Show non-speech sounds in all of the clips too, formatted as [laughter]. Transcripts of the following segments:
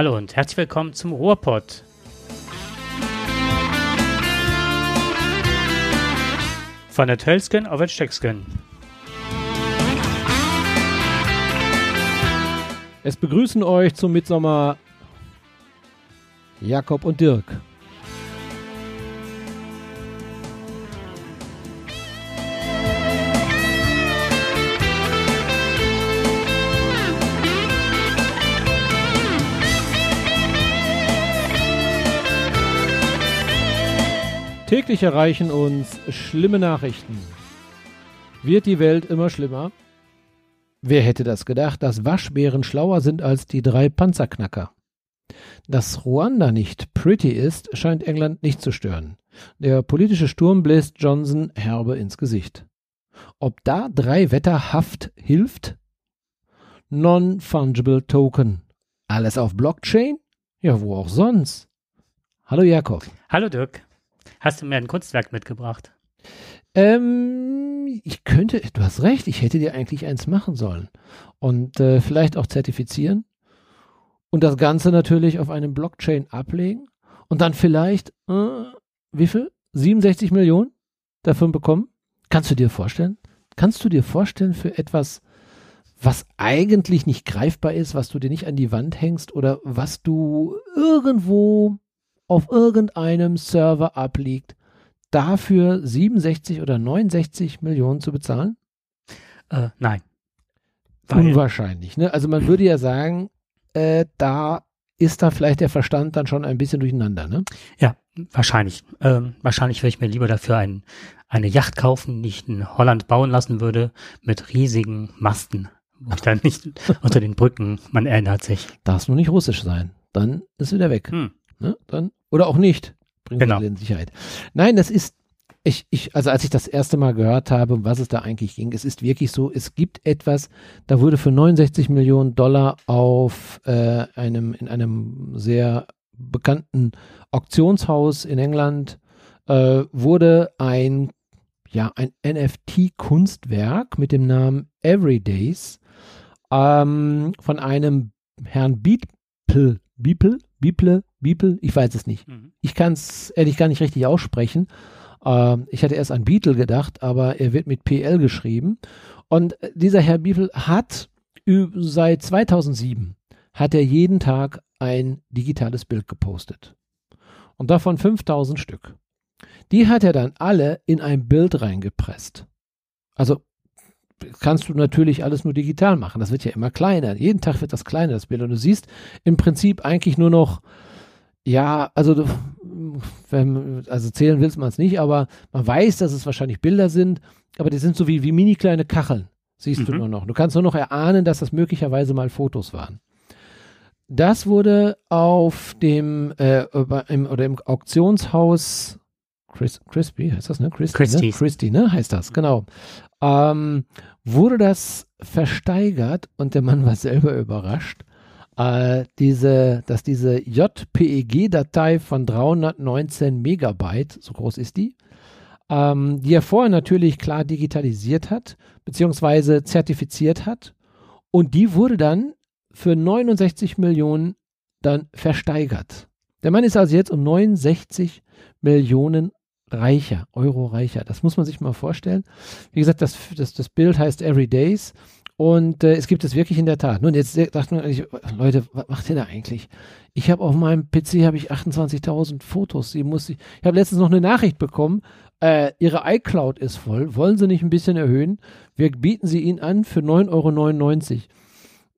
Hallo und herzlich willkommen zum Ruhrpott. Von der Tölsken auf der Stöcksken. Es begrüßen euch zum Mitsommer Jakob und Dirk. Täglich erreichen uns schlimme Nachrichten. Wird die Welt immer schlimmer? Wer hätte das gedacht, dass Waschbären schlauer sind als die drei Panzerknacker? Dass Ruanda nicht pretty ist, scheint England nicht zu stören. Der politische Sturm bläst Johnson herbe ins Gesicht. Ob da drei Wetterhaft hilft? Non-fungible Token. Alles auf Blockchain? Ja, wo auch sonst. Hallo Jakob. Hallo Dirk. Hast du mir ein Kunstwerk mitgebracht? Ähm, ich könnte, du hast recht, ich hätte dir eigentlich eins machen sollen. Und äh, vielleicht auch zertifizieren. Und das Ganze natürlich auf einem Blockchain ablegen. Und dann vielleicht, äh, wie viel? 67 Millionen dafür bekommen? Kannst du dir vorstellen? Kannst du dir vorstellen für etwas, was eigentlich nicht greifbar ist, was du dir nicht an die Wand hängst oder was du irgendwo auf irgendeinem Server abliegt, dafür 67 oder 69 Millionen zu bezahlen? Äh, nein. Weil Unwahrscheinlich. Ne? Also man würde ja sagen, äh, da ist da vielleicht der Verstand dann schon ein bisschen durcheinander. Ne? Ja, wahrscheinlich. Ähm, wahrscheinlich würde ich mir lieber dafür ein, eine Yacht kaufen, die ich in Holland bauen lassen würde, mit riesigen Masten, wo ich dann nicht [laughs] unter den Brücken, man erinnert sich. Darf nur nicht russisch sein. Dann ist wieder weg. Hm. Ne? Dann oder auch nicht. Bringt genau. in Sicherheit. Nein, das ist, ich, ich, also als ich das erste Mal gehört habe, was es da eigentlich ging, es ist wirklich so, es gibt etwas, da wurde für 69 Millionen Dollar auf äh, einem, in einem sehr bekannten Auktionshaus in England äh, wurde ein, ja, ein NFT-Kunstwerk mit dem Namen Everydays ähm, von einem Herrn Beeple, Beeple, Beeple, Beeple, ich weiß es nicht. Mhm. Ich kann es ehrlich gar nicht richtig aussprechen. Ähm, ich hatte erst an Beetle gedacht, aber er wird mit PL geschrieben. Und äh, dieser Herr Beeple hat seit 2007 hat er jeden Tag ein digitales Bild gepostet. Und davon 5000 Stück. Die hat er dann alle in ein Bild reingepresst. Also kannst du natürlich alles nur digital machen. Das wird ja immer kleiner. Jeden Tag wird das kleiner, das Bild. Und du siehst im Prinzip eigentlich nur noch ja, also, wenn, also zählen will man es nicht, aber man weiß, dass es wahrscheinlich Bilder sind, aber die sind so wie, wie mini kleine Kacheln, siehst mhm. du nur noch. Du kannst nur noch erahnen, dass das möglicherweise mal Fotos waren. Das wurde auf dem, äh, im, oder im Auktionshaus Chris, Crispy, heißt das, ne? Christie, ne? Christie, ne? Heißt das, genau. Ähm, wurde das versteigert und der Mann war selber überrascht äh, diese, dass diese JPEG-Datei von 319 Megabyte, so groß ist die, ähm, die er vorher natürlich klar digitalisiert hat, beziehungsweise zertifiziert hat. Und die wurde dann für 69 Millionen dann versteigert. Der Mann ist also jetzt um 69 Millionen reicher, Euro reicher. Das muss man sich mal vorstellen. Wie gesagt, das, das, das Bild heißt Every Days und äh, es gibt es wirklich in der Tat. Nun, jetzt dachte man eigentlich, Leute, was macht ihr da eigentlich? Ich habe auf meinem PC habe ich 28.000 Fotos. Die muss ich. Ich habe letztens noch eine Nachricht bekommen. Äh, ihre iCloud ist voll. Wollen Sie nicht ein bisschen erhöhen? Wir bieten sie Ihnen an für 9,99 Euro.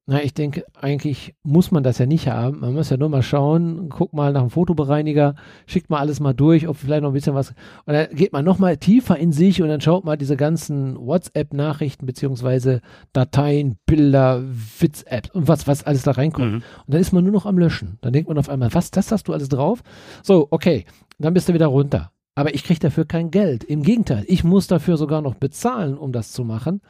Na, ich denke, eigentlich muss man das ja nicht haben. Man muss ja nur mal schauen, guckt mal nach dem Fotobereiniger, schickt mal alles mal durch, ob vielleicht noch ein bisschen was. Und dann geht man noch mal tiefer in sich und dann schaut mal diese ganzen WhatsApp-Nachrichten beziehungsweise Dateien, Bilder, Witz-Apps und was, was alles da reinkommt. Mhm. Und dann ist man nur noch am Löschen. Dann denkt man auf einmal, was, das hast du alles drauf? So, okay, dann bist du wieder runter. Aber ich kriege dafür kein Geld. Im Gegenteil, ich muss dafür sogar noch bezahlen, um das zu machen.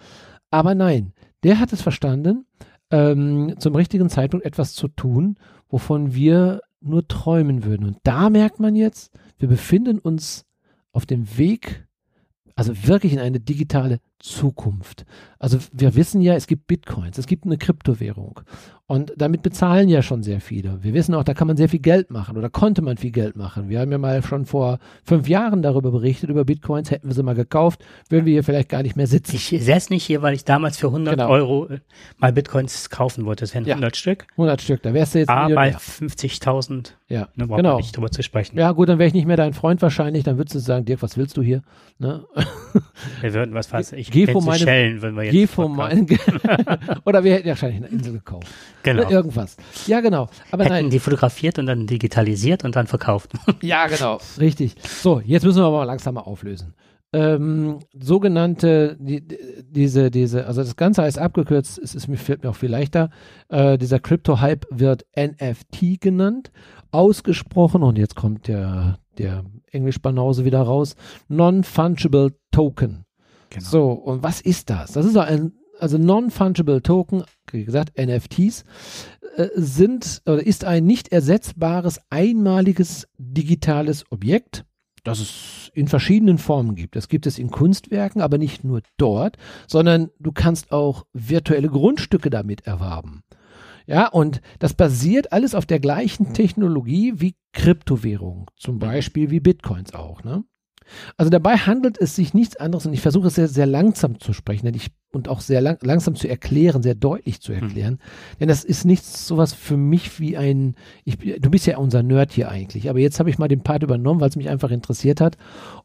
Aber nein, der hat es verstanden ähm, zum richtigen Zeitpunkt etwas zu tun, wovon wir nur träumen würden. Und da merkt man jetzt, wir befinden uns auf dem Weg, also wirklich in eine digitale Zukunft. Also wir wissen ja, es gibt Bitcoins, es gibt eine Kryptowährung und damit bezahlen ja schon sehr viele. Wir wissen auch, da kann man sehr viel Geld machen oder konnte man viel Geld machen. Wir haben ja mal schon vor fünf Jahren darüber berichtet, über Bitcoins, hätten wir sie mal gekauft, würden wir hier vielleicht gar nicht mehr sitzen. Ich säß nicht hier, weil ich damals für 100 genau. Euro äh, mal Bitcoins kaufen wollte. Das sind ja. 100 Stück. 100 Stück, da wärst du jetzt ah, bei 50.000. Ja, ne, genau. nicht drüber zu sprechen. Ja gut, dann wäre ich nicht mehr dein Freund wahrscheinlich, dann würdest du sagen, Dirk, was willst du hier? Ne? Wir würden was weiß ich, geh von meinem, Schellen, wenn wir jetzt geh von meinem, [laughs] Oder wir hätten ja wahrscheinlich eine Insel gekauft. Genau. Oder irgendwas. Ja, genau. Aber Hätten nein. die fotografiert und dann digitalisiert und dann verkauft. [laughs] Ja, genau. Richtig. So, jetzt müssen wir aber langsam mal auflösen. Ähm, sogenannte, die, diese, diese, also das Ganze heißt abgekürzt, es ist mir, fällt mir auch viel leichter, äh, dieser Crypto-Hype wird NFT genannt, ausgesprochen, und jetzt kommt der, der Englisch-Banause wieder raus, Non-Fungible Token. Genau. So, und was ist das? Das ist ein also Non-Fungible Token, wie gesagt, NFTs, äh, sind oder ist ein nicht ersetzbares, einmaliges digitales Objekt, das es in verschiedenen Formen gibt. Das gibt es in Kunstwerken, aber nicht nur dort, sondern du kannst auch virtuelle Grundstücke damit erwerben. Ja, und das basiert alles auf der gleichen Technologie wie Kryptowährung, zum Beispiel wie Bitcoins auch. Ne? Also dabei handelt es sich nichts anderes, und ich versuche es sehr, sehr langsam zu sprechen, denn ich und auch sehr lang, langsam zu erklären, sehr deutlich zu hm. erklären. Mhm. Denn das ist nichts sowas für mich wie ein, ich, du bist ja unser Nerd hier eigentlich, aber jetzt habe ich mal den Part übernommen, weil es mich einfach interessiert hat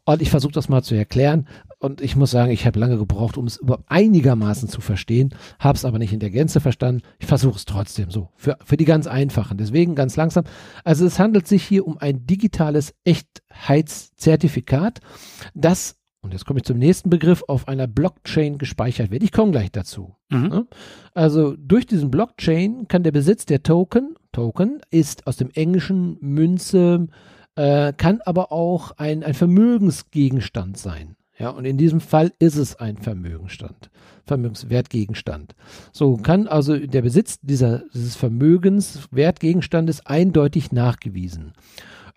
und ich versuche das mal zu erklären und ich muss sagen, ich habe lange gebraucht, um es über einigermaßen zu verstehen, habe es aber nicht in der Gänze verstanden. Ich versuche es trotzdem so, für, für die ganz einfachen, deswegen ganz langsam. Also es handelt sich hier um ein digitales Echtheitszertifikat, das und jetzt komme ich zum nächsten Begriff, auf einer Blockchain gespeichert wird. Ich komme gleich dazu. Mhm. Also durch diesen Blockchain kann der Besitz der Token, Token ist aus dem Englischen Münze, äh, kann aber auch ein, ein Vermögensgegenstand sein. Ja, und in diesem Fall ist es ein Vermögensstand, Vermögenswertgegenstand. So kann also der Besitz dieser, dieses Vermögenswertgegenstandes eindeutig nachgewiesen.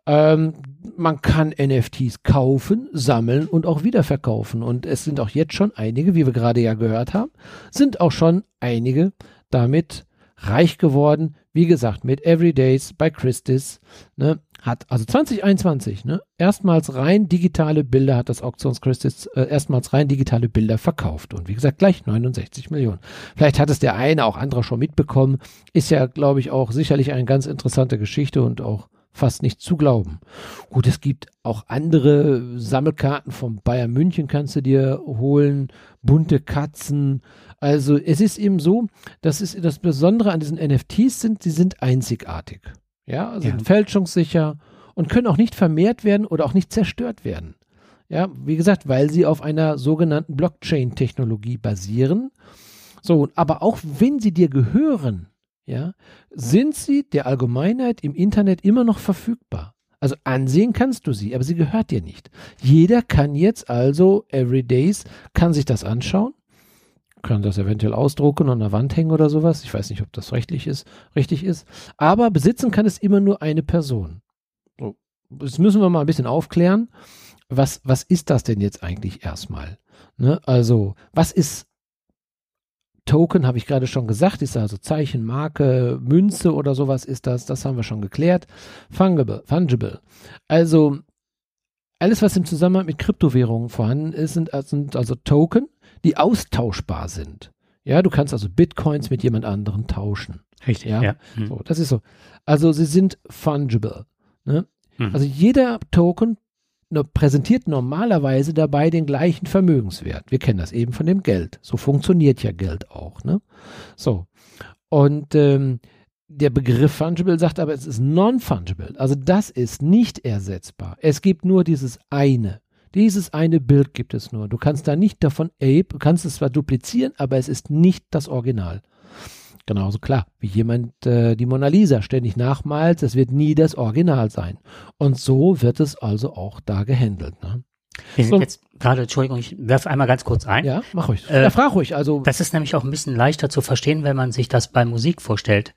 Ähm, man kann NFTs kaufen, sammeln und auch wiederverkaufen. Und es sind auch jetzt schon einige, wie wir gerade ja gehört haben, sind auch schon einige damit reich geworden. Wie gesagt, mit Everydays bei Christis, ne, hat, also 2021, ne, erstmals rein digitale Bilder hat das Auktions Christis äh, erstmals rein digitale Bilder verkauft. Und wie gesagt, gleich 69 Millionen. Vielleicht hat es der eine auch andere schon mitbekommen. Ist ja, glaube ich, auch sicherlich eine ganz interessante Geschichte und auch fast nicht zu glauben. Gut, es gibt auch andere Sammelkarten von Bayern München kannst du dir holen, bunte Katzen. Also es ist eben so, das ist das Besondere an diesen NFTs sind, sie sind einzigartig. Ja, sind ja. fälschungssicher und können auch nicht vermehrt werden oder auch nicht zerstört werden. Ja, wie gesagt, weil sie auf einer sogenannten Blockchain-Technologie basieren. So, aber auch wenn sie dir gehören, ja, sind sie der Allgemeinheit im Internet immer noch verfügbar. Also ansehen kannst du sie, aber sie gehört dir nicht. Jeder kann jetzt also Everydays, kann sich das anschauen, kann das eventuell ausdrucken und an der Wand hängen oder sowas. Ich weiß nicht, ob das rechtlich ist, richtig ist. Aber besitzen kann es immer nur eine Person. So, das müssen wir mal ein bisschen aufklären. Was, was ist das denn jetzt eigentlich erstmal? Ne? Also, was ist Token habe ich gerade schon gesagt, ist also Zeichen, Marke, Münze oder sowas ist das. Das haben wir schon geklärt. Fungible, fungible. Also alles, was im Zusammenhang mit Kryptowährungen vorhanden ist, sind, sind also Token, die austauschbar sind. Ja, du kannst also Bitcoins mit jemand anderen tauschen. Richtig. Ja, ja. Mhm. So, das ist so. Also sie sind fungible. Ne? Mhm. Also jeder Token präsentiert normalerweise dabei den gleichen Vermögenswert. Wir kennen das eben von dem Geld. So funktioniert ja Geld auch. Ne? So. Und ähm, der Begriff fungible sagt aber, es ist non-fungible. Also das ist nicht ersetzbar. Es gibt nur dieses eine. Dieses eine Bild gibt es nur. Du kannst da nicht davon, ey, du kannst es zwar duplizieren, aber es ist nicht das Original. Genauso klar, wie jemand äh, die Mona Lisa ständig nachmalt, das wird nie das Original sein. Und so wird es also auch da gehandelt. Ne? Wir sind so. jetzt gerade, Entschuldigung, ich werfe einmal ganz kurz ein. Ja, mach ruhig. Äh, ja, frag ruhig. Also, das ist nämlich auch ein bisschen leichter zu verstehen, wenn man sich das bei Musik vorstellt.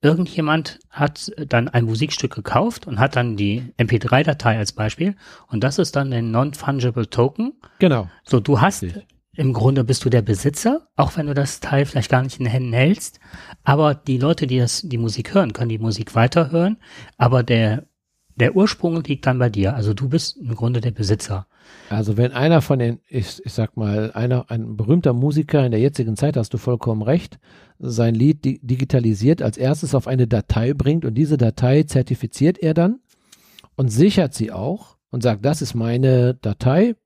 Irgendjemand hat dann ein Musikstück gekauft und hat dann die MP3-Datei als Beispiel und das ist dann ein Non-Fungible Token. Genau. So, du hast Richtig im Grunde bist du der Besitzer, auch wenn du das Teil vielleicht gar nicht in den Händen hältst. Aber die Leute, die das, die Musik hören, können die Musik weiterhören. Aber der, der Ursprung liegt dann bei dir. Also du bist im Grunde der Besitzer. Also wenn einer von den, ich, ich sag mal, einer, ein berühmter Musiker in der jetzigen Zeit, hast du vollkommen recht, sein Lied di digitalisiert, als erstes auf eine Datei bringt und diese Datei zertifiziert er dann und sichert sie auch und sagt, das ist meine Datei,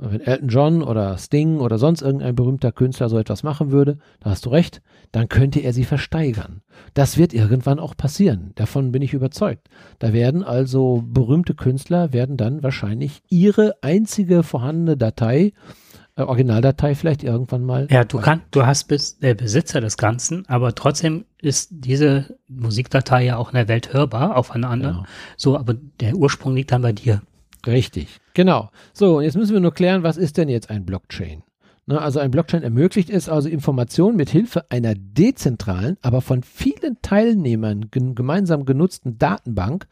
wenn Elton John oder Sting oder sonst irgendein berühmter Künstler so etwas machen würde, da hast du recht, dann könnte er sie versteigern. Das wird irgendwann auch passieren. Davon bin ich überzeugt. Da werden also berühmte Künstler werden dann wahrscheinlich ihre einzige vorhandene Datei äh, Originaldatei vielleicht irgendwann mal. Ja, du kannst, du hast bist der Besitzer des Ganzen, aber trotzdem ist diese Musikdatei ja auch in der Welt hörbar auf einer anderen. Genau. So, aber der Ursprung liegt dann bei dir. Richtig, genau. So, und jetzt müssen wir nur klären, was ist denn jetzt ein Blockchain? Ne, also ein Blockchain ermöglicht es also Informationen mit Hilfe einer dezentralen, aber von vielen Teilnehmern gemeinsam genutzten Datenbank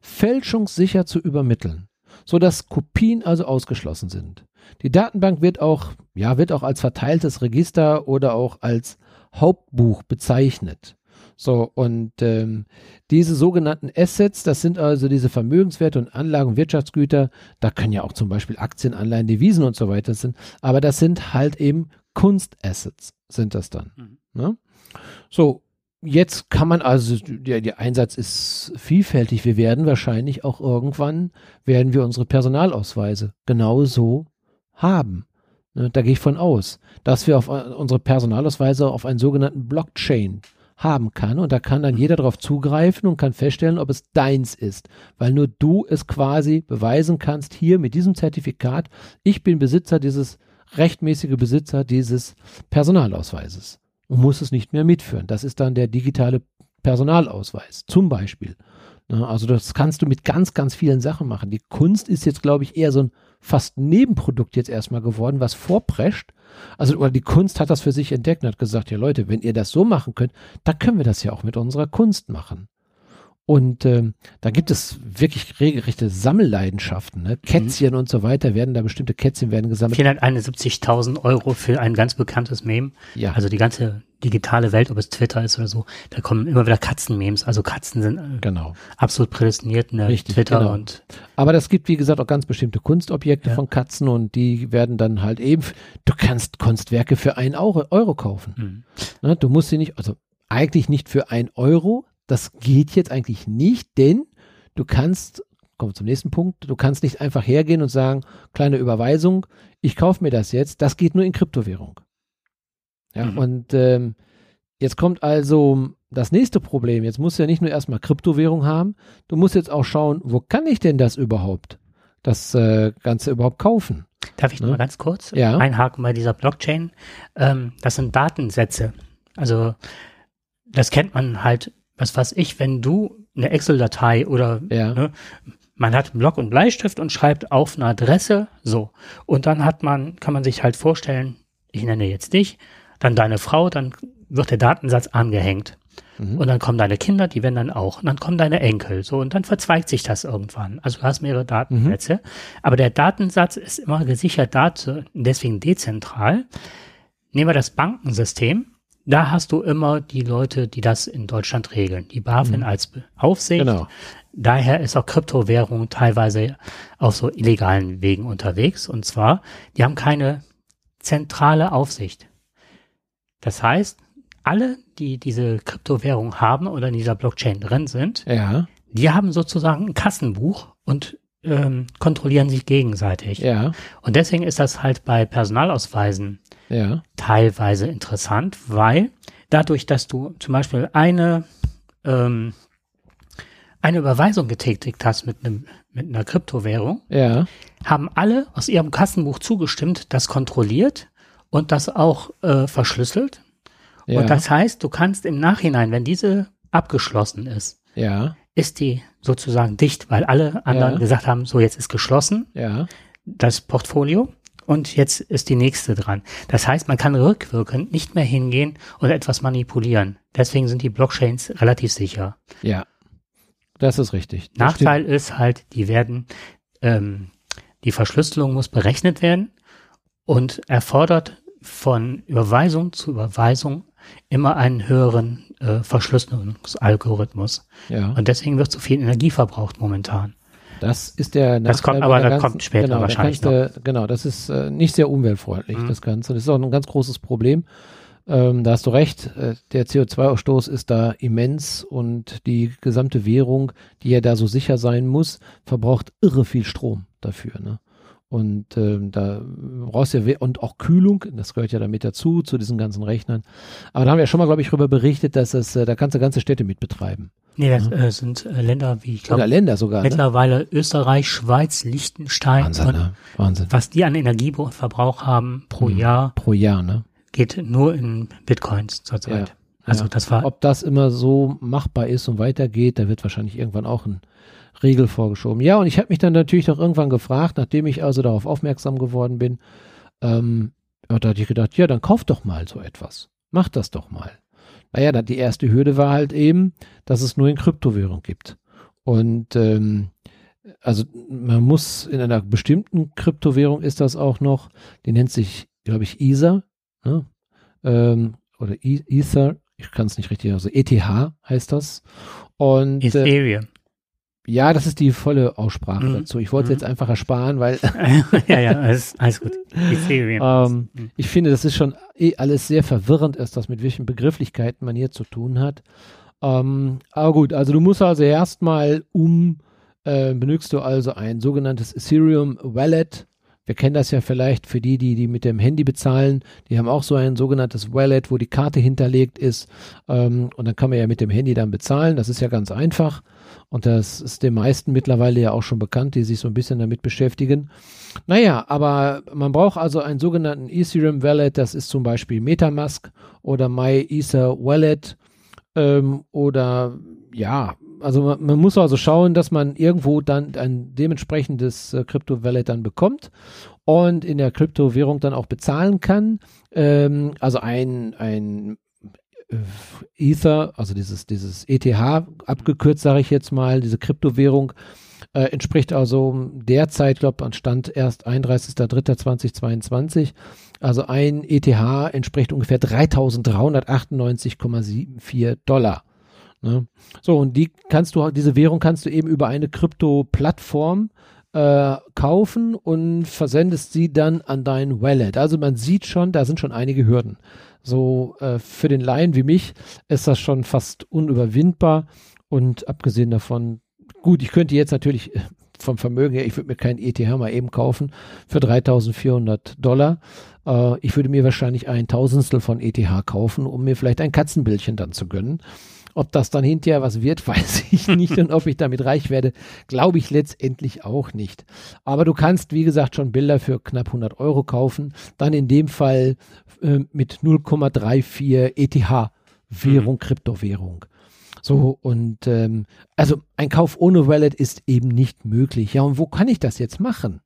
fälschungssicher zu übermitteln, sodass Kopien also ausgeschlossen sind. Die Datenbank wird auch, ja, wird auch als verteiltes Register oder auch als Hauptbuch bezeichnet. So, und ähm, diese sogenannten Assets, das sind also diese Vermögenswerte und Anlagen, Wirtschaftsgüter, da können ja auch zum Beispiel Aktien, Anleihen, Devisen und so weiter sind, aber das sind halt eben Kunstassets, sind das dann. Mhm. Ne? So, jetzt kann man also, der, der Einsatz ist vielfältig. Wir werden wahrscheinlich auch irgendwann, werden wir unsere Personalausweise genauso haben. Ne, da gehe ich von aus, dass wir auf äh, unsere Personalausweise auf einen sogenannten Blockchain haben kann und da kann dann jeder darauf zugreifen und kann feststellen, ob es deins ist, weil nur du es quasi beweisen kannst, hier mit diesem Zertifikat, ich bin Besitzer dieses, rechtmäßige Besitzer dieses Personalausweises und muss es nicht mehr mitführen. Das ist dann der digitale Personalausweis zum Beispiel. Also das kannst du mit ganz, ganz vielen Sachen machen. Die Kunst ist jetzt, glaube ich, eher so ein fast Nebenprodukt jetzt erstmal geworden, was vorprescht. Also oder die Kunst hat das für sich entdeckt und hat gesagt, ja Leute, wenn ihr das so machen könnt, dann können wir das ja auch mit unserer Kunst machen. Und ähm, da gibt es wirklich regelrechte Sammelleidenschaften. Ne? Mhm. Kätzchen mhm. und so weiter werden da bestimmte Kätzchen werden gesammelt. 471.000 Euro für ein ganz bekanntes Meme. Ja. Also die ganze digitale Welt, ob es Twitter ist oder so, da kommen immer wieder Katzenmemes. Also Katzen sind äh, genau. absolut prädestiniert in Richtig, Twitter genau. und. Aber das gibt, wie gesagt, auch ganz bestimmte Kunstobjekte ja. von Katzen und die werden dann halt eben, du kannst Kunstwerke für einen Euro, Euro kaufen. Mhm. Ne? Du musst sie nicht, also eigentlich nicht für ein Euro, das geht jetzt eigentlich nicht, denn du kannst, kommen wir zum nächsten Punkt, du kannst nicht einfach hergehen und sagen, kleine Überweisung, ich kaufe mir das jetzt, das geht nur in Kryptowährung. Ja, mhm. und ähm, jetzt kommt also das nächste Problem. Jetzt musst du ja nicht nur erstmal Kryptowährung haben, du musst jetzt auch schauen, wo kann ich denn das überhaupt, das äh, Ganze überhaupt kaufen? Darf ich ne? mal ganz kurz ja. einhaken bei dieser Blockchain? Ähm, das sind Datensätze. Also das kennt man halt was weiß ich, wenn du eine Excel-Datei oder ja. ne, man hat einen Block und Bleistift und schreibt auf eine Adresse, so. Und dann hat man, kann man sich halt vorstellen, ich nenne jetzt dich, dann deine Frau, dann wird der Datensatz angehängt. Mhm. Und dann kommen deine Kinder, die werden dann auch. Und dann kommen deine Enkel, so. Und dann verzweigt sich das irgendwann. Also du hast mehrere Datensätze. Mhm. Aber der Datensatz ist immer gesichert dazu, deswegen dezentral. Nehmen wir das Bankensystem da hast du immer die Leute, die das in Deutschland regeln. Die BaFin mhm. als Aufsicht. Genau. Daher ist auch Kryptowährung teilweise auf so illegalen Wegen unterwegs. Und zwar, die haben keine zentrale Aufsicht. Das heißt, alle, die diese Kryptowährung haben oder in dieser Blockchain drin sind, ja. die haben sozusagen ein Kassenbuch und ähm, kontrollieren sich gegenseitig. Ja. Und deswegen ist das halt bei Personalausweisen ja. teilweise interessant, weil dadurch, dass du zum Beispiel eine, ähm, eine Überweisung getätigt hast mit, einem, mit einer Kryptowährung, ja. haben alle aus ihrem Kassenbuch zugestimmt, das kontrolliert und das auch äh, verschlüsselt. Ja. Und das heißt, du kannst im Nachhinein, wenn diese abgeschlossen ist, ja. ist die sozusagen dicht, weil alle anderen gesagt haben, so jetzt ist geschlossen, das Portfolio und jetzt ist die nächste dran. Das heißt, man kann rückwirkend nicht mehr hingehen und etwas manipulieren. Deswegen sind die Blockchains relativ sicher. Ja, das ist richtig. Das Nachteil stimmt. ist halt, die werden, ähm, die Verschlüsselung muss berechnet werden und erfordert von Überweisung zu Überweisung immer einen höheren äh, Verschlüsselungsalgorithmus. Ja. Und deswegen wird so viel Energie verbraucht momentan. Das ist der Das kommt aber, das kommt später genau, wahrscheinlich da noch. Genau, das ist äh, nicht sehr umweltfreundlich, mhm. das Ganze. Das ist auch ein ganz großes Problem. Ähm, da hast du recht, äh, der CO2-Ausstoß ist da immens und die gesamte Währung, die ja da so sicher sein muss, verbraucht irre viel Strom dafür. Ne? Und ähm, da brauchst du ja, und auch Kühlung, das gehört ja damit dazu, zu diesen ganzen Rechnern. Aber da haben wir ja schon mal, glaube ich, darüber berichtet, dass es, äh, da kannst du ganze Städte mit betreiben. Nee, das ja. äh, sind äh, Länder wie, ich glaube. Oder Länder sogar. Ne? Mittlerweile ne? Österreich, Schweiz, Liechtenstein. Wahnsinn, ne? Wahnsinn. Was die an Energieverbrauch haben pro mhm. Jahr. Pro Jahr, ne? Geht nur in Bitcoins zurzeit. Ja. Also ja. das war. Ob das immer so machbar ist und weitergeht, da wird wahrscheinlich irgendwann auch ein Regel vorgeschoben. Ja, und ich habe mich dann natürlich doch irgendwann gefragt, nachdem ich also darauf aufmerksam geworden bin, ähm, da hatte ich gedacht, ja, dann kauf doch mal so etwas. Mach das doch mal. Naja, dann die erste Hürde war halt eben, dass es nur in Kryptowährung gibt. Und ähm, also man muss in einer bestimmten Kryptowährung ist das auch noch, die nennt sich, glaube ich, Ether, ne? ähm, oder e Ether, ich kann es nicht richtig, also ETH heißt das. Und Ethereum. Ja, das ist die volle Aussprache mhm. dazu. Ich wollte es mhm. jetzt einfach ersparen, weil. [laughs] ja, ja, alles, alles gut. ähm, mhm. ich finde, das ist schon eh alles sehr verwirrend, erst das mit welchen Begrifflichkeiten man hier zu tun hat. Ähm, aber gut, also du musst also erstmal um, äh, benötigst du also ein sogenanntes Ethereum Wallet. Wir kennen das ja vielleicht für die, die, die mit dem Handy bezahlen. Die haben auch so ein sogenanntes Wallet, wo die Karte hinterlegt ist. Ähm, und dann kann man ja mit dem Handy dann bezahlen. Das ist ja ganz einfach. Und das ist den meisten mittlerweile ja auch schon bekannt, die sich so ein bisschen damit beschäftigen. Naja, aber man braucht also einen sogenannten Ethereum Wallet, das ist zum Beispiel Metamask oder MyEther Wallet ähm, oder ja, also man, man, muss also schauen, dass man irgendwo dann ein dementsprechendes äh, Krypto-Wallet dann bekommt und in der Kryptowährung dann auch bezahlen kann. Ähm, also ein, ein Ether, also dieses, dieses ETH abgekürzt, sage ich jetzt mal, diese Kryptowährung, äh, entspricht also derzeit, glaube ich, Stand erst 31.03.2022. Also ein ETH entspricht ungefähr 3.398,74 Dollar. Ne? So, und die kannst du, diese Währung kannst du eben über eine Krypto-Plattform äh, kaufen und versendest sie dann an dein Wallet. Also man sieht schon, da sind schon einige Hürden. So äh, für den Laien wie mich ist das schon fast unüberwindbar. Und abgesehen davon, gut, ich könnte jetzt natürlich äh, vom Vermögen her, ich würde mir keinen ETH mal eben kaufen für 3400 Dollar. Äh, ich würde mir wahrscheinlich ein Tausendstel von ETH kaufen, um mir vielleicht ein Katzenbildchen dann zu gönnen. Ob das dann hinterher was wird, [laughs] weiß ich nicht. Und ob ich damit reich werde, glaube ich letztendlich auch nicht. Aber du kannst, wie gesagt, schon Bilder für knapp 100 Euro kaufen. Dann in dem Fall äh, mit 0,34 ETH Währung, mhm. Kryptowährung. So, und ähm, also ein Kauf ohne Wallet ist eben nicht möglich. Ja, und wo kann ich das jetzt machen?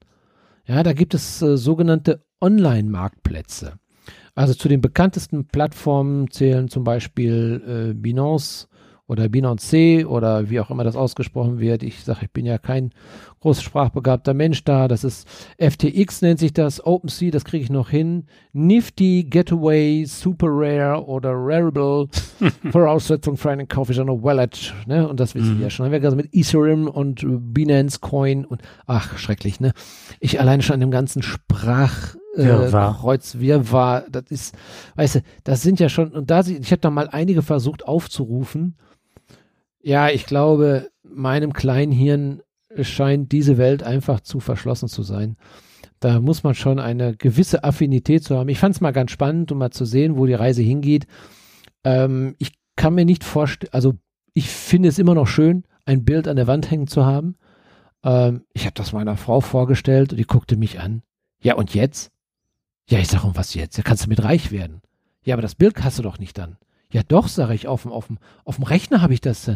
Ja, da gibt es äh, sogenannte Online-Marktplätze. Also zu den bekanntesten Plattformen zählen zum Beispiel äh, Binance oder Binance oder wie auch immer das ausgesprochen wird. Ich sage, ich bin ja kein groß sprachbegabter Mensch da. Das ist FTX nennt sich das, OpenSea, das kriege ich noch hin. Nifty, Getaway, Super Rare oder Rarible. [laughs] Voraussetzung für einen Kauf ist eine Wallet. Ne? Und das wissen mhm. wir ja schon. Haben wir gerade mit Ethereum und Binance Coin und ach, schrecklich, ne? Ich alleine schon an dem ganzen Sprach äh, Kreuzwirrwarr, das ist, weißt du, das sind ja schon, und da, ich habe da mal einige versucht aufzurufen, ja, ich glaube, meinem kleinen Hirn scheint diese Welt einfach zu verschlossen zu sein. Da muss man schon eine gewisse Affinität zu haben. Ich fand es mal ganz spannend, um mal zu sehen, wo die Reise hingeht. Ähm, ich kann mir nicht vorstellen, also ich finde es immer noch schön, ein Bild an der Wand hängen zu haben. Ähm, ich habe das meiner Frau vorgestellt und die guckte mich an. Ja, und jetzt? Ja, ich sage, um was jetzt? Da kannst du mit reich werden. Ja, aber das Bild hast du doch nicht dann. Ja, doch, sage ich, auf dem, auf dem, auf dem Rechner habe ich das.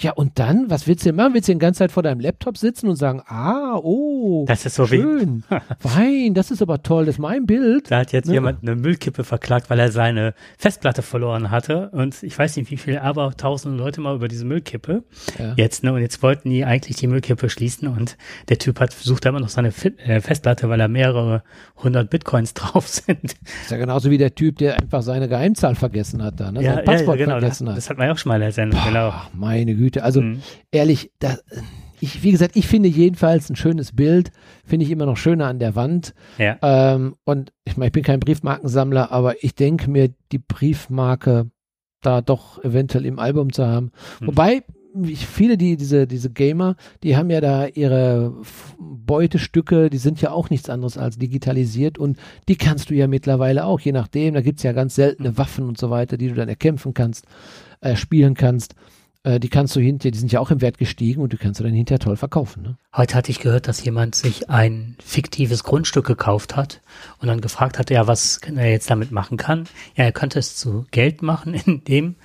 Ja, und dann, was willst du denn machen? Willst du die ganze Zeit vor deinem Laptop sitzen und sagen, ah, oh, das ist so schön, [laughs] Wein, das ist aber toll, das ist mein Bild. Da hat jetzt ne? jemand eine Müllkippe verklagt, weil er seine Festplatte verloren hatte und ich weiß nicht, wie viele, aber tausend Leute mal über diese Müllkippe ja. jetzt, ne, und jetzt wollten die eigentlich die Müllkippe schließen und der Typ hat versucht immer noch seine äh, Festplatte, weil da mehrere hundert Bitcoins [laughs] drauf sind. Ist ja genauso wie der Typ, der einfach seine Geheimzahl vergessen hat da, ne? Ja, Sein Passwort ja, genau, vergessen das, hat. Das hat man ja auch schon mal erzählt, genau. Meine Güte. Güte. Also mhm. ehrlich, da, ich, wie gesagt, ich finde jedenfalls ein schönes Bild, finde ich immer noch schöner an der Wand. Ja. Ähm, und ich meine, ich bin kein Briefmarkensammler, aber ich denke mir, die Briefmarke da doch eventuell im Album zu haben. Mhm. Wobei, viele, die, diese, diese Gamer, die haben ja da ihre Beutestücke, die sind ja auch nichts anderes als digitalisiert und die kannst du ja mittlerweile auch, je nachdem, da gibt es ja ganz seltene mhm. Waffen und so weiter, die du dann erkämpfen kannst, äh, spielen kannst. Äh, die kannst du hinterher, die sind ja auch im Wert gestiegen und die kannst du dann hinterher toll verkaufen. Ne? Heute hatte ich gehört, dass jemand sich ein fiktives Grundstück gekauft hat und dann gefragt hat, ja, was er jetzt damit machen kann. Ja, er könnte es zu Geld machen, [laughs] indem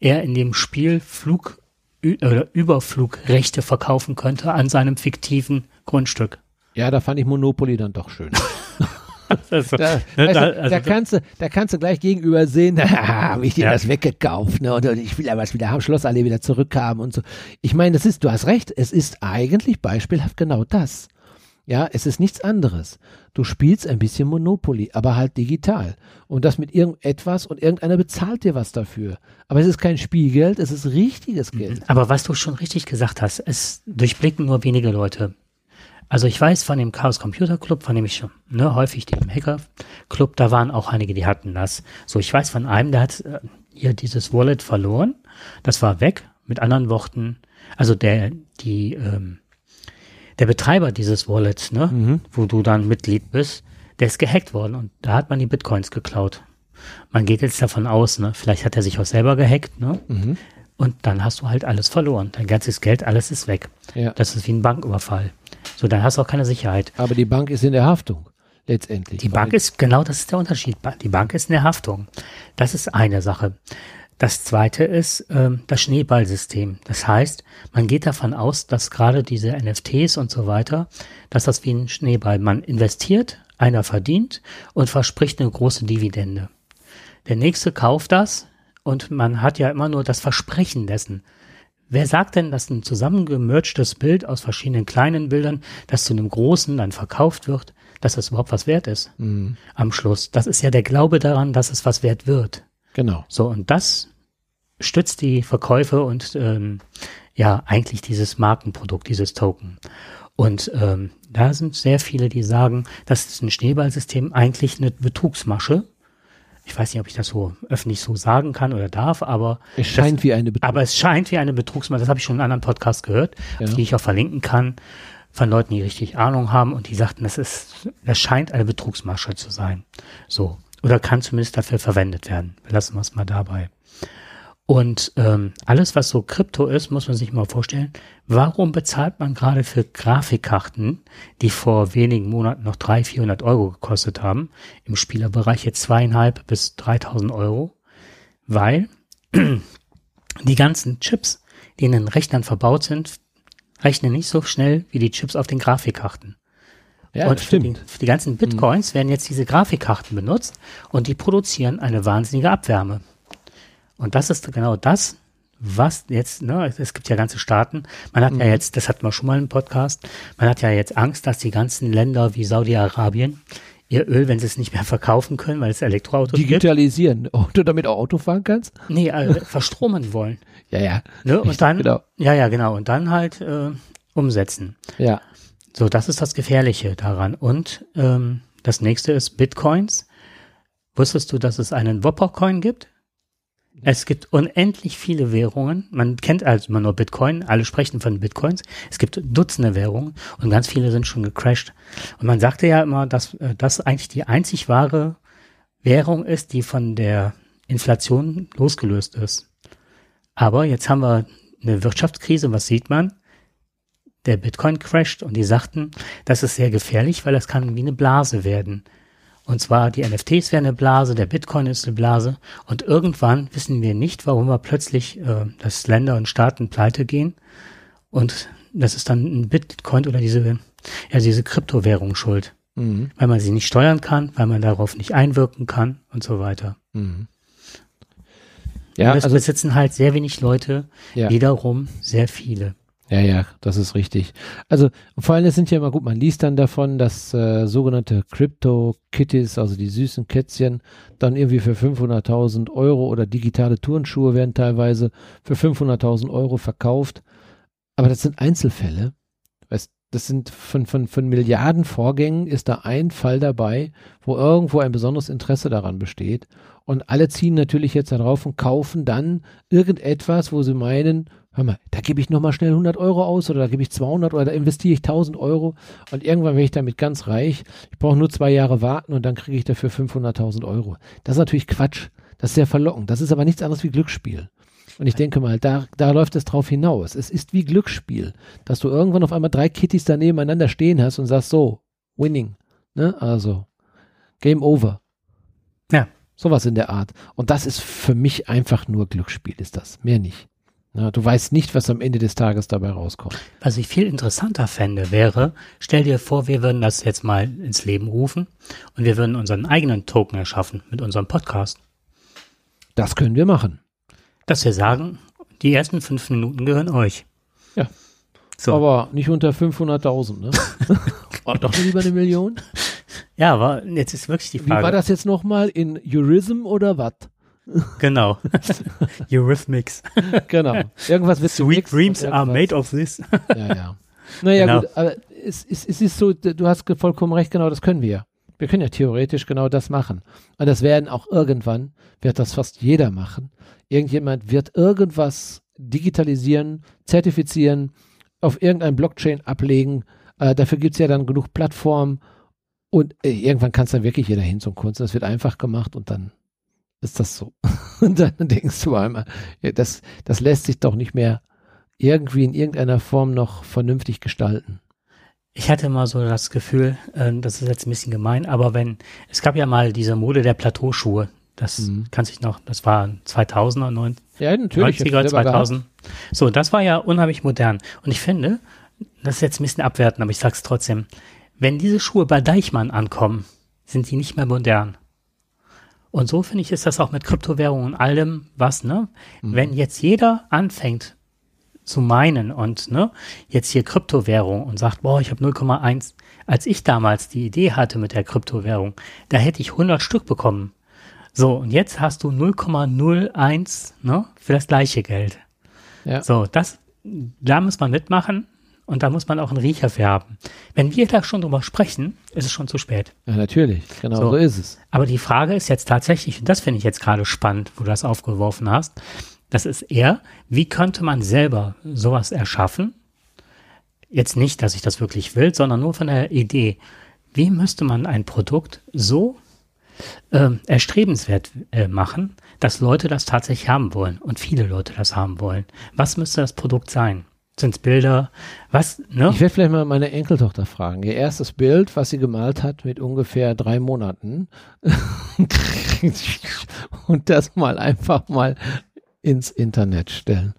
er in dem Spiel Flug oder Überflugrechte verkaufen könnte an seinem fiktiven Grundstück. Ja, da fand ich Monopoly dann doch schön. [laughs] Also, da, ne, da, also, da, kannst du, da kannst du gleich gegenüber sehen, da habe ich dir ja. das weggekauft, ne? Und, und ich will aber was wieder haben, Schlossallee wieder zurückhaben und so. Ich meine, das ist, du hast recht, es ist eigentlich beispielhaft genau das. Ja, es ist nichts anderes. Du spielst ein bisschen Monopoly, aber halt digital. Und das mit irgendetwas und irgendeiner bezahlt dir was dafür. Aber es ist kein Spielgeld, es ist richtiges mhm. Geld. Aber was du schon richtig gesagt hast, es durchblicken nur wenige Leute. Also ich weiß von dem Chaos Computer Club, von dem ich schon ne, häufig dem Hacker Club, da waren auch einige, die hatten das. So, ich weiß von einem, der hat äh, hier dieses Wallet verloren. Das war weg. Mit anderen Worten, also der, die, ähm, der Betreiber dieses Wallets, ne, mhm. wo du dann Mitglied bist, der ist gehackt worden und da hat man die Bitcoins geklaut. Man geht jetzt davon aus, ne, vielleicht hat er sich auch selber gehackt, ne, mhm. und dann hast du halt alles verloren. Dein ganzes Geld, alles ist weg. Ja. Das ist wie ein Banküberfall. So, dann hast du auch keine Sicherheit. Aber die Bank ist in der Haftung, letztendlich. Die Bank ist, genau das ist der Unterschied. Die Bank ist in der Haftung. Das ist eine Sache. Das zweite ist ähm, das Schneeballsystem. Das heißt, man geht davon aus, dass gerade diese NFTs und so weiter, dass das wie ein Schneeball, man investiert, einer verdient und verspricht eine große Dividende. Der nächste kauft das und man hat ja immer nur das Versprechen dessen. Wer sagt denn, dass ein zusammengemergtes Bild aus verschiedenen kleinen Bildern, das zu einem großen dann verkauft wird, dass das überhaupt was wert ist? Mhm. Am Schluss. Das ist ja der Glaube daran, dass es was wert wird. Genau. So, und das stützt die Verkäufe und ähm, ja, eigentlich dieses Markenprodukt, dieses Token. Und ähm, da sind sehr viele, die sagen, das ist ein Schneeballsystem eigentlich eine Betrugsmasche ich weiß nicht, ob ich das so öffentlich so sagen kann oder darf, aber es scheint das, wie eine Betrugsmasche. Aber es scheint wie eine Betrugsmasche. Das habe ich schon in einem anderen Podcast gehört, ja. die ich auch verlinken kann, von Leuten, die richtig Ahnung haben und die sagten, das ist, das scheint eine Betrugsmasche zu sein. So. Oder kann zumindest dafür verwendet werden. Lassen wir es mal dabei. Und ähm, alles, was so Krypto ist, muss man sich mal vorstellen, warum bezahlt man gerade für Grafikkarten, die vor wenigen Monaten noch 300, 400 Euro gekostet haben, im Spielerbereich jetzt zweieinhalb bis 3000 Euro? Weil [clears throat] die ganzen Chips, die in den Rechnern verbaut sind, rechnen nicht so schnell wie die Chips auf den Grafikkarten. Ja, und für die, für die, ganzen Bitcoins mhm. werden jetzt diese Grafikkarten benutzt und die produzieren eine wahnsinnige Abwärme. Und das ist genau das, was jetzt, ne, es gibt ja ganze Staaten, man hat mhm. ja jetzt, das hatten wir schon mal im Podcast, man hat ja jetzt Angst, dass die ganzen Länder wie Saudi-Arabien ihr Öl, wenn sie es nicht mehr verkaufen können, weil es Elektroautos Digitalisieren. Gibt. [laughs] Und du damit auch Auto fahren kannst? Nee, äh, verstromen wollen. [laughs] Ja, ja. Ne? Und [laughs] dann, genau. ja, ja, genau. Und dann halt äh, umsetzen. Ja. So, das ist das Gefährliche daran. Und ähm, das nächste ist Bitcoins. Wusstest du, dass es einen Whopper-Coin gibt? Es gibt unendlich viele Währungen. Man kennt also immer nur Bitcoin. Alle sprechen von Bitcoins. Es gibt Dutzende Währungen und ganz viele sind schon gecrashed. Und man sagte ja immer, dass äh, das eigentlich die einzig wahre Währung ist, die von der Inflation losgelöst ist. Aber jetzt haben wir eine Wirtschaftskrise. Was sieht man? Der Bitcoin crasht und die sagten, das ist sehr gefährlich, weil das kann wie eine Blase werden. Und zwar die NFTs wären eine Blase, der Bitcoin ist eine Blase. Und irgendwann wissen wir nicht, warum wir plötzlich, äh, dass Länder und Staaten pleite gehen. Und das ist dann ein Bitcoin oder diese, ja, diese Kryptowährung schuld. Mhm. Weil man sie nicht steuern kann, weil man darauf nicht einwirken kann und so weiter. Mhm. Ja, und das also, besitzen halt sehr wenig Leute, ja. wiederum sehr viele. Ja, ja, das ist richtig. Also vor allem, es sind ja immer gut, man liest dann davon, dass äh, sogenannte Crypto-Kitties, also die süßen Kätzchen, dann irgendwie für 500.000 Euro oder digitale Turnschuhe werden teilweise für 500.000 Euro verkauft. Aber das sind Einzelfälle. Das sind von, von, von Milliarden Vorgängen ist da ein Fall dabei, wo irgendwo ein besonderes Interesse daran besteht. Und alle ziehen natürlich jetzt darauf und kaufen dann irgendetwas, wo sie meinen, hör mal, da gebe ich nochmal schnell 100 Euro aus oder da gebe ich 200 oder da investiere ich 1000 Euro und irgendwann werde ich damit ganz reich. Ich brauche nur zwei Jahre warten und dann kriege ich dafür 500.000 Euro. Das ist natürlich Quatsch. Das ist sehr verlockend. Das ist aber nichts anderes wie Glücksspiel. Und ich denke mal, da, da läuft es drauf hinaus. Es ist wie Glücksspiel, dass du irgendwann auf einmal drei Kittys da nebeneinander stehen hast und sagst so, winning. Ne? Also, Game over. Ja. Sowas in der Art. Und das ist für mich einfach nur Glücksspiel, ist das. Mehr nicht. Na, du weißt nicht, was am Ende des Tages dabei rauskommt. Was ich viel interessanter fände, wäre, stell dir vor, wir würden das jetzt mal ins Leben rufen und wir würden unseren eigenen Token erschaffen mit unserem Podcast. Das können wir machen. Dass wir sagen, die ersten fünf Minuten gehören euch. Ja. So. Aber nicht unter 500.000, ne? [laughs] oh, doch lieber eine Million? Ja, aber jetzt ist wirklich die Frage. Wie war das jetzt nochmal? In Jurism oder was? Genau. [laughs] Eurythmics. genau. Irgendwas wird Sweet dreams are made of this. ja, ja. Naja, genau. gut, aber es, es, es ist so, du hast vollkommen recht, genau das können wir. Wir können ja theoretisch genau das machen. Und das werden auch irgendwann, wird das fast jeder machen. Irgendjemand wird irgendwas digitalisieren, zertifizieren, auf irgendein Blockchain ablegen. Äh, dafür es ja dann genug Plattformen. Und äh, irgendwann kann es dann wirklich jeder hin zum Kunst. Das wird einfach gemacht und dann ist das so. [laughs] Und dann denkst du einmal, ja, das, das lässt sich doch nicht mehr irgendwie in irgendeiner Form noch vernünftig gestalten. Ich hatte mal so das Gefühl, äh, das ist jetzt ein bisschen gemein, aber wenn, es gab ja mal diese Mode der Plateauschuhe, das mhm. kann sich noch, das war 2000er, 90, ja, natürlich, 90er, 2000. So, das war ja unheimlich modern. Und ich finde, das ist jetzt ein bisschen abwertend, aber ich sag's trotzdem, wenn diese Schuhe bei Deichmann ankommen, sind die nicht mehr modern. Und so finde ich, ist das auch mit Kryptowährungen und allem was, ne? Mhm. Wenn jetzt jeder anfängt zu meinen und ne, jetzt hier Kryptowährung und sagt, boah, ich habe 0,1, als ich damals die Idee hatte mit der Kryptowährung, da hätte ich 100 Stück bekommen. So, und jetzt hast du 0,01 ne, für das gleiche Geld. Ja. So, das, da muss man mitmachen und da muss man auch einen Riecher für haben. Wenn wir da schon drüber sprechen, ist es schon zu spät. Ja, natürlich. Genau so, so ist es. Aber die Frage ist jetzt tatsächlich, und das finde ich jetzt gerade spannend, wo du das aufgeworfen hast, das ist eher, wie könnte man selber sowas erschaffen? Jetzt nicht, dass ich das wirklich will, sondern nur von der Idee. Wie müsste man ein Produkt so äh, erstrebenswert äh, machen, dass Leute das tatsächlich haben wollen und viele Leute das haben wollen? Was müsste das Produkt sein? Sind es Bilder? Was, ne? Ich werde vielleicht mal meine Enkeltochter fragen. Ihr erstes Bild, was sie gemalt hat mit ungefähr drei Monaten. [laughs] und das mal einfach mal ins Internet stellen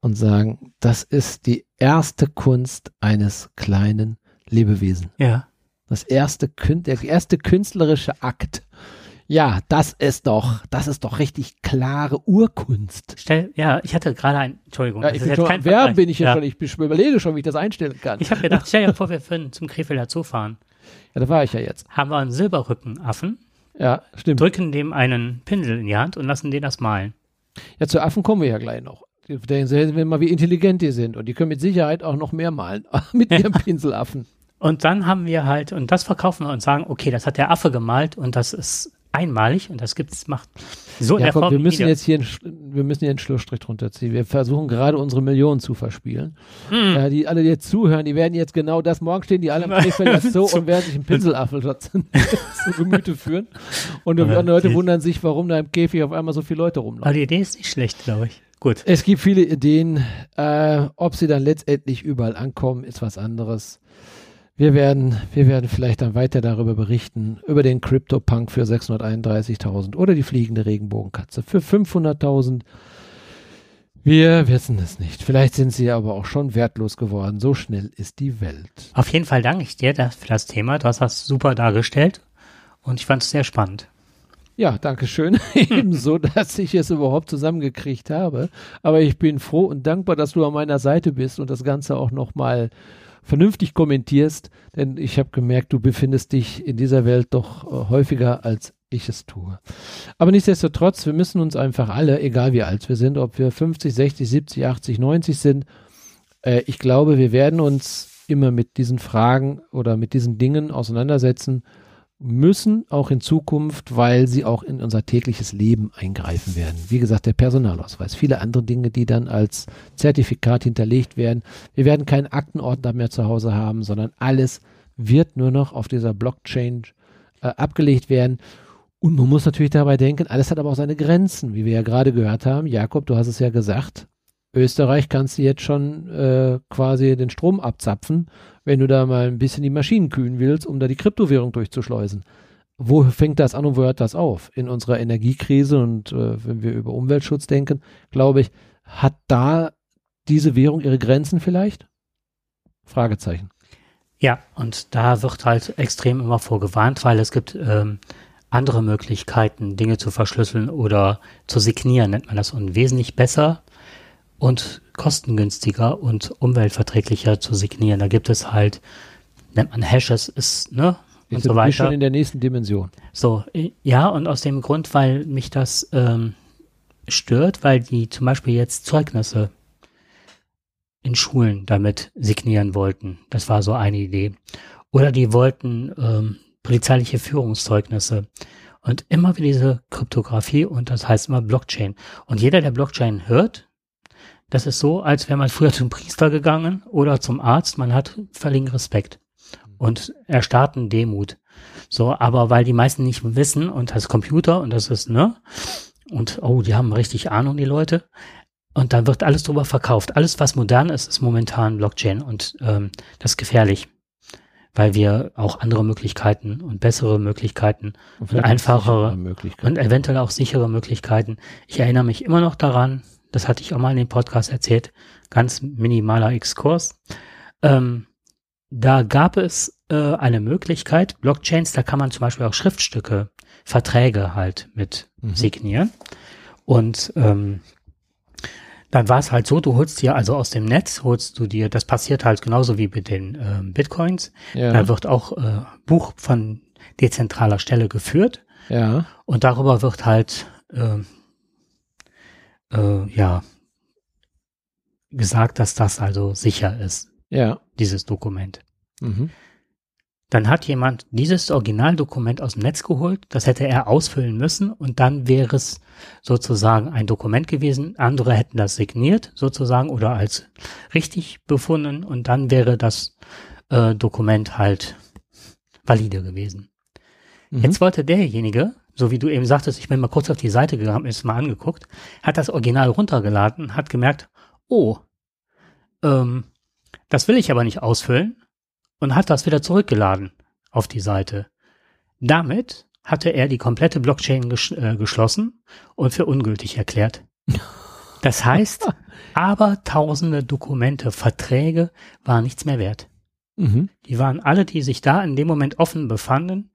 und sagen, das ist die erste Kunst eines kleinen Lebewesen. Ja. Das erste, der erste künstlerische Akt ja, das ist doch, das ist doch richtig klare Urkunst. Stell, ja, ich hatte gerade ein, Entschuldigung. Ja, ich bin schon, wer bin ich ja. schon? Ich überlege schon, wie ich das einstellen kann. Ich habe gedacht, stell dir vor, wir würden zum Krefelder Zoo fahren. Ja, da war ich ja jetzt. Haben wir einen Silberrückenaffen. Ja, stimmt. Drücken dem einen Pinsel in die Hand und lassen den das malen. Ja, zu Affen kommen wir ja gleich noch. Da sehen wir mal, wie intelligent die sind. Und die können mit Sicherheit auch noch mehr malen. [laughs] mit ihrem Pinselaffen. Und dann haben wir halt, und das verkaufen wir und sagen, okay, das hat der Affe gemalt und das ist einmalig und das gibt's macht so ja, komm, wir müssen jetzt hier einen, wir müssen hier einen Schlussstrich drunter ziehen. Wir versuchen gerade unsere Millionen zu verspielen. Mm. Äh, die alle, die jetzt zuhören, die werden jetzt genau das morgen stehen, die alle am Krefeld so [laughs] und werden sich einen Pinselaffel [laughs] zu Gemüte führen. Und die Leute wundern sich, warum da im Käfig auf einmal so viele Leute rumlaufen. Aber die Idee ist nicht schlecht, glaube ich. Gut. Es gibt viele Ideen. Äh, ob sie dann letztendlich überall ankommen, ist was anderes wir werden, wir werden vielleicht dann weiter darüber berichten, über den Crypto-Punk für 631.000 oder die fliegende Regenbogenkatze für 500.000. Wir wissen es nicht. Vielleicht sind sie aber auch schon wertlos geworden. So schnell ist die Welt. Auf jeden Fall danke ich dir für das Thema. Du hast das super dargestellt und ich fand es sehr spannend. Ja, danke schön. [laughs] Ebenso, dass ich es überhaupt zusammengekriegt habe. Aber ich bin froh und dankbar, dass du an meiner Seite bist und das Ganze auch nochmal vernünftig kommentierst. Denn ich habe gemerkt, du befindest dich in dieser Welt doch äh, häufiger als ich es tue. Aber nichtsdestotrotz, wir müssen uns einfach alle, egal wie alt wir sind, ob wir 50, 60, 70, 80, 90 sind, äh, ich glaube, wir werden uns immer mit diesen Fragen oder mit diesen Dingen auseinandersetzen müssen, auch in Zukunft, weil sie auch in unser tägliches Leben eingreifen werden. Wie gesagt, der Personalausweis, viele andere Dinge, die dann als Zertifikat hinterlegt werden. Wir werden keinen Aktenordner mehr zu Hause haben, sondern alles wird nur noch auf dieser Blockchain äh, abgelegt werden. Und man muss natürlich dabei denken, alles hat aber auch seine Grenzen, wie wir ja gerade gehört haben. Jakob, du hast es ja gesagt. Österreich kannst du jetzt schon äh, quasi den Strom abzapfen, wenn du da mal ein bisschen die Maschinen kühlen willst, um da die Kryptowährung durchzuschleusen. Wo fängt das an und wo hört das auf? In unserer Energiekrise und äh, wenn wir über Umweltschutz denken, glaube ich, hat da diese Währung ihre Grenzen vielleicht? Fragezeichen. Ja, und da wird halt extrem immer vorgewarnt, weil es gibt ähm, andere Möglichkeiten, Dinge zu verschlüsseln oder zu signieren, nennt man das, und wesentlich besser und kostengünstiger und umweltverträglicher zu signieren. Da gibt es halt, nennt man Hashes, ist, ne? Und ist so weiter. schon in der nächsten Dimension. So, ja, und aus dem Grund, weil mich das ähm, stört, weil die zum Beispiel jetzt Zeugnisse in Schulen damit signieren wollten. Das war so eine Idee. Oder die wollten ähm, polizeiliche Führungszeugnisse. Und immer wieder diese Kryptographie und das heißt immer Blockchain. Und jeder, der Blockchain hört, das ist so, als wäre man früher zum Priester gegangen oder zum Arzt. Man hat völligen Respekt und erstarrten Demut. So, aber weil die meisten nicht wissen und das Computer und das ist, ne? Und oh, die haben richtig Ahnung, die Leute. Und dann wird alles drüber verkauft. Alles, was modern ist, ist momentan Blockchain und ähm, das ist gefährlich weil wir auch andere Möglichkeiten und bessere Möglichkeiten und, und einfachere Möglichkeiten. und eventuell auch sichere Möglichkeiten. Ich erinnere mich immer noch daran, das hatte ich auch mal in dem Podcast erzählt, ganz minimaler Exkurs. Ähm, da gab es äh, eine Möglichkeit, Blockchains, da kann man zum Beispiel auch Schriftstücke, Verträge halt mit mhm. signieren. Und ähm, dann war es halt so, du holst dir also aus dem Netz, holst du dir, das passiert halt genauso wie mit den äh, Bitcoins. Ja. Da wird auch äh, Buch von dezentraler Stelle geführt. Ja. Und darüber wird halt äh, äh, ja gesagt, dass das also sicher ist. Ja. Dieses Dokument. Mhm. Dann hat jemand dieses Originaldokument aus dem Netz geholt, das hätte er ausfüllen müssen und dann wäre es sozusagen ein Dokument gewesen. Andere hätten das signiert sozusagen oder als richtig befunden und dann wäre das äh, Dokument halt valide gewesen. Mhm. Jetzt wollte derjenige, so wie du eben sagtest, ich bin mal kurz auf die Seite gegangen, ist mal angeguckt, hat das Original runtergeladen, hat gemerkt, oh, ähm, das will ich aber nicht ausfüllen und hat das wieder zurückgeladen auf die Seite. Damit hatte er die komplette Blockchain ges äh, geschlossen und für ungültig erklärt. [laughs] Das heißt, aber tausende Dokumente, Verträge waren nichts mehr wert. Mhm. Die waren alle, die sich da in dem Moment offen befanden,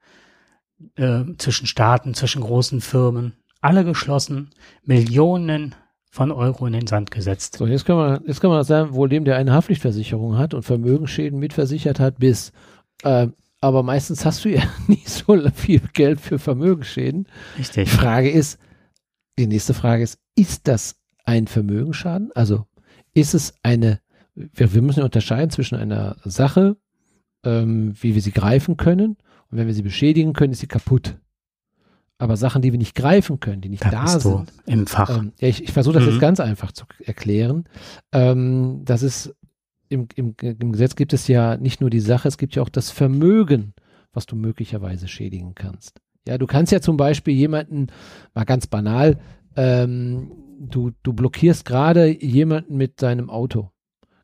äh, zwischen Staaten, zwischen großen Firmen, alle geschlossen, Millionen von Euro in den Sand gesetzt. So, jetzt kann man, jetzt kann man sagen, wohl dem, der eine Haftpflichtversicherung hat und Vermögensschäden mitversichert hat, bis. Äh, aber meistens hast du ja [laughs] nicht so viel Geld für Vermögensschäden. Richtig. Die Frage ist, die nächste Frage ist, ist das ein Vermögensschaden? Also ist es eine, wir, wir müssen unterscheiden zwischen einer Sache, ähm, wie wir sie greifen können, und wenn wir sie beschädigen können, ist sie kaputt aber Sachen, die wir nicht greifen können, die nicht da, da sind. Im Fach. Ähm, ja, ich, ich versuche das mhm. jetzt ganz einfach zu erklären. Ähm, das ist im, im, im Gesetz gibt es ja nicht nur die Sache, es gibt ja auch das Vermögen, was du möglicherweise schädigen kannst. Ja, du kannst ja zum Beispiel jemanden, mal ganz banal, ähm, du, du blockierst gerade jemanden mit deinem Auto,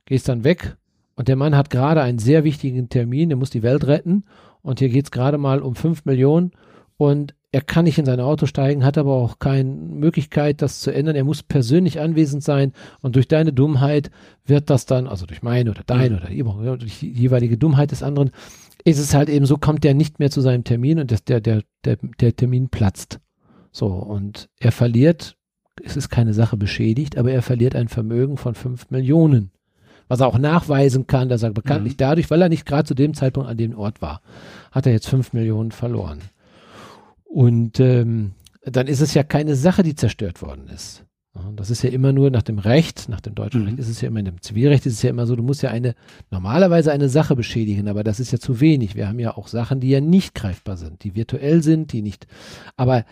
gehst dann weg und der Mann hat gerade einen sehr wichtigen Termin, der muss die Welt retten und hier geht es gerade mal um 5 Millionen und er kann nicht in sein Auto steigen, hat aber auch keine Möglichkeit, das zu ändern. Er muss persönlich anwesend sein und durch deine Dummheit wird das dann, also durch meine oder deine mhm. oder durch die jeweilige Dummheit des anderen, ist es halt eben so, kommt der nicht mehr zu seinem Termin und das, der, der, der, der Termin platzt. So, und er verliert, es ist keine Sache beschädigt, aber er verliert ein Vermögen von 5 Millionen. Was er auch nachweisen kann, dass er bekanntlich mhm. dadurch, weil er nicht gerade zu dem Zeitpunkt an dem Ort war, hat er jetzt 5 Millionen verloren. Und ähm, dann ist es ja keine Sache, die zerstört worden ist. Das ist ja immer nur nach dem Recht, nach dem deutschen mhm. Recht ist es ja immer, in dem Zivilrecht ist es ja immer so, du musst ja eine, normalerweise eine Sache beschädigen, aber das ist ja zu wenig. Wir haben ja auch Sachen, die ja nicht greifbar sind, die virtuell sind, die nicht. Aber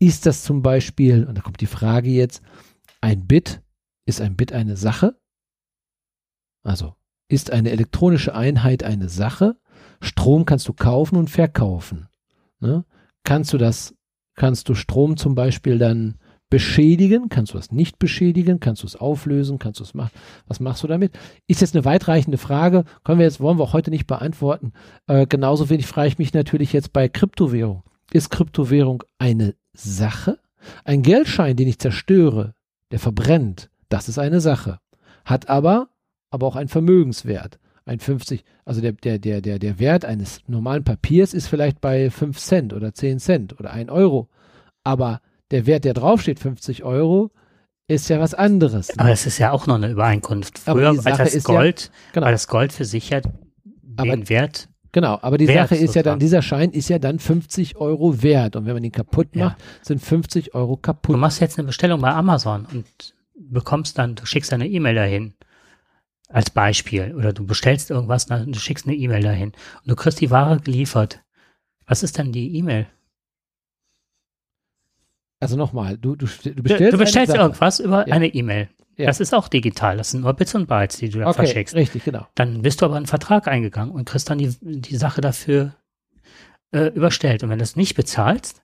ist das zum Beispiel, und da kommt die Frage jetzt, ein Bit, ist ein Bit eine Sache? Also, ist eine elektronische Einheit eine Sache? Strom kannst du kaufen und verkaufen. Ne? Kannst du das, kannst du Strom zum Beispiel dann beschädigen? Kannst du das nicht beschädigen? Kannst du es auflösen? Kannst du es machen? Was machst du damit? Ist jetzt eine weitreichende Frage. Können wir jetzt, wollen wir auch heute nicht beantworten. Äh, genauso wenig frage ich mich natürlich jetzt bei Kryptowährung. Ist Kryptowährung eine Sache? Ein Geldschein, den ich zerstöre, der verbrennt, das ist eine Sache. Hat aber, aber auch einen Vermögenswert. Ein 50, also der, der, der, der, der Wert eines normalen Papiers ist vielleicht bei 5 Cent oder 10 Cent oder 1 Euro. Aber der Wert, der draufsteht, 50 Euro, ist ja was anderes. Ne? Aber es ist ja auch noch eine Übereinkunft. Früher war das Gold, ja, genau. war das Gold für sicher aber, den Wert. Genau, aber die Sache ist ja dann, dieser Schein ist ja dann 50 Euro wert. Und wenn man ihn kaputt macht, ja. sind 50 Euro kaputt. Du machst jetzt eine Bestellung bei Amazon und bekommst dann, du schickst eine E-Mail dahin. Als Beispiel. Oder du bestellst irgendwas, du schickst eine E-Mail dahin. Und du kriegst die Ware geliefert. Was ist dann die E-Mail? Also nochmal, du, du, du bestellst, du bestellst irgendwas über ja. eine E-Mail. Ja. Das ist auch digital. Das sind nur Bits und Bytes, die du da okay, verschickst. Richtig, genau. Dann bist du aber einen Vertrag eingegangen und kriegst dann die, die Sache dafür äh, überstellt. Und wenn du es nicht bezahlst,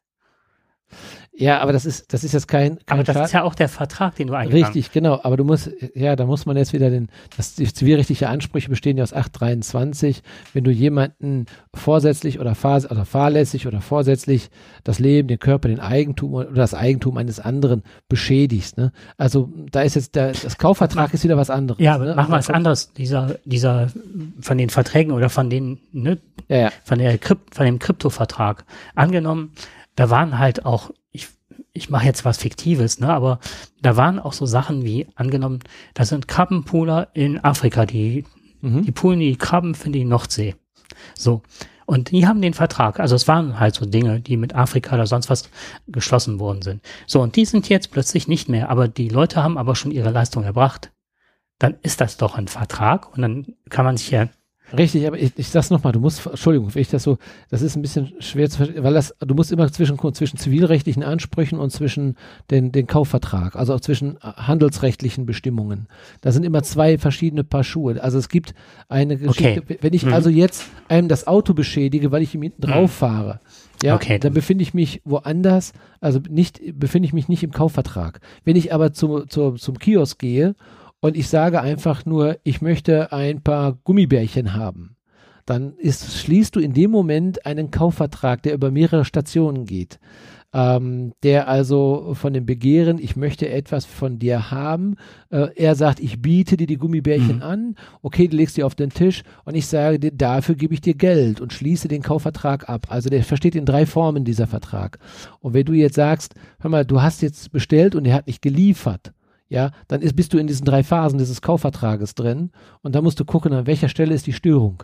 ja, aber das ist, das ist jetzt kein, kein Aber das Staat. ist ja auch der Vertrag, den du eingegangen Richtig, genau. Aber du musst, ja, da muss man jetzt wieder den, das, die zivilrechtliche Ansprüche bestehen ja aus 823. Wenn du jemanden vorsätzlich oder, fahr, oder fahrlässig oder vorsätzlich das Leben, den Körper, den Eigentum oder das Eigentum eines anderen beschädigst, ne? Also, da ist jetzt der, das Kaufvertrag ist wieder was anderes. Ja, ne? machen wir was anderes. Dieser, dieser, von den Verträgen oder von den, ne? Ja, ja. Von der Krypt, von dem Kryptovertrag. Angenommen, da waren halt auch, ich, ich mache jetzt was Fiktives, ne, aber da waren auch so Sachen wie, angenommen, da sind Krabbenpooler in Afrika, die, mhm. die poolen die Krabben für die Nordsee. So. Und die haben den Vertrag. Also es waren halt so Dinge, die mit Afrika oder sonst was geschlossen worden sind. So, und die sind jetzt plötzlich nicht mehr, aber die Leute haben aber schon ihre Leistung erbracht. Dann ist das doch ein Vertrag und dann kann man sich ja Richtig, aber ich, ich sag's nochmal, du musst, Entschuldigung, wenn ich das so, das ist ein bisschen schwer zu verstehen, weil das, du musst immer zwischen, zwischen zivilrechtlichen Ansprüchen und zwischen den, den Kaufvertrag, also auch zwischen handelsrechtlichen Bestimmungen. Da sind immer zwei verschiedene Paar Schuhe. Also es gibt eine Geschichte, okay. wenn ich mhm. also jetzt einem das Auto beschädige, weil ich ihm hinten drauf mhm. fahre, ja, okay. dann befinde ich mich woanders, also nicht, befinde ich mich nicht im Kaufvertrag. Wenn ich aber zu, zu, zum Kiosk gehe und ich sage einfach nur, ich möchte ein paar Gummibärchen haben, dann ist, schließt du in dem Moment einen Kaufvertrag, der über mehrere Stationen geht. Ähm, der also von dem Begehren, ich möchte etwas von dir haben, äh, er sagt, ich biete dir die Gummibärchen mhm. an, okay, du legst die auf den Tisch und ich sage dir, dafür gebe ich dir Geld und schließe den Kaufvertrag ab. Also der versteht in drei Formen dieser Vertrag. Und wenn du jetzt sagst, hör mal, du hast jetzt bestellt und er hat nicht geliefert, ja, dann ist, bist du in diesen drei Phasen dieses Kaufvertrages drin und da musst du gucken, an welcher Stelle ist die Störung.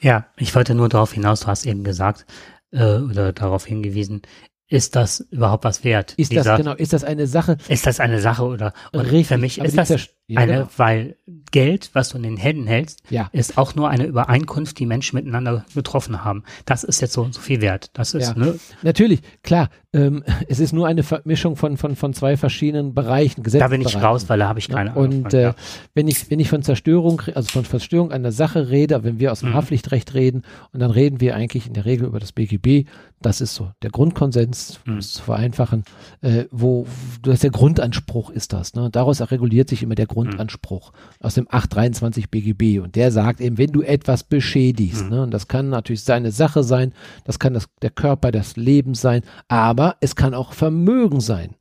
Ja, ich wollte nur darauf hinaus, du hast eben gesagt äh, oder darauf hingewiesen, ist das überhaupt was wert? Ist Dieser, das genau, ist das eine Sache? Ist das eine Sache oder und Richtig, für mich ist das ja, eine, genau. weil Geld, was du in den Händen hältst, ja. ist auch nur eine Übereinkunft, die Menschen miteinander getroffen haben. Das ist jetzt so und so viel wert. Das ist, ja. ne? Natürlich, klar. Ähm, [laughs] es ist nur eine Vermischung von, von, von zwei verschiedenen Bereichen, Da bin ich raus, weil da habe ich keine Ahnung. Und von, äh, wenn ich, wenn ich von Zerstörung, also von Zerstörung einer Sache rede, wenn wir aus dem mhm. Haftpflichtrecht reden, und dann reden wir eigentlich in der Regel über das BGB, das ist so der Grundkonsens, um mhm. es zu vereinfachen, äh, wo, das der Grundanspruch ist das. Ne? Daraus reguliert sich immer der Grundanspruch aus dem 823 BGB und der sagt eben, wenn du etwas beschädigst, mhm. ne, und das kann natürlich seine Sache sein, das kann das, der Körper, das Leben sein, aber es kann auch Vermögen sein.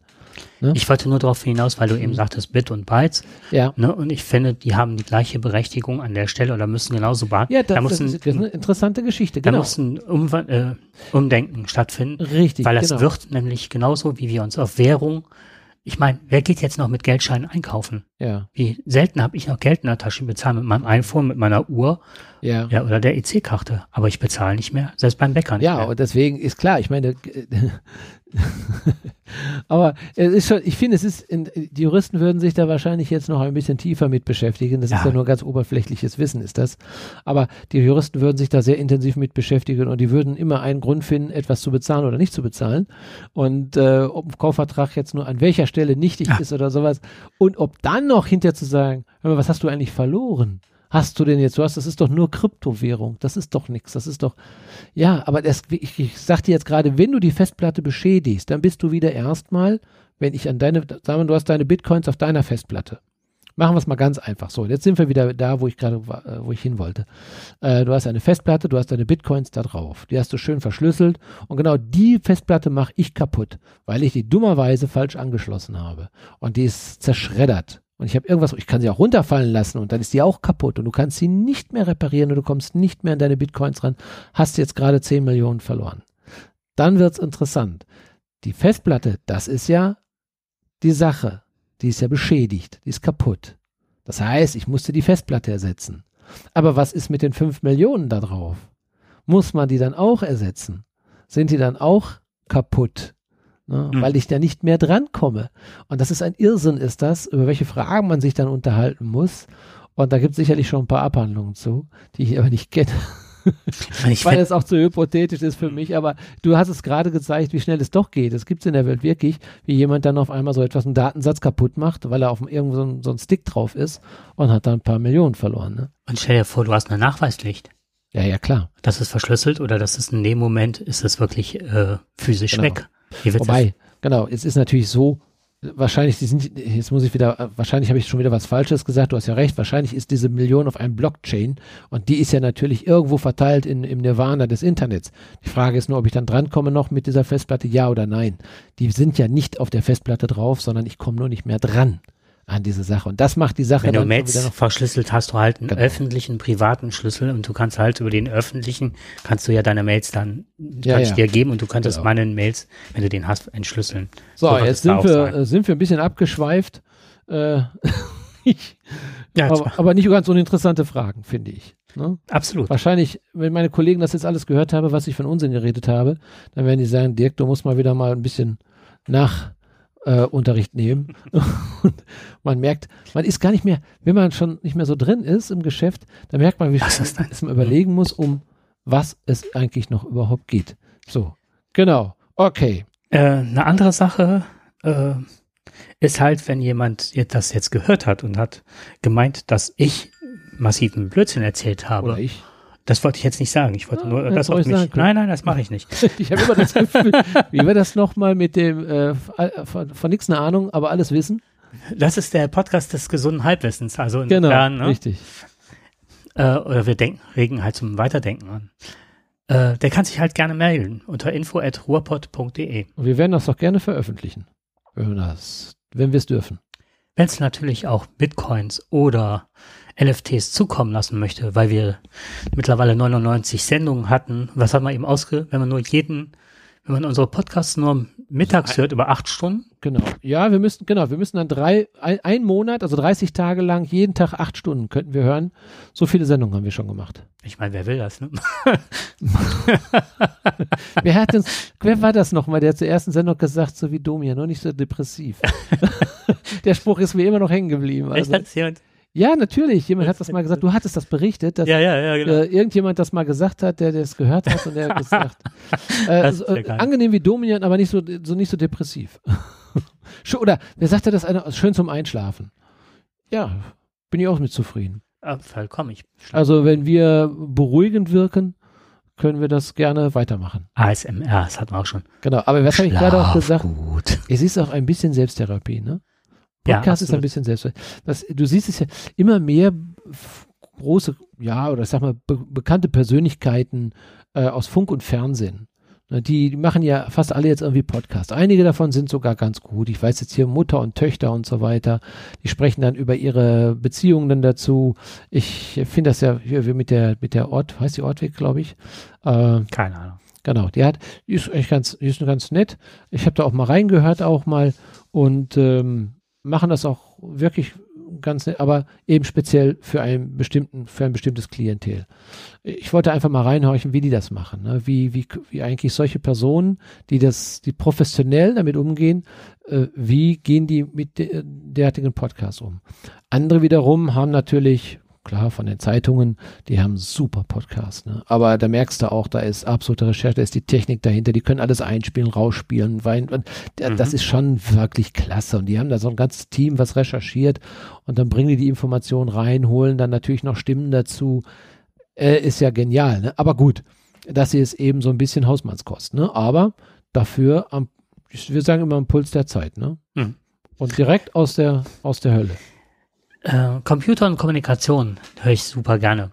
Ne? Ich wollte nur darauf hinaus, weil du eben mhm. sagtest Bit und Bytes. Ja. Ne? Und ich finde, die haben die gleiche Berechtigung an der Stelle oder müssen genauso behandeln. Ja, das, da muss das ist eine interessante Geschichte. Genau. Da muss ein um, äh, Umdenken stattfinden. Richtig. Weil das genau. wird nämlich genauso, wie wir uns auf Währung ich meine, wer geht jetzt noch mit Geldscheinen einkaufen? Ja. Wie selten habe ich noch Geld in der Tasche bezahlt mit meinem iPhone, mit meiner Uhr ja. ja oder der EC-Karte. Aber ich bezahle nicht mehr, selbst beim Bäcker nicht ja, mehr. und deswegen ist klar, ich meine, [laughs] aber es ist schon, ich finde, es ist, die Juristen würden sich da wahrscheinlich jetzt noch ein bisschen tiefer mit beschäftigen. Das ja. ist ja nur ganz oberflächliches Wissen, ist das. Aber die Juristen würden sich da sehr intensiv mit beschäftigen und die würden immer einen Grund finden, etwas zu bezahlen oder nicht zu bezahlen. Und äh, ob ein Kaufvertrag jetzt nur an welcher Stelle nichtig ja. ist oder sowas. Und ob dann noch hinterher zu sagen, was hast du eigentlich verloren? hast du denn jetzt? Du hast, das ist doch nur Kryptowährung. Das ist doch nichts. Das ist doch, ja, aber das, ich, ich sag dir jetzt gerade, wenn du die Festplatte beschädigst, dann bist du wieder erstmal, wenn ich an deine, sagen wir, du hast deine Bitcoins auf deiner Festplatte. Machen wir es mal ganz einfach. So, jetzt sind wir wieder da, wo ich gerade, äh, wo ich hin wollte. Äh, du hast eine Festplatte, du hast deine Bitcoins da drauf. Die hast du schön verschlüsselt und genau die Festplatte mache ich kaputt, weil ich die dummerweise falsch angeschlossen habe. Und die ist zerschreddert. Und ich habe irgendwas, ich kann sie auch runterfallen lassen und dann ist die auch kaputt und du kannst sie nicht mehr reparieren und du kommst nicht mehr an deine Bitcoins ran, hast jetzt gerade 10 Millionen verloren. Dann wird's interessant. Die Festplatte, das ist ja die Sache. Die ist ja beschädigt, die ist kaputt. Das heißt, ich musste die Festplatte ersetzen. Aber was ist mit den 5 Millionen da drauf? Muss man die dann auch ersetzen? Sind die dann auch kaputt? Ne, mhm. weil ich da nicht mehr drankomme. Und das ist ein Irrsinn, ist das, über welche Fragen man sich dann unterhalten muss. Und da gibt es sicherlich schon ein paar Abhandlungen zu, die ich aber nicht kenne. [laughs] weil es auch zu hypothetisch ist für mich, aber du hast es gerade gezeigt, wie schnell es doch geht. Es gibt es in der Welt wirklich, wie jemand dann auf einmal so etwas, einen Datensatz kaputt macht, weil er auf irgendwo so ein, so ein Stick drauf ist und hat dann ein paar Millionen verloren. Ne? Und stell dir vor, du hast eine Nachweispflicht. Ja, ja, klar. Das ist verschlüsselt oder das ist in dem Moment, ist es wirklich äh, physisch genau. weg. Wobei, genau, es ist natürlich so, wahrscheinlich, die sind, jetzt muss ich wieder, wahrscheinlich habe ich schon wieder was Falsches gesagt, du hast ja recht, wahrscheinlich ist diese Million auf einem Blockchain und die ist ja natürlich irgendwo verteilt in, im Nirvana des Internets. Die Frage ist nur, ob ich dann drankomme noch mit dieser Festplatte, ja oder nein. Die sind ja nicht auf der Festplatte drauf, sondern ich komme nur nicht mehr dran an diese Sache. Und das macht die Sache Wenn du Mails noch verschlüsselt hast, du halt einen genau. öffentlichen, privaten Schlüssel und du kannst halt über den öffentlichen, kannst du ja deine Mails dann ja, ja. dir geben und du könntest genau. meine Mails, wenn du den hast, entschlüsseln. So, so jetzt sind wir, sind wir ein bisschen abgeschweift. Äh, [laughs] ja, aber, aber, nicht ganz uninteressante Fragen, finde ich. Ne? Absolut. Wahrscheinlich, wenn meine Kollegen das jetzt alles gehört haben, was ich von Unsinn geredet habe, dann werden die sagen, Dirk, du musst mal wieder mal ein bisschen nach äh, Unterricht nehmen. [laughs] und man merkt, man ist gar nicht mehr, wenn man schon nicht mehr so drin ist im Geschäft, dann merkt man, wie schnell man überlegen muss, um was es eigentlich noch überhaupt geht. So, genau. Okay. Äh, eine andere Sache äh, ist halt, wenn jemand das jetzt gehört hat und hat gemeint, dass ich massiven Blödsinn erzählt habe. Oder ich. Das wollte ich jetzt nicht sagen. Ich wollte ah, nur das auf mich. Nein, nein, das mache ich nicht. [laughs] ich habe immer das Gefühl, wie war das nochmal mit dem äh, von, von nichts eine Ahnung, aber alles wissen? Das ist der Podcast des gesunden Halbwissens. Also genau, insofern, ne? richtig. Äh, oder wir denken, regen halt zum Weiterdenken an. Äh, der kann sich halt gerne melden unter info@ruhrpott.de. Und wir werden das doch gerne veröffentlichen, das, wenn wir es dürfen. Wenn es natürlich auch Bitcoins oder NFTs zukommen lassen möchte, weil wir mittlerweile 99 Sendungen hatten. Was hat man eben ausge, wenn man nur jeden, wenn man unsere Podcasts nur mittags hört, über acht Stunden? Genau. Ja, wir müssen, genau, wir müssen dann drei, ein, ein Monat, also 30 Tage lang, jeden Tag acht Stunden könnten wir hören. So viele Sendungen haben wir schon gemacht. Ich meine, wer will das, ne? [laughs] wer hat uns, wer war das nochmal, der zur ersten Sendung gesagt, so wie Domian, nur nicht so depressiv. [laughs] der Spruch ist mir immer noch hängen geblieben. Also. Echt, ja, natürlich. Jemand hat das mal gesagt. Du hattest das berichtet, dass ja, ja, ja, genau. äh, irgendjemand das mal gesagt hat, der das gehört hat und der hat gesagt, [laughs] äh, so, äh, angenehm wie Dominion, aber nicht so, so nicht so depressiv. [laughs] Oder wer sagte das einer schön zum Einschlafen? Ja, bin ich auch mit zufrieden. Ah, vollkommen. Ich also wenn wir beruhigend wirken, können wir das gerne weitermachen. ASMR, das hatten wir auch schon. Genau, aber was habe ich gerade auch gesagt? Gut. Es ist auch ein bisschen Selbsttherapie, ne? Podcast ja, ist ein bisschen selbst. Das, du siehst es ja immer mehr große, ja, oder ich sag mal, be bekannte Persönlichkeiten äh, aus Funk und Fernsehen. Ne, die, die, machen ja fast alle jetzt irgendwie Podcasts. Einige davon sind sogar ganz gut. Ich weiß jetzt hier Mutter und Töchter und so weiter. Die sprechen dann über ihre Beziehungen dazu. Ich finde das ja hier mit der, mit der Ort, heißt die Ortweg, glaube ich. Äh, Keine Ahnung. Genau, die hat, die ist echt ganz, die ist ganz nett. Ich habe da auch mal reingehört auch mal und ähm, machen das auch wirklich ganz aber eben speziell für einen bestimmten, für ein bestimmtes Klientel. Ich wollte einfach mal reinhorchen, wie die das machen, ne? wie, wie, wie eigentlich solche Personen, die das, die professionell damit umgehen, äh, wie gehen die mit de derartigen Podcasts um. Andere wiederum haben natürlich klar, von den Zeitungen, die haben super Podcasts, ne? Aber da merkst du auch, da ist absolute Recherche, da ist die Technik dahinter, die können alles einspielen, rausspielen, weil, und mhm. das ist schon wirklich klasse. Und die haben da so ein ganzes Team, was recherchiert und dann bringen die die Informationen rein, holen dann natürlich noch Stimmen dazu. Äh, ist ja genial, ne? Aber gut, das ist eben so ein bisschen Hausmannskost, ne? Aber dafür am, ich würde sagen immer am Puls der Zeit, ne? Mhm. Und direkt aus der, aus der Hölle. Äh, Computer und Kommunikation höre ich super gerne.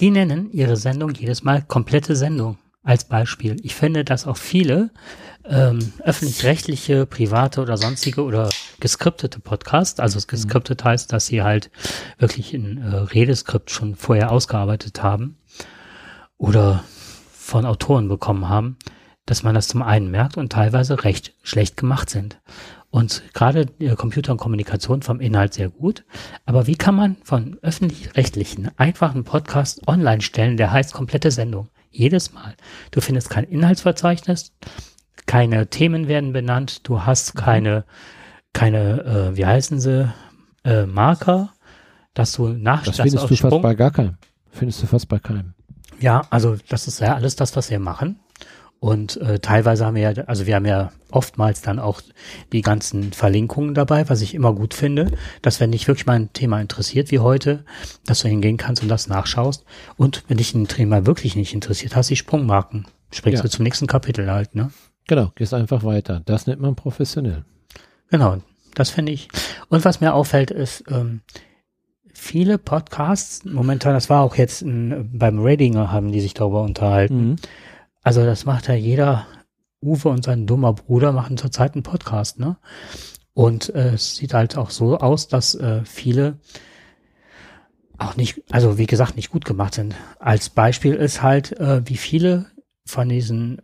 Die nennen ihre Sendung jedes Mal komplette Sendung als Beispiel. Ich finde, dass auch viele ähm, öffentlich-rechtliche, private oder sonstige oder geskriptete Podcasts, also geskriptet heißt, dass sie halt wirklich ein äh, Redeskript schon vorher ausgearbeitet haben oder von Autoren bekommen haben, dass man das zum einen merkt und teilweise recht schlecht gemacht sind. Und gerade Computer und Kommunikation vom Inhalt sehr gut. Aber wie kann man von öffentlich-rechtlichen einfachen Podcast online stellen, der heißt komplette Sendung? Jedes Mal. Du findest kein Inhaltsverzeichnis, keine Themen werden benannt, du hast mhm. keine, keine, äh, wie heißen sie, äh, Marker, dass du nach Das findest du fast bei gar keinem. Findest du fast bei keinem. Ja, also das ist ja alles das, was wir machen. Und äh, teilweise haben wir ja, also wir haben ja oftmals dann auch die ganzen Verlinkungen dabei, was ich immer gut finde, dass wenn dich wirklich mal ein Thema interessiert wie heute, dass du hingehen kannst und das nachschaust. Und wenn dich ein Thema wirklich nicht interessiert, hast du die Sprungmarken. Springst ja. du zum nächsten Kapitel halt, ne? Genau, gehst einfach weiter. Das nennt man professionell. Genau, das finde ich. Und was mir auffällt, ist, ähm, viele Podcasts, momentan, das war auch jetzt ein, beim Radinger, haben die sich darüber unterhalten. Mhm also das macht ja jeder, Uwe und sein dummer Bruder machen zurzeit einen Podcast, ne? Und äh, es sieht halt auch so aus, dass äh, viele auch nicht, also wie gesagt, nicht gut gemacht sind. Als Beispiel ist halt, äh, wie viele von diesen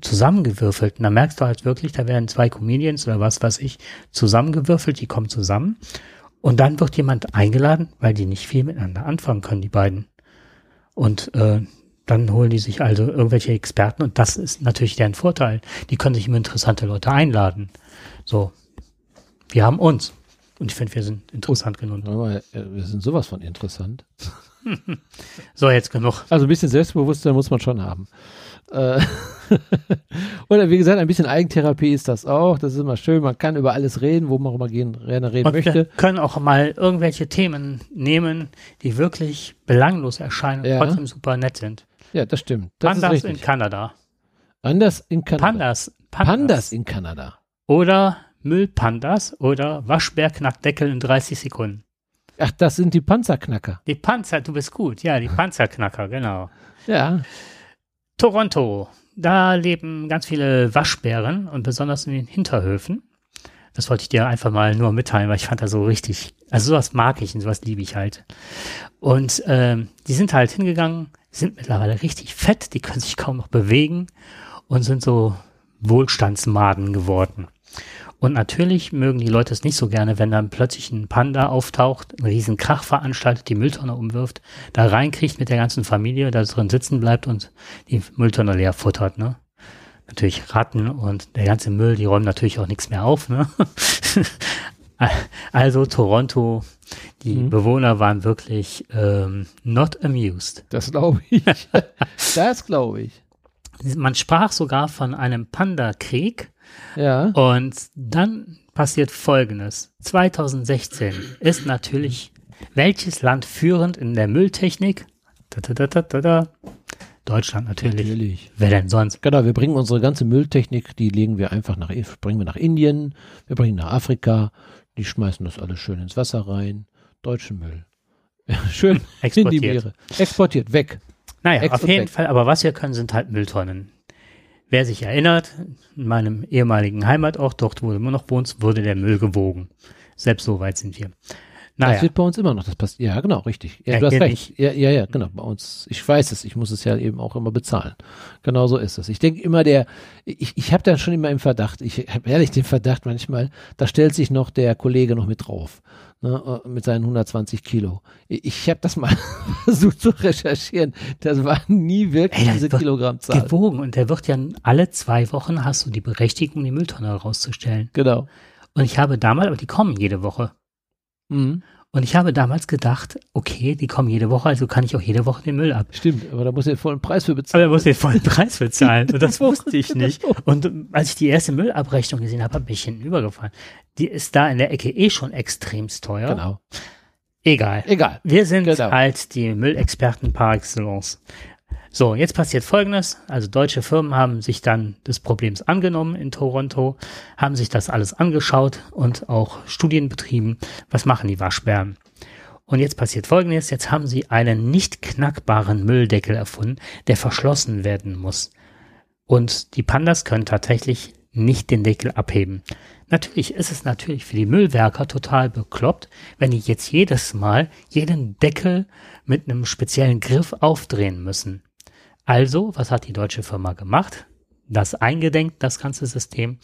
zusammengewürfelten, da merkst du halt wirklich, da werden zwei Comedians oder was weiß ich zusammengewürfelt, die kommen zusammen und dann wird jemand eingeladen, weil die nicht viel miteinander anfangen können, die beiden. Und äh, dann holen die sich also irgendwelche Experten und das ist natürlich deren Vorteil. Die können sich immer interessante Leute einladen. So, wir haben uns. Und ich finde, wir sind interessant genug. Aber äh, wir sind sowas von interessant. [laughs] so, jetzt genug. Also ein bisschen Selbstbewusstsein muss man schon haben. Äh, [laughs] Oder wie gesagt, ein bisschen Eigentherapie ist das auch. Das ist immer schön. Man kann über alles reden, wo man auch mal gehen, reden, reden und möchte. Wir können auch mal irgendwelche Themen nehmen, die wirklich belanglos erscheinen und ja. trotzdem super nett sind. Ja, das stimmt. Das Pandas in Kanada. Pandas in Kanada. Pandas. Pandas, Pandas in Kanada. Oder Müllpandas oder Waschbärknackdeckel in 30 Sekunden. Ach, das sind die Panzerknacker. Die Panzer, du bist gut. Ja, die Panzerknacker, genau. Ja. Toronto. Da leben ganz viele Waschbären und besonders in den Hinterhöfen. Das wollte ich dir einfach mal nur mitteilen, weil ich fand das so richtig, also sowas mag ich und sowas liebe ich halt. Und ähm, die sind halt hingegangen, sind mittlerweile richtig fett, die können sich kaum noch bewegen und sind so Wohlstandsmaden geworden. Und natürlich mögen die Leute es nicht so gerne, wenn dann plötzlich ein Panda auftaucht, einen riesen Krach veranstaltet, die Mülltonne umwirft, da reinkriegt mit der ganzen Familie, da drin sitzen bleibt und die Mülltonne leer futtert, ne? Natürlich Ratten und der ganze Müll, die räumen natürlich auch nichts mehr auf, ne? [laughs] also Toronto die mhm. Bewohner waren wirklich ähm, not amused. Das glaube ich. [laughs] das glaube ich. Man sprach sogar von einem Panda-Krieg. Ja. Und dann passiert Folgendes. 2016 ist natürlich welches Land führend in der Mülltechnik? Da, da, da, da, da. Deutschland natürlich. Natürlich. Wer denn sonst? Genau, wir bringen unsere ganze Mülltechnik, die legen wir einfach nach, bringen wir nach Indien, wir bringen nach Afrika, Die schmeißen das alles schön ins Wasser rein. Deutschen Müll. [laughs] schön in die Meere. Exportiert, weg. Naja, Ex auf jeden weg. Fall. Aber was wir können, sind halt Mülltonnen. Wer sich erinnert, in meinem ehemaligen Heimatort, dort wo du immer noch wohnst, wurde der Müll gewogen. Selbst so weit sind wir. Naja. Das wird bei uns immer noch, das passt. Ja, genau, richtig. Ja, du hast recht. Ja, ja, ja, genau. Bei uns, ich weiß es, ich muss es ja eben auch immer bezahlen. Genau so ist es. Ich denke immer, der, ich, ich habe da schon immer im Verdacht, ich habe ehrlich den Verdacht manchmal, da stellt sich noch der Kollege noch mit drauf. Ne, mit seinen 120 Kilo. Ich habe das mal [laughs] versucht zu recherchieren. Das war nie wirklich Ey, diese Kilogrammzahl. Gewogen und der wird ja alle zwei Wochen hast du die Berechtigung, die Mülltonne rauszustellen. Genau. Und ich habe damals, aber die kommen jede Woche. Mhm. Und ich habe damals gedacht, okay, die kommen jede Woche, also kann ich auch jede Woche den Müll ab. Stimmt, aber da muss er den vollen Preis für bezahlen. Aber da muss er den vollen Preis bezahlen. Und das [laughs] wusste ich nicht. Und als ich die erste Müllabrechnung gesehen habe, habe ich hinten übergefallen. Die ist da in der Ecke eh schon extremst teuer. Genau. Egal. Egal. Wir sind genau. halt die Müllexperten par excellence. So, jetzt passiert Folgendes. Also deutsche Firmen haben sich dann des Problems angenommen in Toronto, haben sich das alles angeschaut und auch Studien betrieben. Was machen die Waschbären? Und jetzt passiert Folgendes. Jetzt haben sie einen nicht knackbaren Mülldeckel erfunden, der verschlossen werden muss. Und die Pandas können tatsächlich nicht den Deckel abheben. Natürlich ist es natürlich für die Müllwerker total bekloppt, wenn die jetzt jedes Mal jeden Deckel mit einem speziellen Griff aufdrehen müssen. Also, was hat die deutsche Firma gemacht? Das eingedenkt, das ganze System.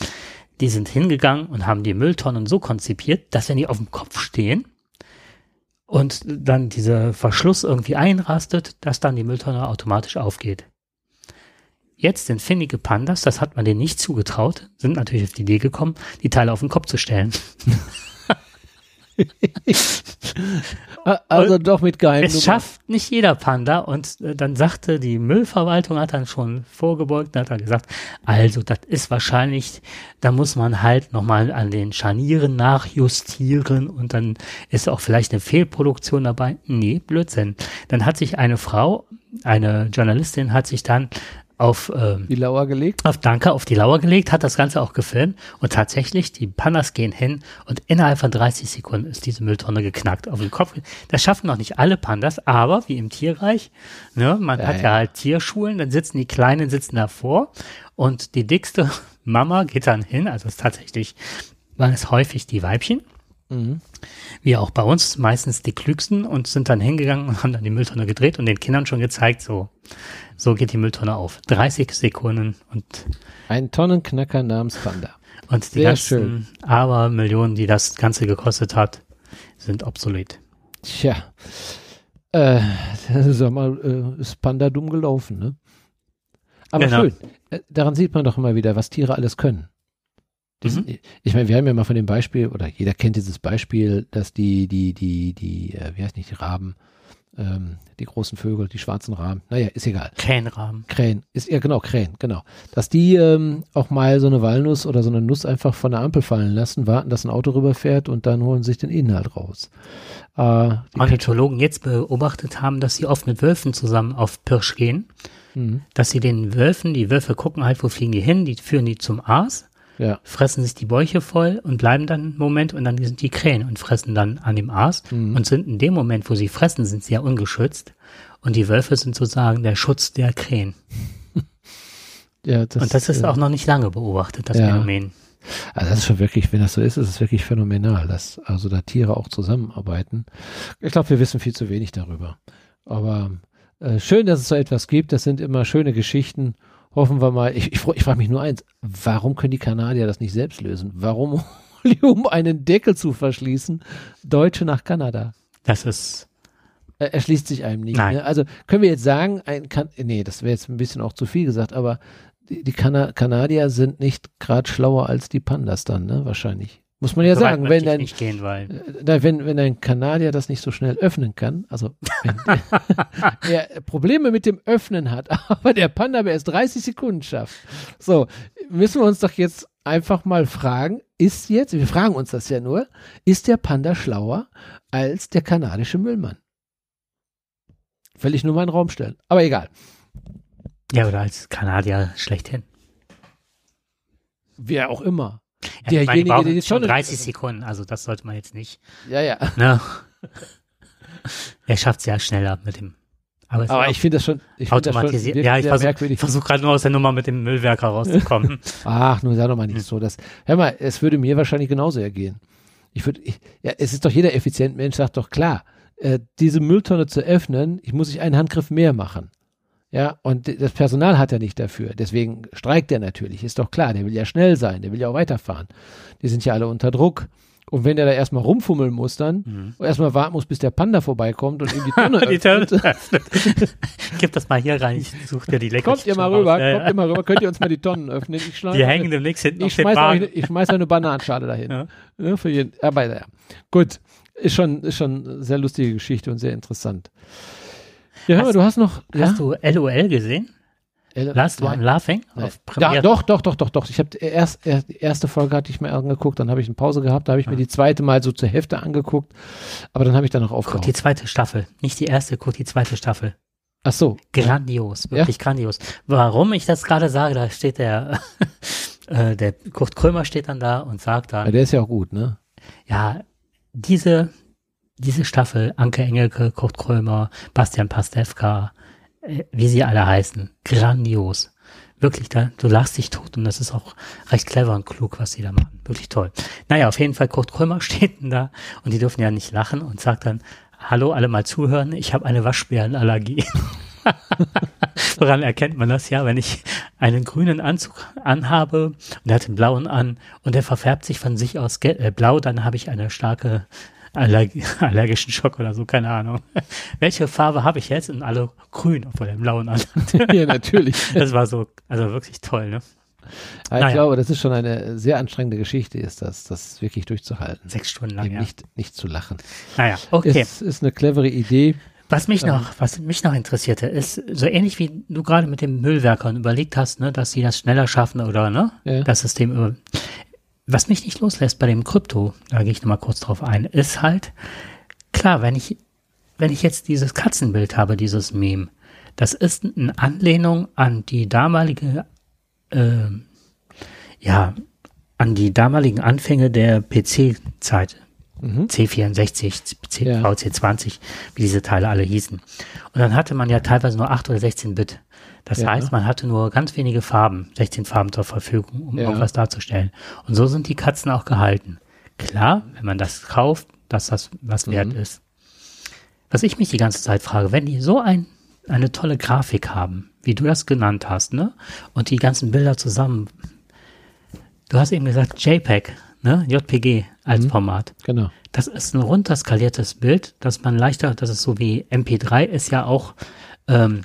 Die sind hingegangen und haben die Mülltonnen so konzipiert, dass wenn die auf dem Kopf stehen und dann dieser Verschluss irgendwie einrastet, dass dann die Mülltonne automatisch aufgeht. Jetzt sind findige Pandas, das hat man denen nicht zugetraut, sind natürlich auf die Idee gekommen, die Teile auf den Kopf zu stellen. [laughs] [laughs] also und doch mit Geheimnummer. Es schafft nicht jeder Panda und äh, dann sagte die Müllverwaltung, hat dann schon vorgebeugt, hat dann gesagt, also das ist wahrscheinlich, da muss man halt nochmal an den Scharnieren nachjustieren und dann ist auch vielleicht eine Fehlproduktion dabei. Nee, Blödsinn. Dann hat sich eine Frau, eine Journalistin hat sich dann auf ähm, die Lauer gelegt. Auf Danke, auf die Lauer gelegt, hat das Ganze auch gefilmt und tatsächlich, die Pandas gehen hin und innerhalb von 30 Sekunden ist diese Mülltonne geknackt auf den Kopf. Das schaffen noch nicht alle Pandas, aber wie im Tierreich, ne, man ja, hat ja, ja halt Tierschulen, dann sitzen die Kleinen sitzen davor und die dickste [laughs] Mama geht dann hin, also es ist tatsächlich, waren es häufig die Weibchen. Mhm. Wie auch bei uns, meistens die klügsten und sind dann hingegangen und haben dann die Mülltonne gedreht und den Kindern schon gezeigt, so, so geht die Mülltonne auf. 30 Sekunden und. Ein Tonnenknacker namens Panda. Und die Sehr ganzen schön. Abermillionen, die das Ganze gekostet hat, sind obsolet. Tja. Äh, [laughs] sag mal, äh, ist Panda dumm gelaufen, ne? Aber genau. schön. Äh, daran sieht man doch immer wieder, was Tiere alles können. Das, mhm. Ich meine, wir haben ja mal von dem Beispiel, oder jeder kennt dieses Beispiel, dass die, die, die, die, äh, wie heißt nicht, die Raben, ähm, die großen Vögel, die schwarzen Raben, naja, ist egal. Krähenraben. Krähen, ist ja genau, Krähen, genau. Dass die ähm, auch mal so eine Walnuss oder so eine Nuss einfach von der Ampel fallen lassen, warten, dass ein Auto rüberfährt und dann holen sich den Inhalt raus. Äh, Ornithologen jetzt beobachtet haben, dass sie oft mit Wölfen zusammen auf Pirsch gehen, mhm. dass sie den Wölfen, die Wölfe gucken halt, wo fliegen die hin, die führen die zum Aas ja. fressen sich die Bäuche voll und bleiben dann einen Moment und dann sind die Krähen und fressen dann an dem Aas mhm. und sind in dem Moment, wo sie fressen, sind sie ja ungeschützt und die Wölfe sind sozusagen der Schutz der Krähen. [laughs] ja, das, und das ist äh, auch noch nicht lange beobachtet, das ja. Phänomen. Also das ist schon wirklich, wenn das so ist, ist es wirklich phänomenal, dass also da Tiere auch zusammenarbeiten. Ich glaube, wir wissen viel zu wenig darüber. Aber äh, schön, dass es so etwas gibt. Das sind immer schöne Geschichten hoffen wir mal, ich, ich, ich frage mich nur eins, warum können die Kanadier das nicht selbst lösen? Warum, [laughs] um einen Deckel zu verschließen, Deutsche nach Kanada? Das ist. Er erschließt sich einem nicht. Ne? Also können wir jetzt sagen, ein kan nee, das wäre jetzt ein bisschen auch zu viel gesagt, aber die, die Kana Kanadier sind nicht gerade schlauer als die Pandas dann, ne? Wahrscheinlich. Muss man ja so sagen, wenn ein, gehen, äh, wenn, wenn ein Kanadier das nicht so schnell öffnen kann, also wenn [laughs] [laughs] er Probleme mit dem Öffnen hat, [laughs] aber der Panda-Bär es 30 Sekunden schafft. So, müssen wir uns doch jetzt einfach mal fragen, ist jetzt, wir fragen uns das ja nur, ist der Panda schlauer als der kanadische Müllmann? Will ich nur mal in den Raum stellen. Aber egal. Ja, oder als Kanadier schlechthin. Wer auch immer. Derjenige, der die Tonne 30 Sekunden, also das sollte man jetzt nicht. Ja, ja. Ne? er schafft es ja schneller mit dem. Aber, aber ich finde das schon ich automatisiert. Das schon ja, ich versuche versuch gerade nur aus der Nummer mit dem Müllwerker rauszukommen. [laughs] Ach, nun sag doch mal nicht so. Dass, hör mal, es würde mir wahrscheinlich genauso ergehen. Ich würde, ja, es ist doch jeder effizient Mensch, sagt doch klar, äh, diese Mülltonne zu öffnen, ich muss ich einen Handgriff mehr machen. Ja, und das Personal hat er nicht dafür. Deswegen streikt er natürlich, ist doch klar. Der will ja schnell sein, der will ja auch weiterfahren. Die sind ja alle unter Druck. Und wenn der da erstmal rumfummeln muss dann, mhm. erstmal warten muss, bis der Panda vorbeikommt und ihm die Tonne [laughs] die öffnet. [laughs] Gib das mal hier rein, ich suche dir die lecker Kommt ihr mal rüber, ja, kommt ja. ihr mal rüber, könnt ihr uns mal die Tonnen öffnen. Ich die hängen demnächst hinten ich schmeiß, euch, ich schmeiß eine Bananenschale dahin. Ja. ja. für jeden, aber ja. Gut, ist schon, ist schon eine sehr lustige Geschichte und sehr interessant. Ja, hör mal, du hast noch. Hast du LOL gesehen? L Last One Laughing? Ja, doch, doch, doch, doch, doch. Ich habe erst, erst, die erste Folge hatte ich mir angeguckt, dann habe ich eine Pause gehabt, da habe ich ah. mir die zweite mal so zur Hälfte angeguckt, aber dann habe ich dann noch aufgehört. Guck die zweite Staffel, nicht die erste, guck die zweite Staffel. Ach so. Grandios, wirklich ja? grandios. Warum ich das gerade sage, da steht der, [laughs] äh, der Kurt Krömer steht dann da und sagt dann. Ja, der ist ja auch gut, ne? Ja, diese, diese Staffel, Anke Engelke, Kurt Krömer, Bastian Pastewka, äh, wie sie alle heißen, grandios. Wirklich, da, du lachst dich tot und das ist auch recht clever und klug, was sie da machen. Wirklich toll. Naja, auf jeden Fall, Kurt Krömer [laughs] steht denn da und die dürfen ja nicht lachen und sagt dann, hallo, alle mal zuhören, ich habe eine Waschbärenallergie. [laughs] Woran erkennt man das? Ja, wenn ich einen grünen Anzug anhabe und er hat den blauen an und der verfärbt sich von sich aus äh, blau, dann habe ich eine starke Allerg [laughs] allergischen Schock oder so, keine Ahnung. [laughs] Welche Farbe habe ich jetzt? Und alle grün, obwohl der blauen an. [laughs] ja, natürlich. Das war so, also wirklich toll, ne? Ich naja. glaube, das ist schon eine sehr anstrengende Geschichte, ist das, das wirklich durchzuhalten. Sechs Stunden lang, ja. Nicht, nicht zu lachen. Naja, okay. Es ist eine clevere Idee. Was mich ähm, noch, was mich noch interessierte, ist so ähnlich wie du gerade mit den Müllwerkern überlegt hast, ne, dass sie das schneller schaffen oder ne, ja. das System über. Was mich nicht loslässt bei dem Krypto, da gehe ich nochmal kurz drauf ein, ist halt, klar, wenn ich, wenn ich jetzt dieses Katzenbild habe, dieses Meme, das ist eine Anlehnung an die damalige, äh, ja, an die damaligen Anfänge der PC-Zeit. Mhm. C64, C, ja. VC20, wie diese Teile alle hießen. Und dann hatte man ja teilweise nur 8 oder 16 Bit. Das ja. heißt, man hatte nur ganz wenige Farben, 16 Farben zur Verfügung, um ja. irgendwas darzustellen. Und so sind die Katzen auch gehalten. Klar, wenn man das kauft, dass das was mhm. wert ist. Was ich mich die ganze Zeit frage, wenn die so ein, eine tolle Grafik haben, wie du das genannt hast, ne? Und die ganzen Bilder zusammen. Du hast eben gesagt JPEG, ne? JPG als mhm. Format. Genau. Das ist ein runterskaliertes Bild, dass man leichter, das ist so wie MP3 ist ja auch ähm,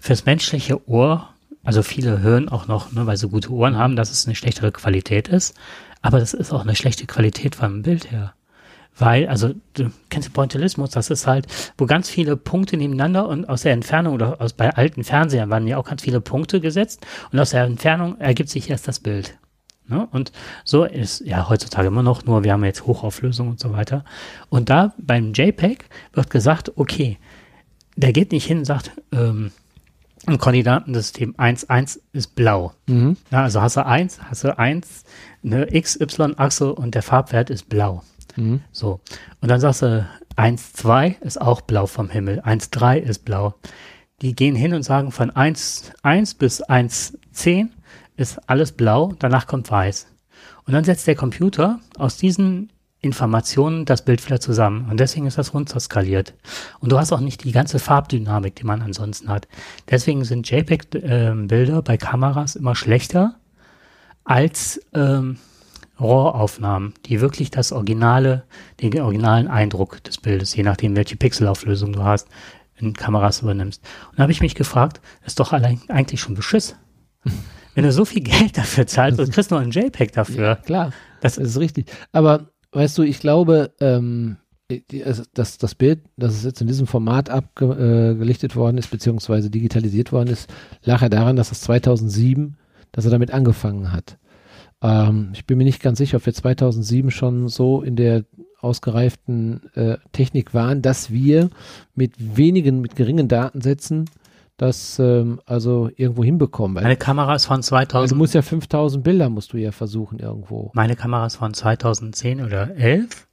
fürs menschliche Ohr, also viele hören auch noch, ne, weil sie gute Ohren haben, dass es eine schlechtere Qualität ist. Aber das ist auch eine schlechte Qualität vom Bild her. Weil, also, du kennst Pointillismus, das ist halt, wo ganz viele Punkte nebeneinander und aus der Entfernung oder aus bei alten Fernsehern waren ja auch ganz viele Punkte gesetzt und aus der Entfernung ergibt sich erst das Bild. Ne? Und so ist ja heutzutage immer noch, nur wir haben jetzt Hochauflösung und so weiter. Und da beim JPEG wird gesagt, okay, der geht nicht hin und sagt, ähm, ein Koordinatensystem 1, 1 ist blau. Mhm. Ja, also hast du 1, hast du 1, eine XY-Achse und der Farbwert ist blau. Mhm. So. Und dann sagst du, 1, 2 ist auch blau vom Himmel, 1, 3 ist blau. Die gehen hin und sagen, von 1, 1 bis 1, 10 ist alles blau, danach kommt weiß. Und dann setzt der Computer aus diesen Informationen das Bild wieder zusammen. Und deswegen ist das runterskaliert. Und du hast auch nicht die ganze Farbdynamik, die man ansonsten hat. Deswegen sind JPEG-Bilder äh, bei Kameras immer schlechter als ähm, RAW-Aufnahmen, die wirklich das originale, den originalen Eindruck des Bildes, je nachdem, welche Pixelauflösung du hast, in Kameras übernimmst. Und da habe ich mich gefragt, ist doch allein, eigentlich schon Beschiss. Wenn du so viel Geld dafür zahlst, dann kriegst du noch ein JPEG dafür. Ja, klar, das ist richtig. Aber weißt du, ich glaube, ähm, also das, das Bild, das es jetzt in diesem Format abgelichtet worden ist, beziehungsweise digitalisiert worden ist, lag ja daran, dass es 2007, dass er damit angefangen hat. Ähm, ich bin mir nicht ganz sicher, ob wir 2007 schon so in der ausgereiften äh, Technik waren, dass wir mit wenigen, mit geringen Datensätzen das ähm, also irgendwo hinbekommen. Meine Kamera ist von 2000. du musst ja 5000 Bilder musst du ja versuchen irgendwo. Meine Kamera ist von 2010 oder 11,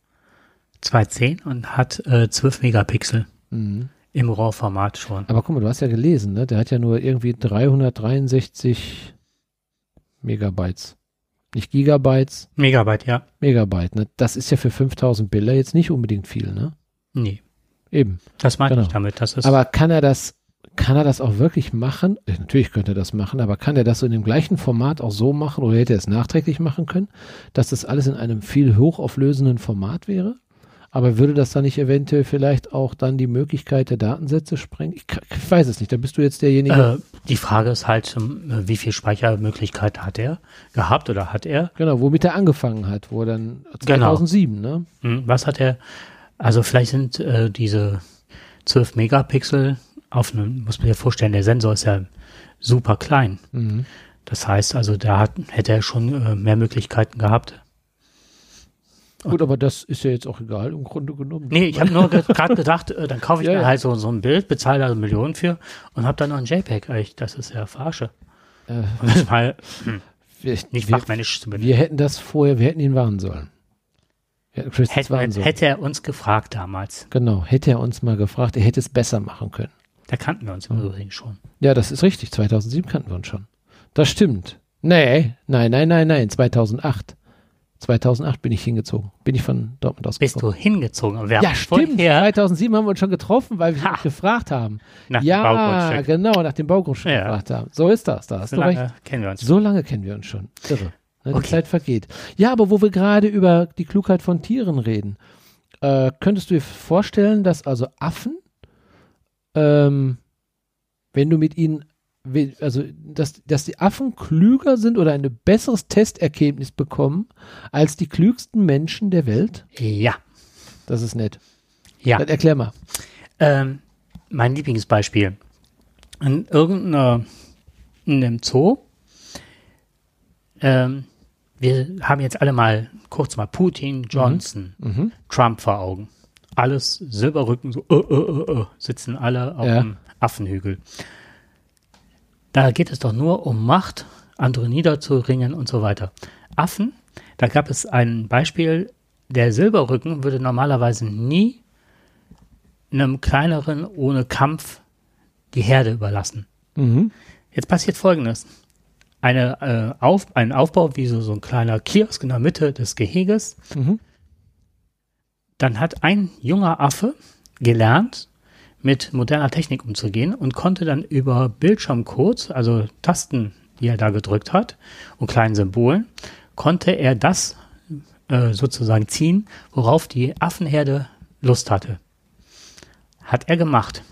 2010 und hat äh, 12 Megapixel. Mhm. Im RAW-Format schon. Aber guck mal, du hast ja gelesen, ne? Der hat ja nur irgendwie 363 Megabytes. Nicht Gigabytes. Megabyte, ja. Megabyte, ne? Das ist ja für 5000 Bilder jetzt nicht unbedingt viel, ne? Nee. Eben. Das meine genau. ich damit. Das ist aber kann er das, kann er das auch wirklich machen? Äh, natürlich könnte er das machen, aber kann er das so in dem gleichen Format auch so machen oder hätte er es nachträglich machen können, dass das alles in einem viel hochauflösenden Format wäre? Aber würde das dann nicht eventuell vielleicht auch dann die Möglichkeit der Datensätze sprengen? Ich, ich weiß es nicht, da bist du jetzt derjenige. Äh, die Frage ist halt, ähm, wie viel Speichermöglichkeit hat er gehabt oder hat er? Genau, womit er angefangen hat, wo dann 2007, genau. ne? Hm, was hat er, also vielleicht sind äh, diese 12 Megapixel auf einem, muss man sich vorstellen, der Sensor ist ja super klein. Mhm. Das heißt also, da hat, hätte er schon äh, mehr Möglichkeiten gehabt. Gut, aber das ist ja jetzt auch egal im Grunde genommen. Nee, ich habe nur gerade [laughs] gedacht, äh, dann kaufe ich ja, mir halt so, so ein Bild, bezahle da Millionen für und habe dann noch ein JPEG. Echt, das ist ja Verarsche. Äh, das mal hm, wir, nicht fachmännisch zu benennen. Wir hätten das vorher, wir hätten ihn warnen sollen. Hätte, hätte er uns gefragt damals. Genau, hätte er uns mal gefragt, er hätte es besser machen können. Da kannten wir uns im Übrigen schon. Ja, das ist richtig. 2007 kannten wir uns schon. Das stimmt. Nee, nein, nein, nein, nein, 2008. 2008 bin ich hingezogen. Bin ich von Dortmund aus. Bist du hingezogen? ja, stimmt. 2007 haben wir uns schon getroffen, weil wir ha. gefragt haben. Nach ja, dem genau, nach dem Baugrundstück ja. gefragt haben. So ist das. Da so lange recht. kennen wir uns. So lange kennen wir uns schon. Irre. Ne, okay. Die Zeit vergeht. Ja, aber wo wir gerade über die Klugheit von Tieren reden, äh, könntest du dir vorstellen, dass also Affen, ähm, wenn du mit ihnen also dass, dass die Affen klüger sind oder ein besseres Testergebnis bekommen als die klügsten Menschen der Welt? Ja. Das ist nett. Ja. Dann erklär mal. Ähm, mein Lieblingsbeispiel. In irgendeiner, in einem Zoo, ähm, wir haben jetzt alle mal kurz mal Putin, Johnson, mhm. mhm. Trump vor Augen. Alles Silberrücken, so, uh, uh, uh, sitzen alle auf ja. dem Affenhügel. Da geht es doch nur um Macht, andere niederzuringen und so weiter. Affen, da gab es ein Beispiel, der Silberrücken würde normalerweise nie einem kleineren ohne Kampf die Herde überlassen. Mhm. Jetzt passiert Folgendes. Eine, äh, auf, ein Aufbau wie so, so ein kleiner Kiosk in der Mitte des Geheges. Mhm. Dann hat ein junger Affe gelernt, mit moderner Technik umzugehen und konnte dann über Bildschirmcodes, also Tasten, die er da gedrückt hat und kleinen Symbolen, konnte er das äh, sozusagen ziehen, worauf die Affenherde Lust hatte. Hat er gemacht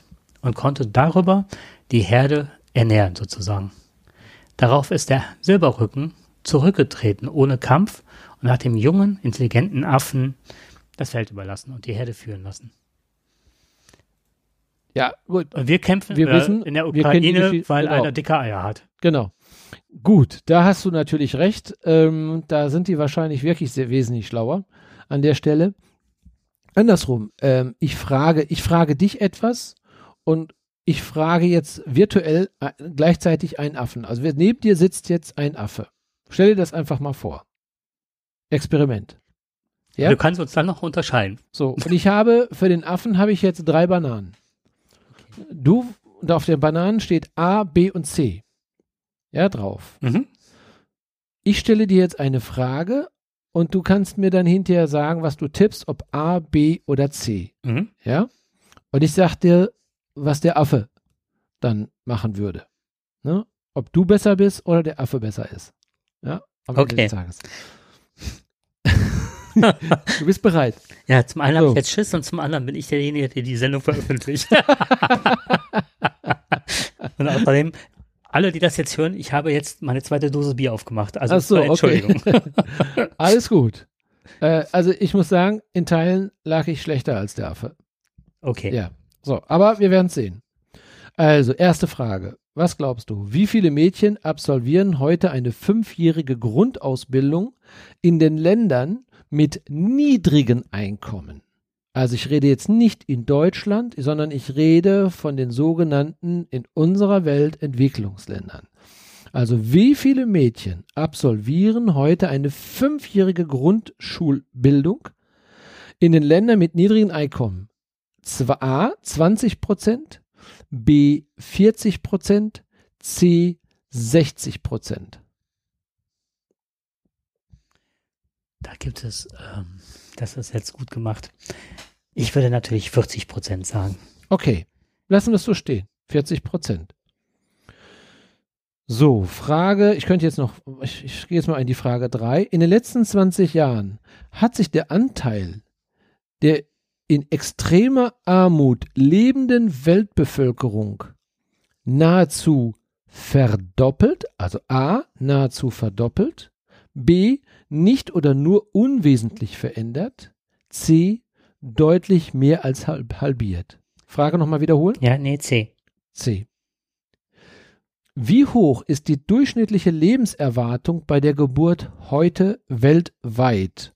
und konnte darüber die Herde ernähren sozusagen. Darauf ist der Silberrücken zurückgetreten ohne Kampf und hat dem jungen, intelligenten Affen das Feld überlassen und die Herde führen lassen. Ja, gut. Und wir kämpfen wir wissen, in der Ukraine, weil genau. einer dicke Eier hat. Genau. Gut, da hast du natürlich recht. Ähm, da sind die wahrscheinlich wirklich sehr wesentlich schlauer an der Stelle. Andersrum, ähm, ich frage, ich frage dich etwas und ich frage jetzt virtuell äh, gleichzeitig einen Affen. Also neben dir sitzt jetzt ein Affe. Stell dir das einfach mal vor. Experiment. Ja? Du kannst uns dann noch unterscheiden. So, und ich habe, für den Affen habe ich jetzt drei Bananen. Du, und auf den Bananen steht A, B und C. Ja, drauf. Mhm. Ich stelle dir jetzt eine Frage und du kannst mir dann hinterher sagen, was du tippst, ob A, B oder C. Mhm. Ja? Und ich sag dir, was der Affe dann machen würde. Ne? Ob du besser bist oder der Affe besser ist. Ja? Am okay. Ende des Tages. [laughs] du bist bereit. Ja, zum einen so. habe ich jetzt Schiss und zum anderen bin ich derjenige, der die Sendung veröffentlicht. [laughs] und außerdem, alle, die das jetzt hören, ich habe jetzt meine zweite Dose Bier aufgemacht. Also so, Entschuldigung. Okay. [laughs] Alles gut. Äh, also ich muss sagen, in Teilen lag ich schlechter als der Affe. Okay. Ja. So, aber wir werden es sehen. Also, erste Frage. Was glaubst du? Wie viele Mädchen absolvieren heute eine fünfjährige Grundausbildung in den Ländern mit niedrigen Einkommen. Also ich rede jetzt nicht in Deutschland, sondern ich rede von den sogenannten in unserer Welt Entwicklungsländern. Also wie viele Mädchen absolvieren heute eine fünfjährige Grundschulbildung in den Ländern mit niedrigen Einkommen? A 20 Prozent, B 40 Prozent, C 60 Prozent. Da gibt es, ähm, das ist jetzt gut gemacht. Ich würde natürlich 40 Prozent sagen. Okay, lassen wir es so stehen. 40 Prozent. So, Frage, ich könnte jetzt noch, ich, ich gehe jetzt mal in die Frage 3. In den letzten 20 Jahren hat sich der Anteil der in extremer Armut lebenden Weltbevölkerung nahezu verdoppelt, also A, nahezu verdoppelt, B, nicht oder nur unwesentlich verändert, C, deutlich mehr als halb, halbiert. Frage nochmal wiederholen? Ja, nee, C. C. Wie hoch ist die durchschnittliche Lebenserwartung bei der Geburt heute weltweit?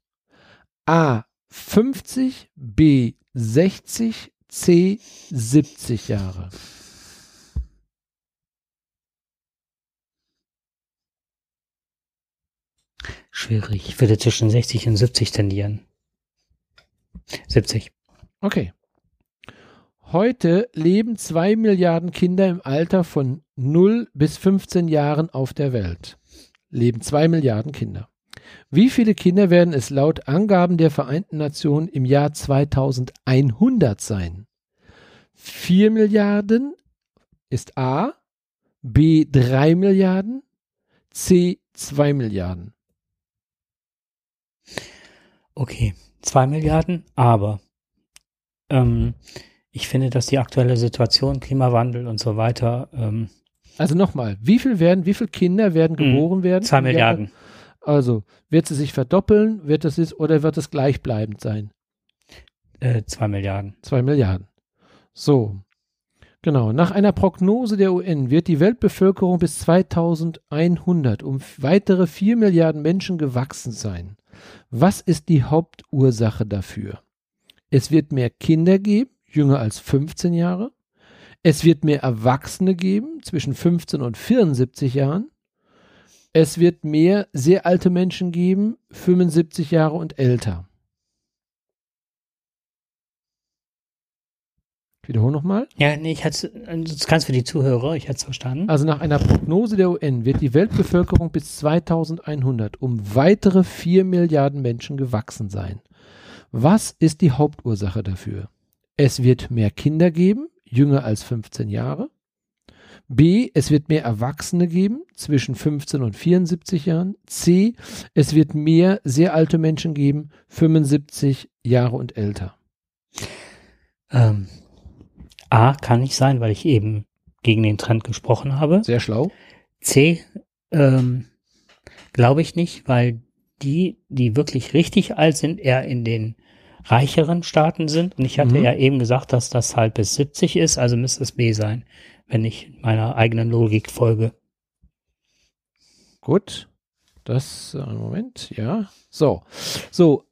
A 50, B 60, C 70 Jahre. Schwierig. Ich würde zwischen 60 und 70 tendieren. 70. Okay. Heute leben zwei Milliarden Kinder im Alter von 0 bis 15 Jahren auf der Welt. Leben zwei Milliarden Kinder. Wie viele Kinder werden es laut Angaben der Vereinten Nationen im Jahr 2100 sein? 4 Milliarden ist A, B 3 Milliarden, C 2 Milliarden. Okay, 2 Milliarden, aber ähm, ich finde, dass die aktuelle Situation, Klimawandel und so weiter. Ähm, also nochmal, wie viel werden, wie viele Kinder werden hm, geboren werden? Zwei Milliarden. Also, wird sie sich verdoppeln, wird es ist, oder wird es gleichbleibend sein? Äh, zwei Milliarden. Zwei Milliarden. So. Genau. Nach einer Prognose der UN wird die Weltbevölkerung bis 2100 um weitere vier Milliarden Menschen gewachsen sein. Was ist die Hauptursache dafür? Es wird mehr Kinder geben, jünger als 15 Jahre. Es wird mehr Erwachsene geben, zwischen 15 und 74 Jahren. Es wird mehr sehr alte Menschen geben, 75 Jahre und älter. Wiederhole nochmal. Ja, nee, ich hatte, das kannst für die Zuhörer, ich hätte es verstanden. Also nach einer Prognose der UN wird die Weltbevölkerung bis 2100 um weitere 4 Milliarden Menschen gewachsen sein. Was ist die Hauptursache dafür? Es wird mehr Kinder geben, jünger als 15 Jahre. B, es wird mehr Erwachsene geben, zwischen 15 und 74 Jahren. C, es wird mehr sehr alte Menschen geben, 75 Jahre und älter. Ähm, A kann nicht sein, weil ich eben gegen den Trend gesprochen habe. Sehr schlau. C, ähm, glaube ich nicht, weil die, die wirklich richtig alt sind, eher in den reicheren Staaten sind. Und ich hatte mhm. ja eben gesagt, dass das halt bis 70 ist, also müsste es B sein, wenn ich meiner eigenen Logik folge. Gut. Das, äh, Moment, ja. So. So.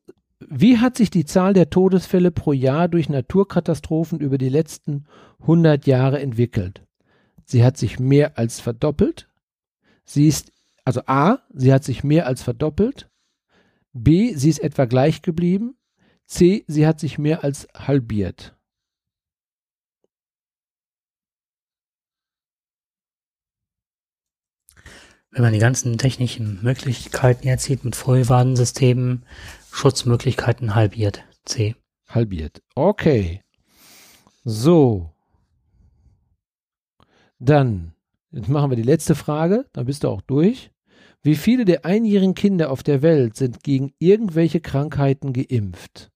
Wie hat sich die Zahl der Todesfälle pro Jahr durch Naturkatastrophen über die letzten 100 Jahre entwickelt? Sie hat sich mehr als verdoppelt. Sie ist, also A, sie hat sich mehr als verdoppelt. B, sie ist etwa gleich geblieben. C, sie hat sich mehr als halbiert. Wenn man die ganzen technischen Möglichkeiten jetzt sieht mit Vollwarnsystemen, Schutzmöglichkeiten halbiert. C. Halbiert. Okay. So. Dann, jetzt machen wir die letzte Frage, dann bist du auch durch. Wie viele der einjährigen Kinder auf der Welt sind gegen irgendwelche Krankheiten geimpft?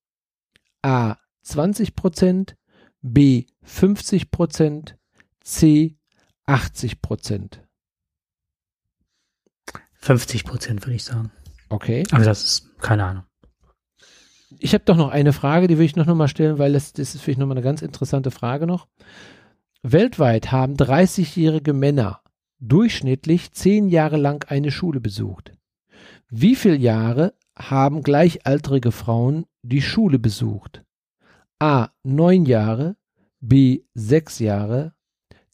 A 20 Prozent, B 50 Prozent, C 80 Prozent. 50 Prozent würde ich sagen. Okay. Aber das ist keine Ahnung. Ich habe doch noch eine Frage, die will ich noch, noch mal stellen, weil das, das ist vielleicht noch mal eine ganz interessante Frage noch. Weltweit haben 30-jährige Männer durchschnittlich zehn Jahre lang eine Schule besucht. Wie viele Jahre haben gleichaltrige Frauen die Schule besucht? A. neun Jahre, B. sechs Jahre,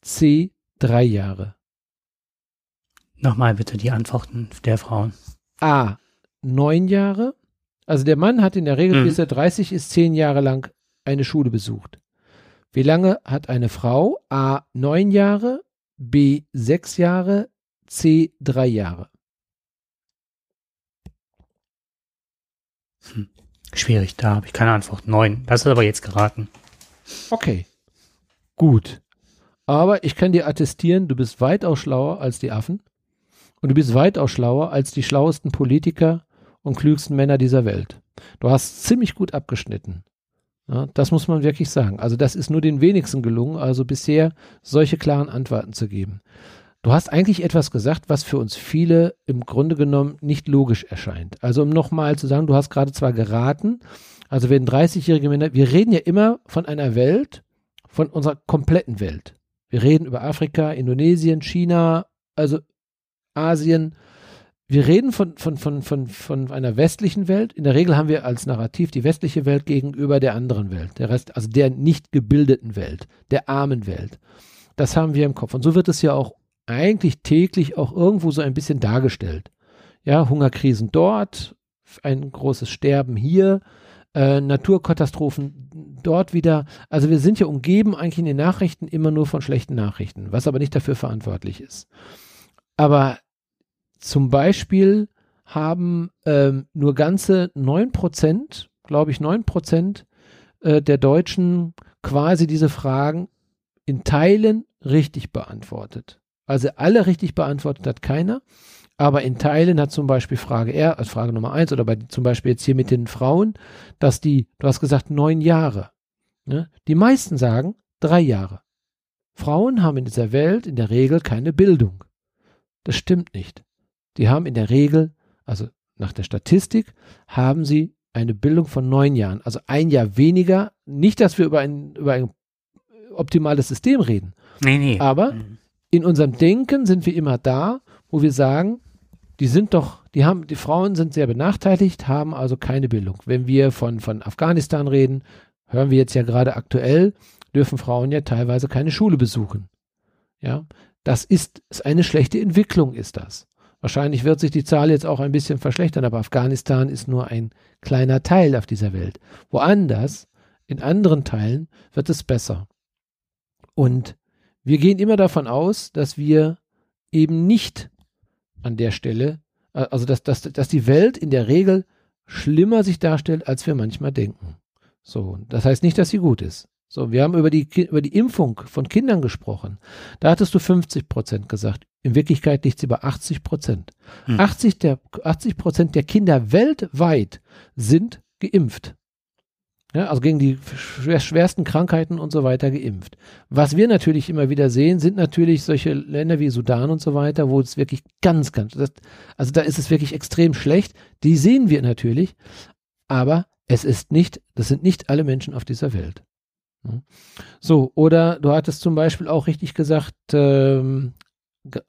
C. drei Jahre. Nochmal bitte die Antworten der Frauen. A. neun Jahre. Also der Mann hat in der Regel, mhm. bis er 30 ist, zehn Jahre lang eine Schule besucht. Wie lange hat eine Frau? A. neun Jahre, B. sechs Jahre, C. drei Jahre. Hm. Schwierig, da habe ich keine Antwort. Neun. Das ist aber jetzt geraten. Okay. Gut. Aber ich kann dir attestieren, du bist weitaus schlauer als die Affen. Und du bist weitaus schlauer als die schlauesten Politiker und klügsten Männer dieser Welt. Du hast ziemlich gut abgeschnitten. Ja, das muss man wirklich sagen. Also das ist nur den wenigsten gelungen, also bisher solche klaren Antworten zu geben. Du hast eigentlich etwas gesagt, was für uns viele im Grunde genommen nicht logisch erscheint. Also um nochmal zu sagen, du hast gerade zwar geraten, also wenn 30-jährige Männer, wir reden ja immer von einer Welt, von unserer kompletten Welt. Wir reden über Afrika, Indonesien, China, also Asien. Wir reden von, von, von, von, von einer westlichen Welt. In der Regel haben wir als Narrativ die westliche Welt gegenüber der anderen Welt, der Rest, also der nicht gebildeten Welt, der armen Welt. Das haben wir im Kopf. Und so wird es ja auch eigentlich täglich auch irgendwo so ein bisschen dargestellt. Ja, Hungerkrisen dort, ein großes Sterben hier, äh, Naturkatastrophen dort wieder. Also wir sind ja umgeben eigentlich in den Nachrichten immer nur von schlechten Nachrichten, was aber nicht dafür verantwortlich ist. Aber zum Beispiel haben ähm, nur ganze neun Prozent, glaube ich, neun Prozent äh, der Deutschen quasi diese Fragen in Teilen richtig beantwortet. Also alle richtig beantwortet hat keiner. Aber in Teilen hat zum Beispiel Frage R, als Frage Nummer eins oder bei zum Beispiel jetzt hier mit den Frauen, dass die, du hast gesagt neun Jahre. Ne? Die meisten sagen drei Jahre. Frauen haben in dieser Welt in der Regel keine Bildung. Das stimmt nicht. Die haben in der Regel, also nach der Statistik, haben sie eine Bildung von neun Jahren, also ein Jahr weniger. Nicht, dass wir über ein, über ein optimales System reden. Nee, nee. Aber mhm in unserem Denken sind wir immer da, wo wir sagen, die sind doch, die haben, die Frauen sind sehr benachteiligt, haben also keine Bildung. Wenn wir von, von Afghanistan reden, hören wir jetzt ja gerade aktuell, dürfen Frauen ja teilweise keine Schule besuchen. Ja, das ist, ist eine schlechte Entwicklung, ist das. Wahrscheinlich wird sich die Zahl jetzt auch ein bisschen verschlechtern, aber Afghanistan ist nur ein kleiner Teil auf dieser Welt. Woanders, in anderen Teilen, wird es besser. Und wir gehen immer davon aus, dass wir eben nicht an der Stelle, äh, also dass, dass, dass die Welt in der Regel schlimmer sich darstellt, als wir manchmal denken. So, das heißt nicht, dass sie gut ist. So, wir haben über die, über die Impfung von Kindern gesprochen. Da hattest du 50 Prozent gesagt. In Wirklichkeit liegt sie bei 80 Prozent. Hm. 80 der, 80 Prozent der Kinder weltweit sind geimpft. Ja, also gegen die schwersten Krankheiten und so weiter geimpft. Was wir natürlich immer wieder sehen, sind natürlich solche Länder wie Sudan und so weiter, wo es wirklich ganz, ganz, also da ist es wirklich extrem schlecht. Die sehen wir natürlich, aber es ist nicht, das sind nicht alle Menschen auf dieser Welt. So, oder du hattest zum Beispiel auch richtig gesagt, ähm,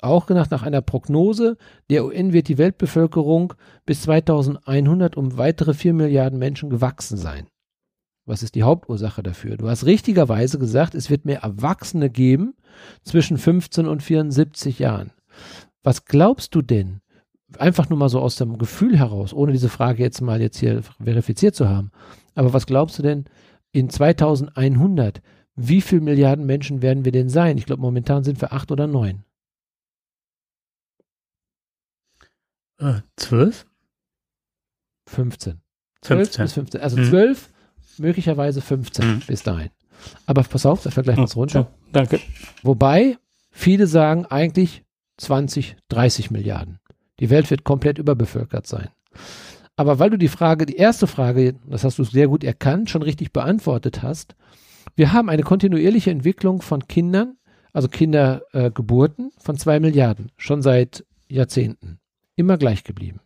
auch gedacht nach einer Prognose der UN wird die Weltbevölkerung bis 2100 um weitere 4 Milliarden Menschen gewachsen sein. Was ist die Hauptursache dafür? Du hast richtigerweise gesagt, es wird mehr Erwachsene geben zwischen 15 und 74 Jahren. Was glaubst du denn? Einfach nur mal so aus dem Gefühl heraus, ohne diese Frage jetzt mal jetzt hier verifiziert zu haben. Aber was glaubst du denn in 2100? Wie viele Milliarden Menschen werden wir denn sein? Ich glaube, momentan sind wir acht oder neun. Äh, zwölf? 15. 15. bis 15. Also hm. zwölf möglicherweise 15 mhm. bis dahin. Aber pass auf, da fällt gleich was runter. Ja, danke. Wobei viele sagen eigentlich 20, 30 Milliarden. Die Welt wird komplett überbevölkert sein. Aber weil du die Frage, die erste Frage, das hast du sehr gut erkannt, schon richtig beantwortet hast, wir haben eine kontinuierliche Entwicklung von Kindern, also Kindergeburten äh, von zwei Milliarden, schon seit Jahrzehnten. Immer gleich geblieben.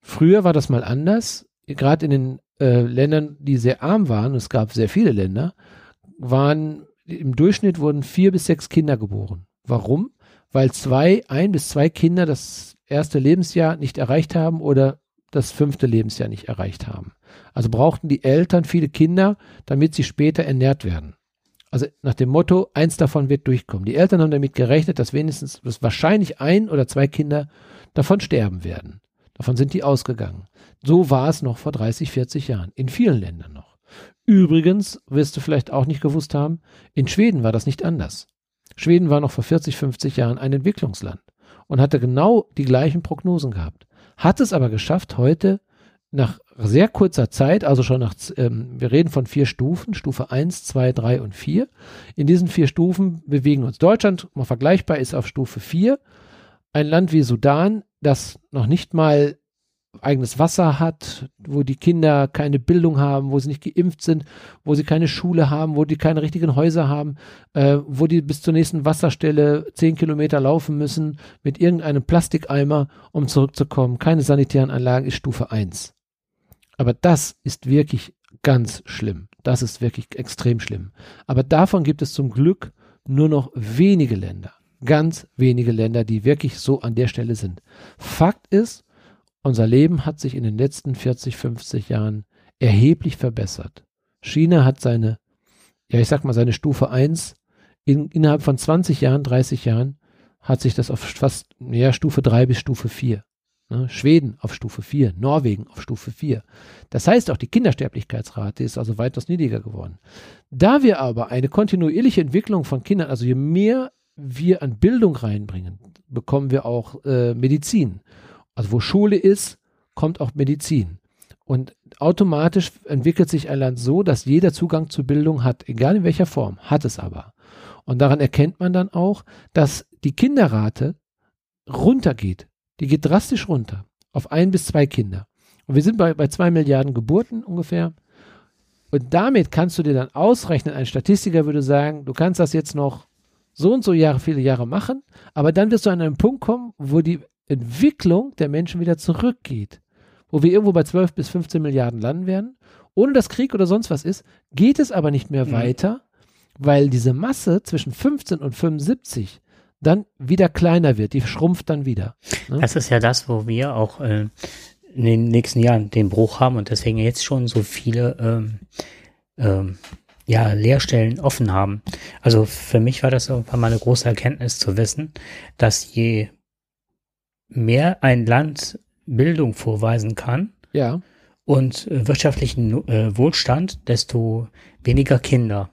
Früher war das mal anders. Gerade in den äh, Ländern, die sehr arm waren, es gab sehr viele Länder, waren im Durchschnitt wurden vier bis sechs Kinder geboren. Warum? Weil zwei, ein bis zwei Kinder das erste Lebensjahr nicht erreicht haben oder das fünfte Lebensjahr nicht erreicht haben. Also brauchten die Eltern viele Kinder, damit sie später ernährt werden. Also nach dem Motto, eins davon wird durchkommen. Die Eltern haben damit gerechnet, dass wenigstens dass wahrscheinlich ein oder zwei Kinder davon sterben werden. Davon sind die ausgegangen. So war es noch vor 30, 40 Jahren. In vielen Ländern noch. Übrigens, wirst du vielleicht auch nicht gewusst haben, in Schweden war das nicht anders. Schweden war noch vor 40, 50 Jahren ein Entwicklungsland und hatte genau die gleichen Prognosen gehabt. Hat es aber geschafft, heute nach sehr kurzer Zeit, also schon nach, ähm, wir reden von vier Stufen, Stufe 1, 2, 3 und 4. In diesen vier Stufen bewegen uns Deutschland, mal vergleichbar ist auf Stufe 4. Ein Land wie Sudan, das noch nicht mal eigenes Wasser hat, wo die Kinder keine Bildung haben, wo sie nicht geimpft sind, wo sie keine Schule haben, wo die keine richtigen Häuser haben, äh, wo die bis zur nächsten Wasserstelle zehn Kilometer laufen müssen mit irgendeinem Plastikeimer, um zurückzukommen. Keine sanitären Anlagen ist Stufe 1. Aber das ist wirklich ganz schlimm. Das ist wirklich extrem schlimm. Aber davon gibt es zum Glück nur noch wenige Länder. Ganz wenige Länder, die wirklich so an der Stelle sind. Fakt ist, unser Leben hat sich in den letzten 40, 50 Jahren erheblich verbessert. China hat seine, ja, ich sag mal, seine Stufe 1 in, innerhalb von 20 Jahren, 30 Jahren hat sich das auf fast, ja, Stufe 3 bis Stufe 4. Ne? Schweden auf Stufe 4, Norwegen auf Stufe 4. Das heißt, auch die Kindersterblichkeitsrate ist also weitaus niedriger geworden. Da wir aber eine kontinuierliche Entwicklung von Kindern, also je mehr wir an Bildung reinbringen, bekommen wir auch äh, Medizin. Also wo Schule ist, kommt auch Medizin. Und automatisch entwickelt sich ein Land so, dass jeder Zugang zu Bildung hat, egal in welcher Form, hat es aber. Und daran erkennt man dann auch, dass die Kinderrate runtergeht. Die geht drastisch runter auf ein bis zwei Kinder. Und wir sind bei, bei zwei Milliarden Geburten ungefähr. Und damit kannst du dir dann ausrechnen, ein Statistiker würde sagen, du kannst das jetzt noch so und so Jahre, viele Jahre machen, aber dann wirst du an einen Punkt kommen, wo die Entwicklung der Menschen wieder zurückgeht, wo wir irgendwo bei 12 bis 15 Milliarden landen werden, ohne dass Krieg oder sonst was ist, geht es aber nicht mehr mhm. weiter, weil diese Masse zwischen 15 und 75 dann wieder kleiner wird, die schrumpft dann wieder. Ne? Das ist ja das, wo wir auch äh, in den nächsten Jahren den Bruch haben und deswegen jetzt schon so viele ähm, ähm, ja, Lehrstellen offen haben. Also für mich war das irgendwann mal eine große Erkenntnis zu wissen, dass je mehr ein Land Bildung vorweisen kann ja. und äh, wirtschaftlichen äh, Wohlstand, desto weniger Kinder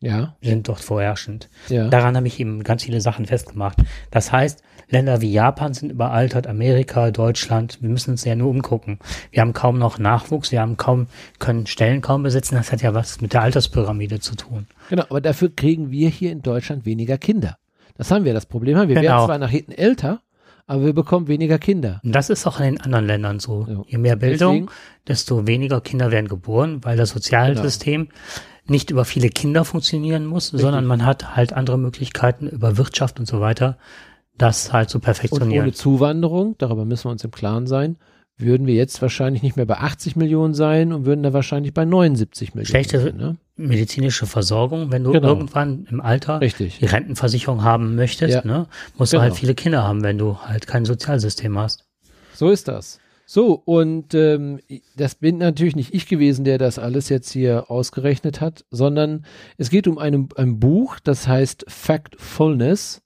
ja. sind dort vorherrschend. Ja. Daran habe ich eben ganz viele Sachen festgemacht. Das heißt, Länder wie Japan sind überaltert, Amerika, Deutschland, wir müssen uns ja nur umgucken. Wir haben kaum noch Nachwuchs, wir haben kaum, können Stellen kaum besetzen, das hat ja was mit der Alterspyramide zu tun. Genau, aber dafür kriegen wir hier in Deutschland weniger Kinder. Das haben wir, das Problem haben wir. Genau. werden zwar nach hinten älter, aber wir bekommen weniger Kinder. Und das ist auch in den anderen Ländern so. Ja. Je mehr Bildung, Deswegen, desto weniger Kinder werden geboren, weil das Sozialsystem genau. nicht über viele Kinder funktionieren muss, Richtig. sondern man hat halt andere Möglichkeiten über Wirtschaft und so weiter, das halt zu perfektionieren. Und ohne Zuwanderung, darüber müssen wir uns im Klaren sein, würden wir jetzt wahrscheinlich nicht mehr bei 80 Millionen sein und würden da wahrscheinlich bei 79 Millionen Schlechte sein. Ne? medizinische Versorgung, wenn du genau. irgendwann im Alter Richtig. die Rentenversicherung haben möchtest, ja. ne, musst genau. du halt viele Kinder haben, wenn du halt kein Sozialsystem hast. So ist das. So, und ähm, das bin natürlich nicht ich gewesen, der das alles jetzt hier ausgerechnet hat, sondern es geht um ein, ein Buch, das heißt Factfulness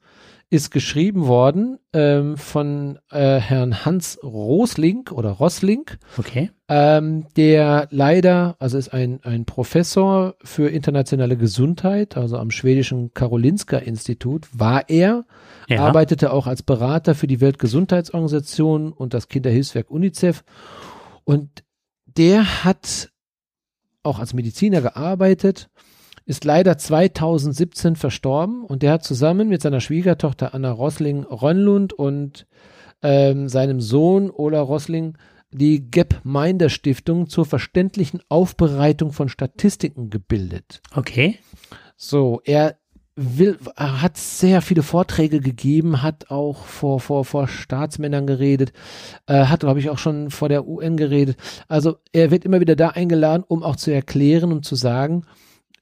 ist geschrieben worden ähm, von äh, Herrn Hans Rosling oder Rosling. Okay. Ähm, der leider, also ist ein, ein Professor für internationale Gesundheit, also am schwedischen Karolinska Institut, war er, ja. arbeitete auch als Berater für die Weltgesundheitsorganisation und das Kinderhilfswerk UNICEF. Und der hat auch als Mediziner gearbeitet ist leider 2017 verstorben und der hat zusammen mit seiner Schwiegertochter Anna Rosling-Rönnlund und ähm, seinem Sohn Ola Rosling die Gap-Minder Stiftung zur verständlichen Aufbereitung von Statistiken gebildet. Okay. So, er will, er hat sehr viele Vorträge gegeben, hat auch vor, vor, vor Staatsmännern geredet, äh, hat, glaube ich, auch schon vor der UN geredet. Also er wird immer wieder da eingeladen, um auch zu erklären und zu sagen,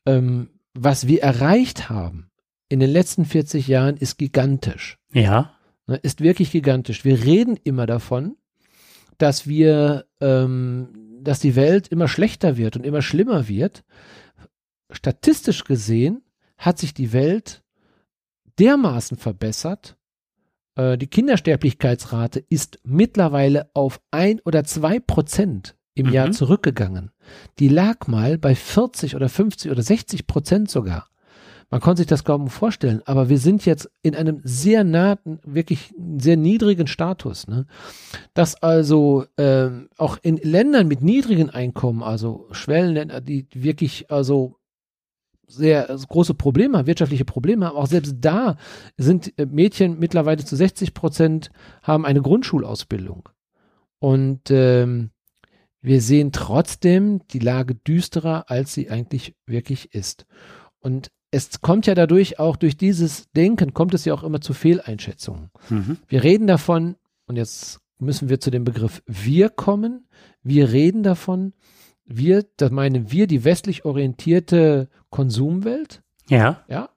ähm, was wir erreicht haben in den letzten 40 Jahren ist gigantisch. Ja. Ne, ist wirklich gigantisch. Wir reden immer davon, dass wir, ähm, dass die Welt immer schlechter wird und immer schlimmer wird. Statistisch gesehen hat sich die Welt dermaßen verbessert. Äh, die Kindersterblichkeitsrate ist mittlerweile auf ein oder zwei Prozent im mhm. Jahr zurückgegangen. Die lag mal bei 40 oder 50 oder 60 Prozent sogar. Man konnte sich das kaum vorstellen, aber wir sind jetzt in einem sehr nahen, wirklich sehr niedrigen Status. Ne? Dass also ähm, auch in Ländern mit niedrigen Einkommen, also Schwellenländer, die wirklich also sehr große Probleme haben, wirtschaftliche Probleme haben, auch selbst da sind äh, Mädchen mittlerweile zu 60 Prozent haben eine Grundschulausbildung. Und ähm, wir sehen trotzdem die Lage düsterer, als sie eigentlich wirklich ist. Und es kommt ja dadurch auch durch dieses Denken, kommt es ja auch immer zu Fehleinschätzungen. Mhm. Wir reden davon, und jetzt müssen wir zu dem Begriff wir kommen. Wir reden davon, wir, das meinen wir, die westlich orientierte Konsumwelt. Ja. Ja.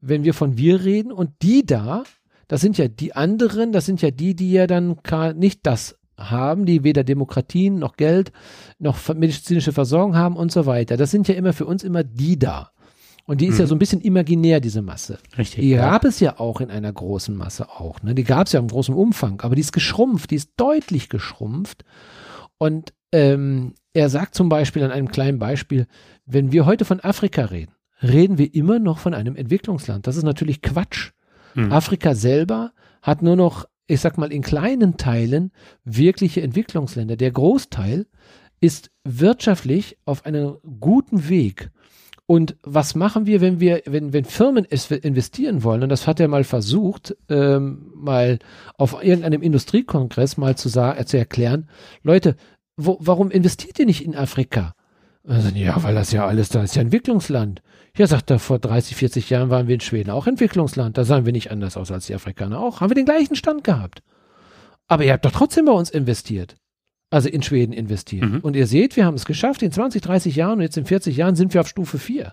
Wenn wir von wir reden und die da, das sind ja die anderen, das sind ja die, die ja dann nicht das haben, die weder Demokratien noch Geld noch medizinische Versorgung haben und so weiter. Das sind ja immer für uns immer die da. Und die ist mhm. ja so ein bisschen imaginär, diese Masse. Richtig. Die ja. gab es ja auch in einer großen Masse auch. Ne? Die gab es ja im großen Umfang, aber die ist geschrumpft, die ist deutlich geschrumpft. Und ähm, er sagt zum Beispiel an einem kleinen Beispiel, wenn wir heute von Afrika reden, reden wir immer noch von einem Entwicklungsland. Das ist natürlich Quatsch. Mhm. Afrika selber hat nur noch, ich sag mal, in kleinen Teilen wirkliche Entwicklungsländer. Der Großteil ist wirtschaftlich auf einem guten Weg. Und was machen wir, wenn wir, wenn, wenn Firmen es investieren wollen? Und das hat er mal versucht, ähm, mal auf irgendeinem Industriekongress mal zu, sagen, zu erklären, Leute, wo, warum investiert ihr nicht in Afrika? Also, ja, weil das ja alles, da ist ja Entwicklungsland. Ja, sagt er, vor 30, 40 Jahren waren wir in Schweden auch Entwicklungsland. Da sahen wir nicht anders aus als die Afrikaner auch. Haben wir den gleichen Stand gehabt. Aber ihr habt doch trotzdem bei uns investiert also in Schweden investiert. Mhm. Und ihr seht, wir haben es geschafft. In 20, 30 Jahren und jetzt in 40 Jahren sind wir auf Stufe 4.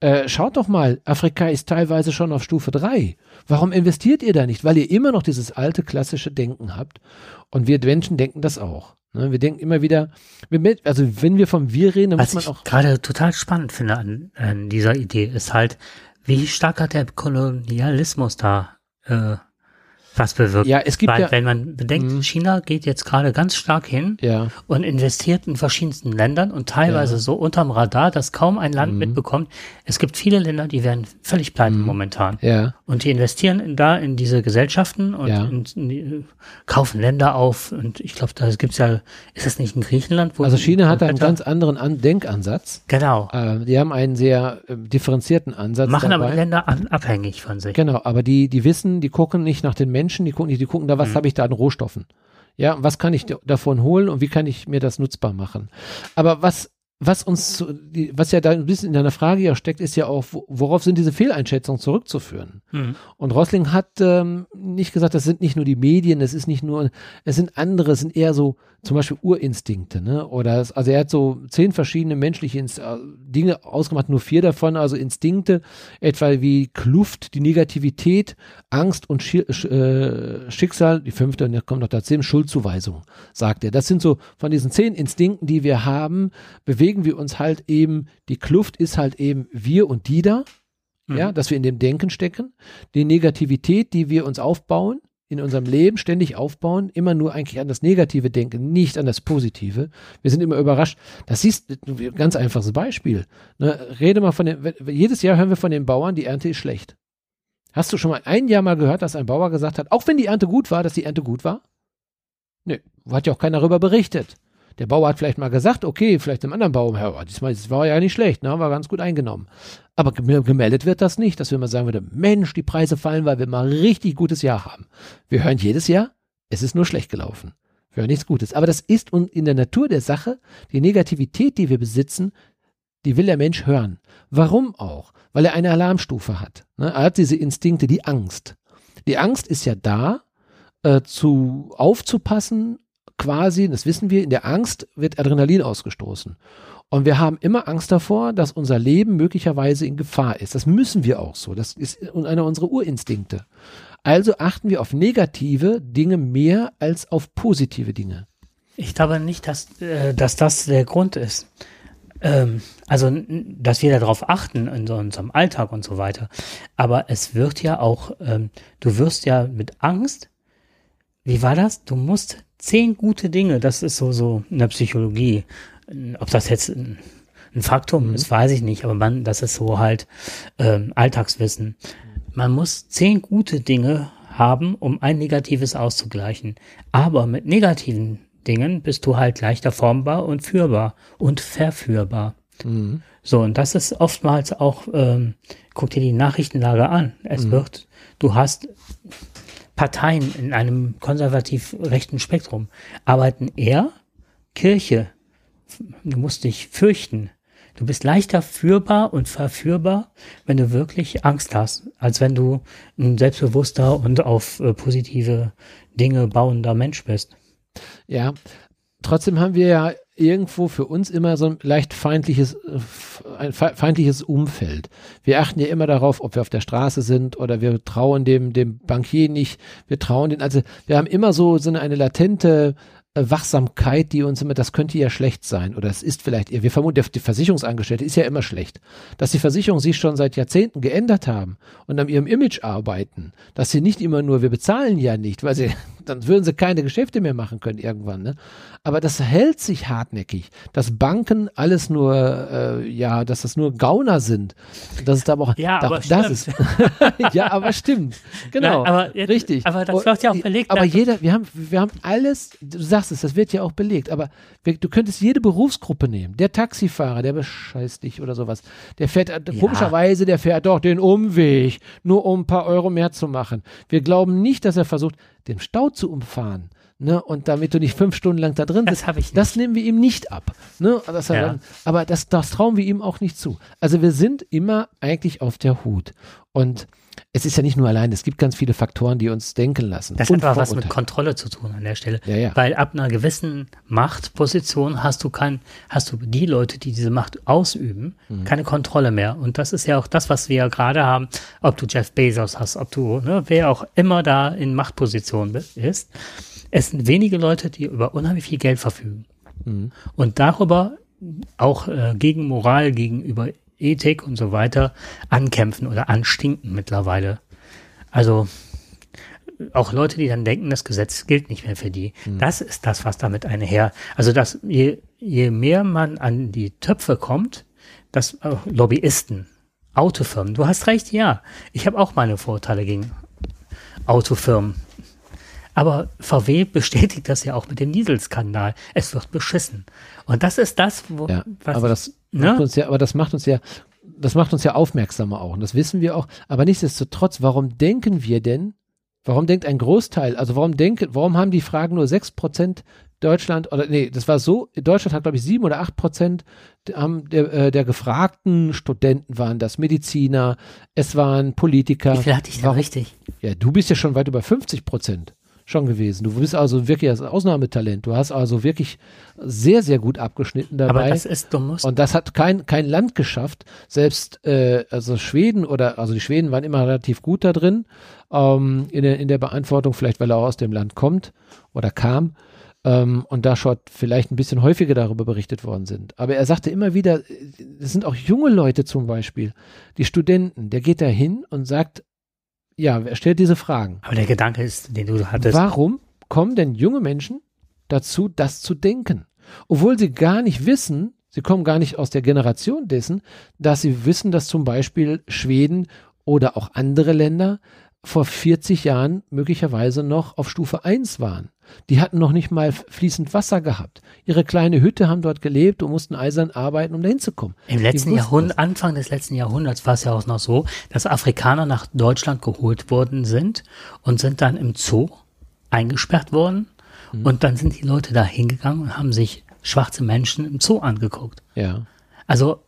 Äh, schaut doch mal, Afrika ist teilweise schon auf Stufe 3. Warum investiert ihr da nicht? Weil ihr immer noch dieses alte klassische Denken habt. Und wir Menschen denken das auch. Ne? Wir denken immer wieder, also wenn wir vom Wir reden, dann Was muss man auch. gerade total spannend finde an, an, dieser Idee, ist halt, wie stark hat der Kolonialismus da äh, was bewirkt. Ja, es gibt Weil, ja, wenn man bedenkt, mh. China geht jetzt gerade ganz stark hin ja. und investiert in verschiedensten Ländern und teilweise ja. so unterm Radar, dass kaum ein Land mhm. mitbekommt. Es gibt viele Länder, die werden völlig pleite mhm. momentan. Ja. Und die investieren in, da in diese Gesellschaften und ja. in, in kaufen Länder auf. Und ich glaube, da gibt's ja, ist das nicht in Griechenland? also China hat einen ganz anderen An Denkansatz. Genau. Äh, die haben einen sehr äh, differenzierten Ansatz. Machen dabei. aber Länder an, abhängig von sich. Genau, aber die, die wissen, die gucken nicht nach den Menschen Menschen, die gucken, die gucken da, was mhm. habe ich da an Rohstoffen? Ja, was kann ich davon holen und wie kann ich mir das nutzbar machen? Aber was was uns, was ja da ein bisschen in deiner Frage ja steckt, ist ja auch, worauf sind diese Fehleinschätzungen zurückzuführen? Mhm. Und Rosling hat ähm, nicht gesagt, das sind nicht nur die Medien, es ist nicht nur, es sind andere, es sind eher so zum Beispiel Urinstinkte, ne? Oder es, also er hat so zehn verschiedene menschliche Inst äh, Dinge ausgemacht, nur vier davon, also Instinkte, etwa wie Kluft, die Negativität, Angst und Schi äh, Schicksal, die fünfte, und da kommt noch dazu, Schuldzuweisung, sagt er. Das sind so von diesen zehn Instinkten, die wir haben, bewegen bewegen wir uns halt eben, die Kluft ist halt eben wir und die da, mhm. ja, dass wir in dem Denken stecken, die Negativität, die wir uns aufbauen, in unserem Leben ständig aufbauen, immer nur eigentlich an das Negative denken, nicht an das Positive. Wir sind immer überrascht. Das siehst du, ganz einfaches Beispiel. Ne, rede mal von den, jedes Jahr hören wir von den Bauern, die Ernte ist schlecht. Hast du schon mal ein Jahr mal gehört, dass ein Bauer gesagt hat, auch wenn die Ernte gut war, dass die Ernte gut war? Nö, hat ja auch keiner darüber berichtet. Der Bauer hat vielleicht mal gesagt, okay, vielleicht im anderen Baum, ja, diesmal das war ja nicht schlecht, ne, war ganz gut eingenommen. Aber gemeldet wird das nicht, dass wir mal sagen würden, Mensch, die Preise fallen, weil wir mal richtig gutes Jahr haben. Wir hören jedes Jahr, es ist nur schlecht gelaufen. Wir hören nichts Gutes. Aber das ist in der Natur der Sache, die Negativität, die wir besitzen, die will der Mensch hören. Warum auch? Weil er eine Alarmstufe hat. Ne? Er hat diese Instinkte, die Angst. Die Angst ist ja da, äh, zu aufzupassen quasi, das wissen wir, in der Angst wird Adrenalin ausgestoßen. Und wir haben immer Angst davor, dass unser Leben möglicherweise in Gefahr ist. Das müssen wir auch so. Das ist einer unserer Urinstinkte. Also achten wir auf negative Dinge mehr als auf positive Dinge. Ich glaube nicht, dass, äh, dass das der Grund ist. Ähm, also, dass wir darauf achten in so unserem Alltag und so weiter. Aber es wird ja auch, ähm, du wirst ja mit Angst, wie war das? Du musst zehn gute Dinge, das ist so, so in der Psychologie. Ob das jetzt ein, ein Faktum mhm. ist, weiß ich nicht, aber man, das ist so halt ähm, Alltagswissen. Man muss zehn gute Dinge haben, um ein negatives auszugleichen. Aber mit negativen Dingen bist du halt leichter formbar und führbar und verführbar. Mhm. So, und das ist oftmals auch, ähm, guck dir die Nachrichtenlage an. Es mhm. wird, du hast Parteien in einem konservativ rechten Spektrum, arbeiten eher Kirche. Du musst dich fürchten. Du bist leichter führbar und verführbar, wenn du wirklich Angst hast, als wenn du ein selbstbewusster und auf äh, positive Dinge bauender Mensch bist. Ja, trotzdem haben wir ja irgendwo für uns immer so ein leicht feindliches, äh, ein feindliches Umfeld. Wir achten ja immer darauf, ob wir auf der Straße sind oder wir trauen dem, dem Bankier nicht. Wir trauen den, also wir haben immer so, so eine latente äh, Wachsamkeit, die uns immer, das könnte ja schlecht sein oder es ist vielleicht, wir vermuten, die Versicherungsangestellte ist ja immer schlecht. Dass die Versicherungen sich schon seit Jahrzehnten geändert haben und an ihrem Image arbeiten, dass sie nicht immer nur, wir bezahlen ja nicht, weil sie, dann würden sie keine Geschäfte mehr machen können irgendwann, ne? Aber das hält sich hartnäckig, dass Banken alles nur, äh, ja, dass das nur Gauner sind. Das ist aber auch, ja, da, aber das ist, [laughs] ja, aber stimmt, genau, Nein, aber, richtig. Aber das wird ja auch belegt. Aber jeder, wir haben, wir haben alles, du sagst es, das wird ja auch belegt, aber du könntest jede Berufsgruppe nehmen. Der Taxifahrer, der bescheißt dich oder sowas. Der fährt, äh, ja. komischerweise, der fährt doch den Umweg, nur um ein paar Euro mehr zu machen. Wir glauben nicht, dass er versucht, den Stau zu umfahren. Ne, und damit du nicht fünf Stunden lang da drin bist, das, das nehmen wir ihm nicht ab. Ne, ja. dann, aber das, das trauen wir ihm auch nicht zu. Also wir sind immer eigentlich auf der Hut. Und es ist ja nicht nur allein, es gibt ganz viele Faktoren, die uns denken lassen. Das hat was mit Kontrolle zu tun an der Stelle. Ja, ja. Weil ab einer gewissen Machtposition hast du kein, hast du die Leute, die diese Macht ausüben, mhm. keine Kontrolle mehr. Und das ist ja auch das, was wir ja gerade haben, ob du Jeff Bezos hast, ob du, ne, wer auch immer da in Machtposition ist. Es sind wenige Leute, die über unheimlich viel Geld verfügen. Mhm. Und darüber auch äh, gegen Moral gegenüber Ethik und so weiter ankämpfen oder anstinken mittlerweile. Also auch Leute, die dann denken, das Gesetz gilt nicht mehr für die. Mhm. Das ist das, was damit einher. Also dass je, je mehr man an die Töpfe kommt, dass äh, Lobbyisten, Autofirmen, du hast recht, ja. Ich habe auch meine Vorteile gegen Autofirmen. Aber VW bestätigt das ja auch mit dem Dieselskandal. Es wird beschissen. Und das ist das, wo. Ja, was, aber das ne? macht uns ja, aber das macht uns ja, das macht uns ja aufmerksamer auch. Und das wissen wir auch. Aber nichtsdestotrotz, warum denken wir denn, warum denkt ein Großteil, also warum denken, warum haben die Fragen nur sechs Prozent Deutschland, oder nee, das war so, Deutschland hat, glaube ich, sieben oder acht Prozent der, äh, der gefragten Studenten waren das, Mediziner, es waren Politiker. Wie viel hatte ich da richtig? Ja, du bist ja schon weit über 50 Prozent schon gewesen. Du bist also wirklich das Ausnahmetalent. Du hast also wirklich sehr, sehr gut abgeschnitten dabei. Aber das ist, du musst. Und das hat kein, kein Land geschafft. Selbst, äh, also Schweden oder, also die Schweden waren immer relativ gut da drin, ähm, in, der, in der Beantwortung, vielleicht weil er auch aus dem Land kommt oder kam. Ähm, und da schon vielleicht ein bisschen häufiger darüber berichtet worden sind. Aber er sagte immer wieder, es sind auch junge Leute zum Beispiel, die Studenten, der geht da hin und sagt, ja, er stellt diese Fragen. Aber der Gedanke ist, den du hattest. Warum kommen denn junge Menschen dazu, das zu denken? Obwohl sie gar nicht wissen, sie kommen gar nicht aus der Generation dessen, dass sie wissen, dass zum Beispiel Schweden oder auch andere Länder vor 40 Jahren möglicherweise noch auf Stufe 1 waren. Die hatten noch nicht mal fließend Wasser gehabt. Ihre kleine Hütte haben dort gelebt und mussten eisern arbeiten, um dahin zu kommen. Im letzten Jahrhundert, Anfang des letzten Jahrhunderts war es ja auch noch so, dass Afrikaner nach Deutschland geholt worden sind und sind dann im Zoo eingesperrt worden. Mhm. Und dann sind die Leute da hingegangen und haben sich schwarze Menschen im Zoo angeguckt. Ja. Also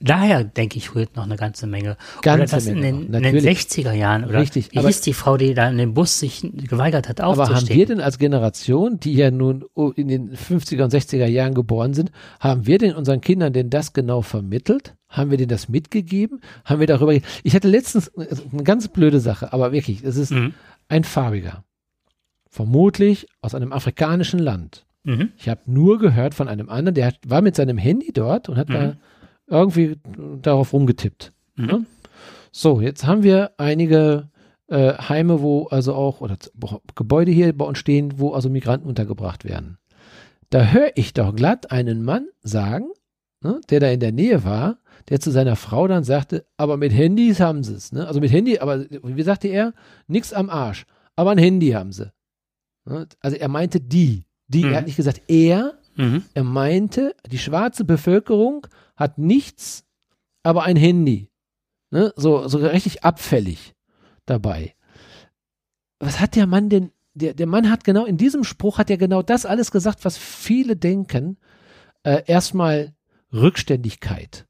Daher denke ich, rührt noch eine ganze Menge. Ganze oder das Menge in den, in den 60er Jahren. Oder Richtig. Wie aber, hieß die Frau, die da in dem Bus sich geweigert hat aufzustehen? Aber haben wir denn als Generation, die ja nun in den 50er und 60er Jahren geboren sind, haben wir denn unseren Kindern denn das genau vermittelt? Haben wir denen das mitgegeben? Haben wir darüber, ich hatte letztens eine ganz blöde Sache, aber wirklich, es ist mhm. ein farbiger. Vermutlich aus einem afrikanischen Land Mhm. Ich habe nur gehört von einem anderen, der war mit seinem Handy dort und hat mhm. da irgendwie darauf rumgetippt. Mhm. Ne? So, jetzt haben wir einige äh, Heime, wo also auch, oder Gebäude hier bei uns stehen, wo also Migranten untergebracht werden. Da höre ich doch glatt einen Mann sagen, ne, der da in der Nähe war, der zu seiner Frau dann sagte, aber mit Handys haben sie es. Ne? Also mit Handy, aber wie sagte er? Nix am Arsch. Aber ein Handy haben sie. Ne? Also er meinte die. Die, mhm. er hat nicht gesagt er, mhm. er meinte, die schwarze Bevölkerung hat nichts, aber ein Handy. Ne? So, so richtig abfällig dabei. Was hat der Mann denn, der, der Mann hat genau, in diesem Spruch hat er genau das alles gesagt, was viele denken. Äh, erstmal Rückständigkeit.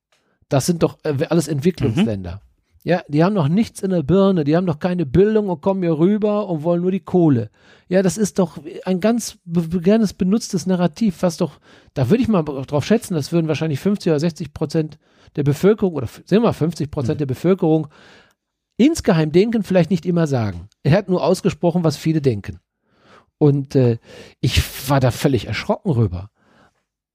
Das sind doch äh, alles Entwicklungsländer. Mhm. Ja, die haben noch nichts in der Birne, die haben noch keine Bildung und kommen hier rüber und wollen nur die Kohle. Ja, das ist doch ein ganz gerne benutztes Narrativ, was doch, da würde ich mal drauf schätzen, das würden wahrscheinlich 50 oder 60 Prozent der Bevölkerung oder sehen wir 50 Prozent mhm. der Bevölkerung insgeheim denken, vielleicht nicht immer sagen. Er hat nur ausgesprochen, was viele denken. Und äh, ich war da völlig erschrocken rüber.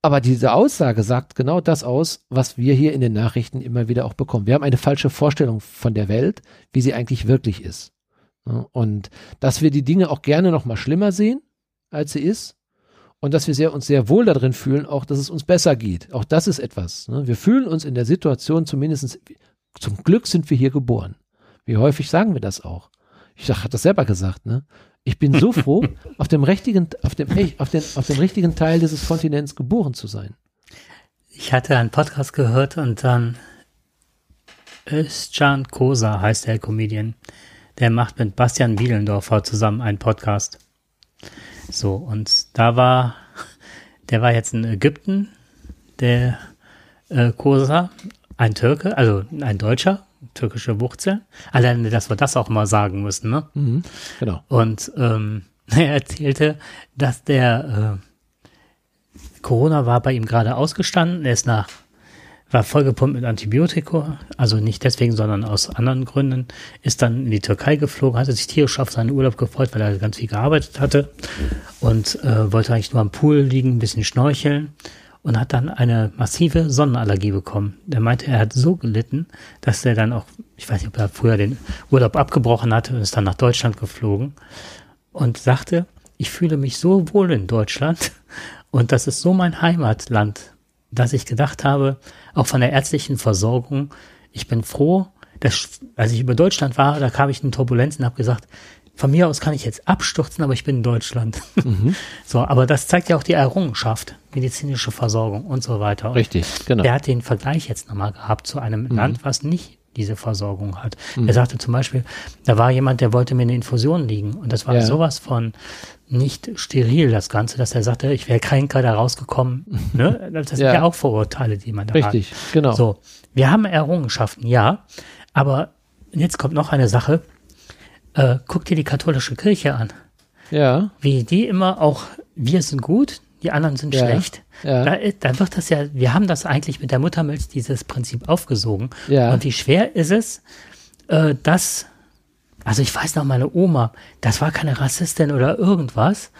Aber diese Aussage sagt genau das aus, was wir hier in den Nachrichten immer wieder auch bekommen. Wir haben eine falsche Vorstellung von der Welt, wie sie eigentlich wirklich ist. Und dass wir die Dinge auch gerne noch mal schlimmer sehen, als sie ist. Und dass wir sehr, uns sehr wohl darin fühlen, auch dass es uns besser geht. Auch das ist etwas. Ne? Wir fühlen uns in der Situation zumindest, zum Glück sind wir hier geboren. Wie häufig sagen wir das auch? Ich habe das selber gesagt, ne? Ich bin so [laughs] froh, auf dem richtigen, auf dem, auf den, auf dem richtigen Teil dieses Kontinents geboren zu sein. Ich hatte einen Podcast gehört und dann Özcan Kosa heißt der Comedian. Der macht mit Bastian Bielendorfer zusammen einen Podcast. So, und da war, der war jetzt in Ägypten, der äh, Kosa, ein Türke, also ein Deutscher, türkische Wurzel. Alleine, dass wir das auch mal sagen müssen, ne? Mhm, genau. Und ähm, [laughs] er erzählte, dass der äh, Corona war bei ihm gerade ausgestanden. Er ist nach, war vollgepumpt mit Antibiotika, also nicht deswegen, sondern aus anderen Gründen, ist dann in die Türkei geflogen, hatte sich tierisch auf seinen Urlaub gefreut, weil er ganz viel gearbeitet hatte und äh, wollte eigentlich nur am Pool liegen, ein bisschen schnorcheln und hat dann eine massive Sonnenallergie bekommen. Der meinte, er hat so gelitten, dass er dann auch, ich weiß nicht, ob er früher den Urlaub abgebrochen hatte und ist dann nach Deutschland geflogen und sagte, ich fühle mich so wohl in Deutschland [laughs] und das ist so mein Heimatland, dass ich gedacht habe, auch von der ärztlichen Versorgung, ich bin froh, dass, als ich über Deutschland war, da kam ich in Turbulenzen und habe gesagt, von mir aus kann ich jetzt abstürzen, aber ich bin in Deutschland. Mhm. [laughs] So, aber das zeigt ja auch die Errungenschaft, medizinische Versorgung und so weiter. Und Richtig, genau. Er hat den Vergleich jetzt nochmal gehabt zu einem mhm. Land, was nicht diese Versorgung hat. Mhm. Er sagte zum Beispiel, da war jemand, der wollte mir eine Infusion liegen und das war ja. sowas von nicht steril, das Ganze, dass er sagte, ich wäre kränker da rausgekommen. [laughs] ne? Das sind ja. ja. auch Vorurteile, die man da Richtig, hat. genau. So, wir haben Errungenschaften, ja, aber jetzt kommt noch eine Sache, äh, guck dir die katholische Kirche an. Ja. Wie die immer auch, wir sind gut, die anderen sind ja. schlecht. Ja. Da, da wird das ja, wir haben das eigentlich mit der Muttermilch dieses Prinzip aufgesogen. Ja. Und wie schwer ist es, äh, dass, also ich weiß noch, meine Oma, das war keine Rassistin oder irgendwas.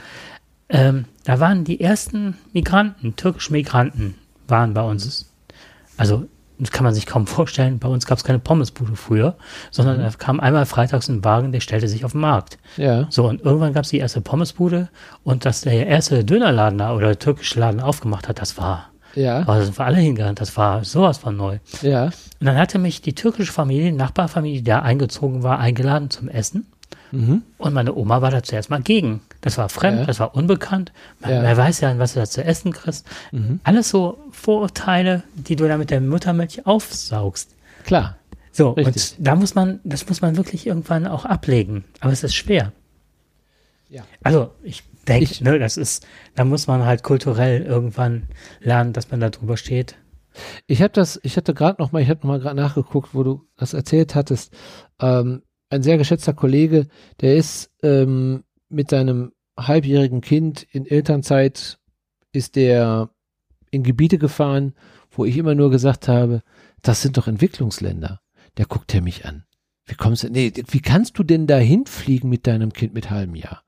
Ähm, da waren die ersten Migranten, türkische Migranten, waren bei uns. Also das kann man sich kaum vorstellen. Bei uns gab es keine Pommesbude früher, sondern mhm. da kam einmal freitags ein Wagen, der stellte sich auf den Markt. Ja. So, und irgendwann gab es die erste Pommesbude und dass der erste Dönerladen da oder türkische Laden aufgemacht hat, das war. Ja. War, sind wir alle hingegangen, das war sowas von neu. Ja. Und dann hatte mich die türkische Familie, Nachbarfamilie, die da eingezogen war, eingeladen zum Essen. Mhm. Und meine Oma war da zuerst mal gegen. Das war fremd, ja. das war unbekannt. Man, ja. Wer weiß ja, was du da zu essen kriegst. Mhm. Alles so Vorurteile, die du da mit der Muttermilch aufsaugst. Klar. So, Richtig. und da muss man, das muss man wirklich irgendwann auch ablegen. Aber es ist schwer. Ja. Also, ich denke, ne, das ist, da muss man halt kulturell irgendwann lernen, dass man da drüber steht. Ich habe das, ich hatte gerade noch mal, ich habe noch mal gerade nachgeguckt, wo du das erzählt hattest. Ähm, ein sehr geschätzter Kollege, der ist ähm, mit seinem halbjährigen Kind in Elternzeit, ist der in Gebiete gefahren, wo ich immer nur gesagt habe, das sind doch Entwicklungsländer. Der guckt ja mich an. Wie kommst du, nee, wie kannst du denn da hinfliegen mit deinem Kind mit halbem Jahr?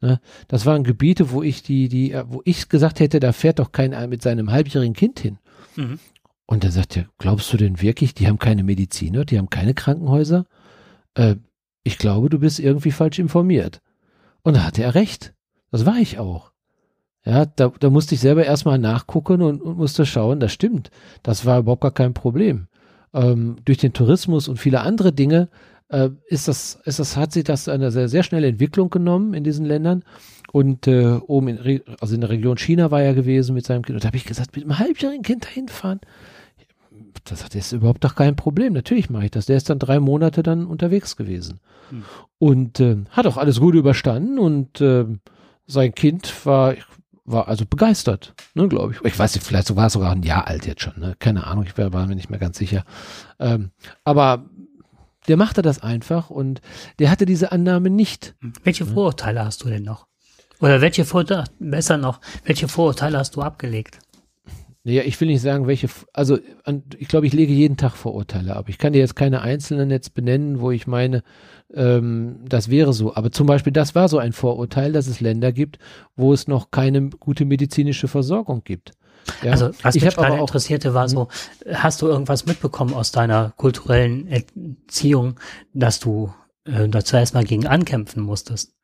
Ne? Das waren Gebiete, wo ich die, die, wo ich gesagt hätte, da fährt doch keiner mit seinem halbjährigen Kind hin. Mhm. Und er sagt er, glaubst du denn wirklich, die haben keine Mediziner, die haben keine Krankenhäuser? Äh, ich glaube, du bist irgendwie falsch informiert. Und da hatte er recht. Das war ich auch. Ja, da, da musste ich selber erstmal nachgucken und, und musste schauen, das stimmt. Das war überhaupt gar kein Problem. Ähm, durch den Tourismus und viele andere Dinge äh, ist das, ist das, hat sich das eine sehr, sehr schnelle Entwicklung genommen in diesen Ländern. Und äh, oben in, also in der Region China war er gewesen mit seinem Kind. Und da habe ich gesagt, mit einem halbjährigen Kind dahin fahren, das, das ist überhaupt doch kein Problem. Natürlich mache ich das. Der ist dann drei Monate dann unterwegs gewesen. Hm. Und äh, hat auch alles gut überstanden und äh, sein Kind war, war also begeistert, ne, glaube ich. Ich weiß nicht, vielleicht war es sogar ein Jahr alt jetzt schon, ne? Keine Ahnung, ich war mir nicht mehr ganz sicher. Ähm, aber der machte das einfach und der hatte diese Annahme nicht. Welche ne? Vorurteile hast du denn noch? Oder welche Vorurteile, besser noch, welche Vorurteile hast du abgelegt? Naja, ich will nicht sagen, welche, also ich glaube, ich lege jeden Tag Vorurteile ab. Ich kann dir jetzt keine einzelnen jetzt benennen, wo ich meine, ähm, das wäre so. Aber zum Beispiel, das war so ein Vorurteil, dass es Länder gibt, wo es noch keine gute medizinische Versorgung gibt. Ja. Also was ich mich gerade interessierte, war so, hm? hast du irgendwas mitbekommen aus deiner kulturellen Erziehung, dass du äh, da zuerst mal gegen ankämpfen musstest?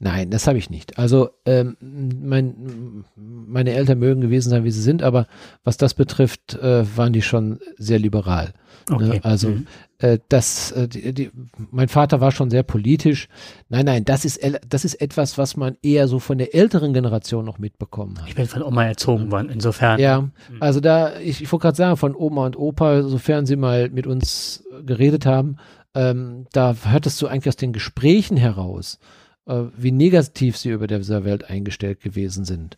Nein, das habe ich nicht. Also ähm, mein, meine Eltern mögen gewesen sein, wie sie sind, aber was das betrifft, äh, waren die schon sehr liberal. Ne? Okay. Ne? Also mhm. äh, das, äh, die, die, mein Vater war schon sehr politisch. Nein, nein, das ist das ist etwas, was man eher so von der älteren Generation noch mitbekommen hat. Ich bin von Oma erzogen worden, insofern. Ja, mhm. also da, ich, ich wollte gerade sagen, von Oma und Opa, sofern sie mal mit uns geredet haben, ähm, da hörtest du eigentlich aus den Gesprächen heraus, wie negativ sie über dieser Welt eingestellt gewesen sind.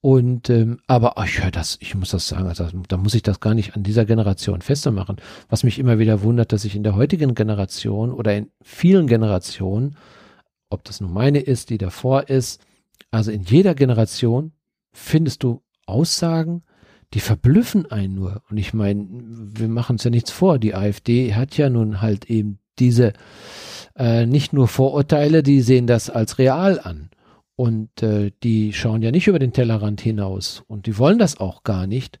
Und ähm, aber ich höre das, ich muss das sagen, also, da muss ich das gar nicht an dieser Generation festmachen. Was mich immer wieder wundert, dass ich in der heutigen Generation oder in vielen Generationen, ob das nun meine ist, die davor ist, also in jeder Generation findest du Aussagen, die verblüffen einen nur. Und ich meine, wir machen es ja nichts vor. Die AfD hat ja nun halt eben diese äh, nicht nur Vorurteile, die sehen das als real an. Und äh, die schauen ja nicht über den Tellerrand hinaus. Und die wollen das auch gar nicht.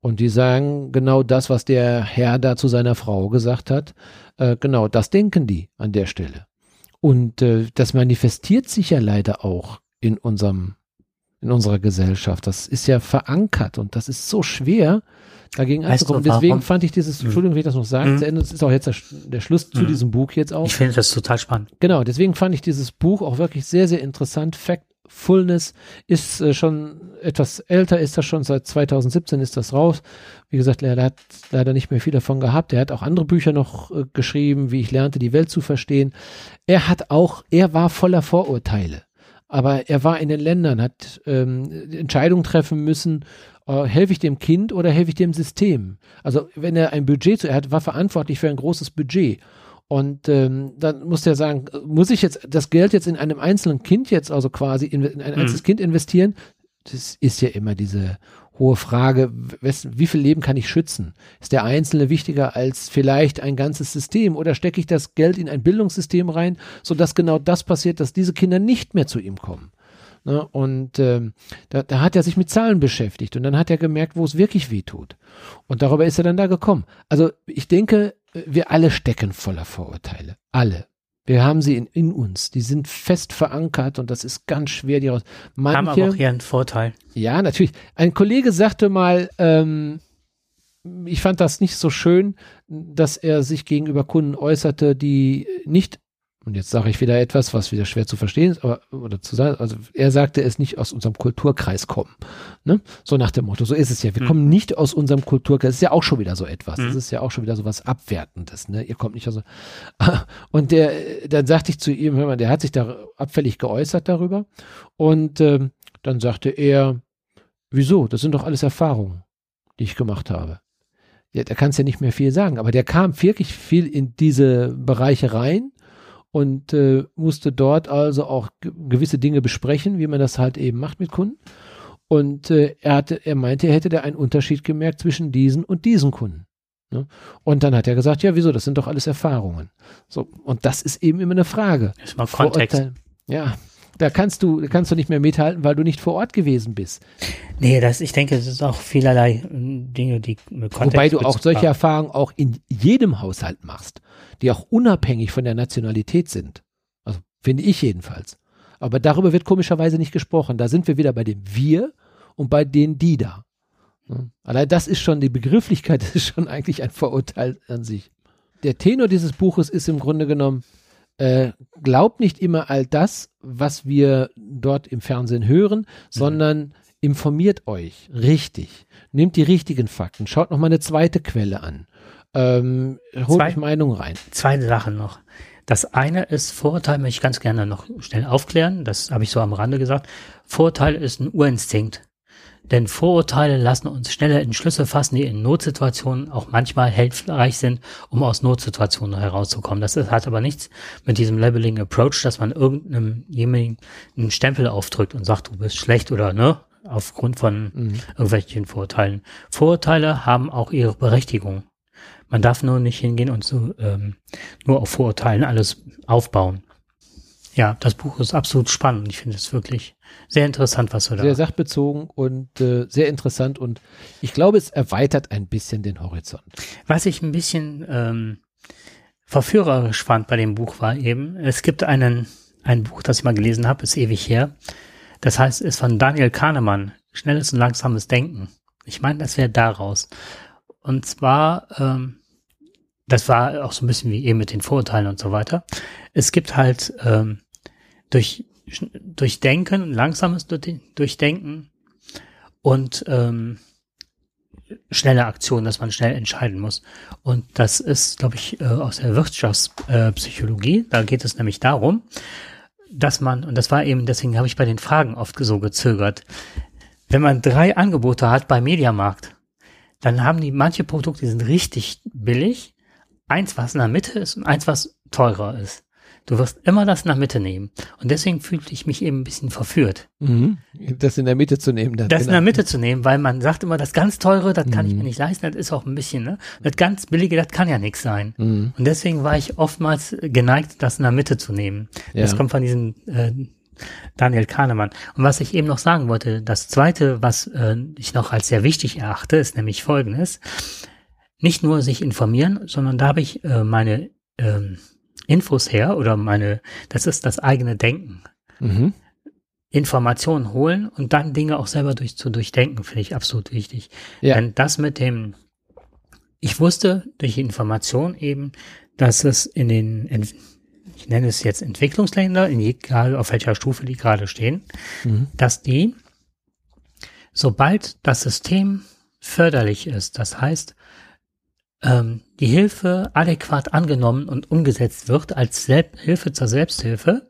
Und die sagen genau das, was der Herr da zu seiner Frau gesagt hat. Äh, genau das denken die an der Stelle. Und äh, das manifestiert sich ja leider auch in unserem, in unserer Gesellschaft. Das ist ja verankert und das ist so schwer, dagegen weißt anzukommen. Deswegen fand ich dieses, hm. Entschuldigung, wenn ich das noch sagen, mhm. das ist auch jetzt der, der Schluss mhm. zu hm. diesem Buch jetzt auch. Ich finde das total spannend. Genau, deswegen fand ich dieses Buch auch wirklich sehr, sehr interessant. Factfulness ist äh, schon etwas älter, ist das schon seit 2017 ist das raus. Wie gesagt, er hat leider nicht mehr viel davon gehabt. Er hat auch andere Bücher noch äh, geschrieben, wie ich lernte, die Welt zu verstehen. Er hat auch, er war voller Vorurteile aber er war in den Ländern, hat ähm, Entscheidungen treffen müssen äh, helfe ich dem Kind oder helfe ich dem System? Also wenn er ein Budget zu, er hat, war verantwortlich für ein großes Budget. Und ähm, dann muss er sagen, muss ich jetzt das Geld jetzt in einem einzelnen Kind jetzt also quasi in, in ein einzelnes mhm. Kind investieren? Das ist ja immer diese hohe Frage, wie viel Leben kann ich schützen? Ist der Einzelne wichtiger als vielleicht ein ganzes System oder stecke ich das Geld in ein Bildungssystem rein, sodass genau das passiert, dass diese Kinder nicht mehr zu ihm kommen? Ne? Und ähm, da, da hat er sich mit Zahlen beschäftigt und dann hat er gemerkt, wo es wirklich weh tut. Und darüber ist er dann da gekommen. Also ich denke, wir alle stecken voller Vorurteile. Alle. Wir haben sie in, in uns. Die sind fest verankert und das ist ganz schwer, die raus. Manche, haben aber auch ihren Vorteil. Ja, natürlich. Ein Kollege sagte mal, ähm, ich fand das nicht so schön, dass er sich gegenüber Kunden äußerte, die nicht und jetzt sage ich wieder etwas, was wieder schwer zu verstehen ist, aber oder zu sagen, also er sagte es nicht aus unserem Kulturkreis kommen. Ne? So nach dem Motto, so ist es ja. Wir mhm. kommen nicht aus unserem Kulturkreis. Das ist ja auch schon wieder so etwas. Mhm. Das ist ja auch schon wieder so was Abwertendes. Ne? Ihr kommt nicht aus. [laughs] Und der, dann sagte ich zu ihm, hör mal, der hat sich da abfällig geäußert darüber. Und ähm, dann sagte er, wieso? Das sind doch alles Erfahrungen, die ich gemacht habe. Ja, da kannst ja nicht mehr viel sagen, aber der kam wirklich viel in diese Bereiche rein und äh, musste dort also auch gewisse Dinge besprechen, wie man das halt eben macht mit Kunden. Und äh, er hatte, er meinte, er hätte da einen Unterschied gemerkt zwischen diesen und diesen Kunden. Ne? Und dann hat er gesagt, ja, wieso? Das sind doch alles Erfahrungen. So und das ist eben immer eine Frage. Das ist mal Kontext. Ja, Da kannst du, kannst du nicht mehr mithalten, weil du nicht vor Ort gewesen bist. Nee, das, ich denke, es ist auch vielerlei äh, Dinge, die Wobei du auch solche Erfahrungen auch in jedem Haushalt machst, die auch unabhängig von der Nationalität sind. Also finde ich jedenfalls. Aber darüber wird komischerweise nicht gesprochen. Da sind wir wieder bei dem Wir und bei den die da. Allein das ist schon die Begrifflichkeit, das [laughs] ist schon eigentlich ein Vorurteil an sich. Der Tenor dieses Buches ist im Grunde genommen, äh, glaubt nicht immer all das, was wir dort im Fernsehen hören, mhm. sondern informiert euch richtig, nehmt die richtigen Fakten, schaut noch mal eine zweite Quelle an, ähm, holt Zwei, euch Meinung rein. Zwei Sachen noch. Das eine ist Vorurteil, möchte ich ganz gerne noch schnell aufklären, das habe ich so am Rande gesagt. Vorurteil ist ein Urinstinkt. Denn Vorurteile lassen uns schneller Entschlüsse fassen, die in Notsituationen auch manchmal hilfreich sind, um aus Notsituationen herauszukommen. Das hat aber nichts mit diesem Labeling Approach, dass man irgendeinem jemanden einen Stempel aufdrückt und sagt, du bist schlecht oder ne, aufgrund von mhm. irgendwelchen Vorurteilen. Vorurteile haben auch ihre Berechtigung. Man darf nur nicht hingehen und so ähm, nur auf Vorurteilen alles aufbauen. Ja, das Buch ist absolut spannend. Ich finde es wirklich sehr interessant, was du da. Sehr sachbezogen und äh, sehr interessant und ich glaube, es erweitert ein bisschen den Horizont. Was ich ein bisschen ähm, verführerisch fand bei dem Buch war eben, es gibt einen ein Buch, das ich mal gelesen habe, ist ewig her. Das heißt, ist von Daniel Kahnemann, Schnelles und langsames Denken. Ich meine, das wäre daraus. Und zwar, ähm, das war auch so ein bisschen wie eben mit den Vorurteilen und so weiter. Es gibt halt ähm, durch Durchdenken, langsames Durchdenken und ähm, schnelle Aktion, dass man schnell entscheiden muss. Und das ist, glaube ich, äh, aus der Wirtschaftspsychologie. Da geht es nämlich darum, dass man, und das war eben, deswegen habe ich bei den Fragen oft so gezögert, wenn man drei Angebote hat bei Mediamarkt, dann haben die manche Produkte, die sind richtig billig, eins, was in der Mitte ist und eins, was teurer ist. Du wirst immer das in der Mitte nehmen. Und deswegen fühlte ich mich eben ein bisschen verführt. Mhm. Das in der Mitte zu nehmen. Dann, das genau. in der Mitte zu nehmen, weil man sagt immer, das ganz teure, das kann ich mir mhm. nicht leisten, das ist auch ein bisschen, ne? Das ganz billige, das kann ja nichts sein. Mhm. Und deswegen war ich oftmals geneigt, das in der Mitte zu nehmen. Ja. Das kommt von diesem äh, Daniel Kahnemann. Und was ich eben noch sagen wollte, das zweite, was äh, ich noch als sehr wichtig erachte, ist nämlich folgendes. Nicht nur sich informieren, sondern da habe ich äh, meine ähm, Infos her oder meine, das ist das eigene Denken. Mhm. Informationen holen und dann Dinge auch selber durch, zu durchdenken, finde ich absolut wichtig. Ja. Denn das mit dem, ich wusste durch Information eben, dass es in den, ich nenne es jetzt Entwicklungsländer, in egal auf welcher Stufe die gerade stehen, mhm. dass die, sobald das System förderlich ist, das heißt, ähm, die Hilfe adäquat angenommen und umgesetzt wird als Selb Hilfe zur Selbsthilfe,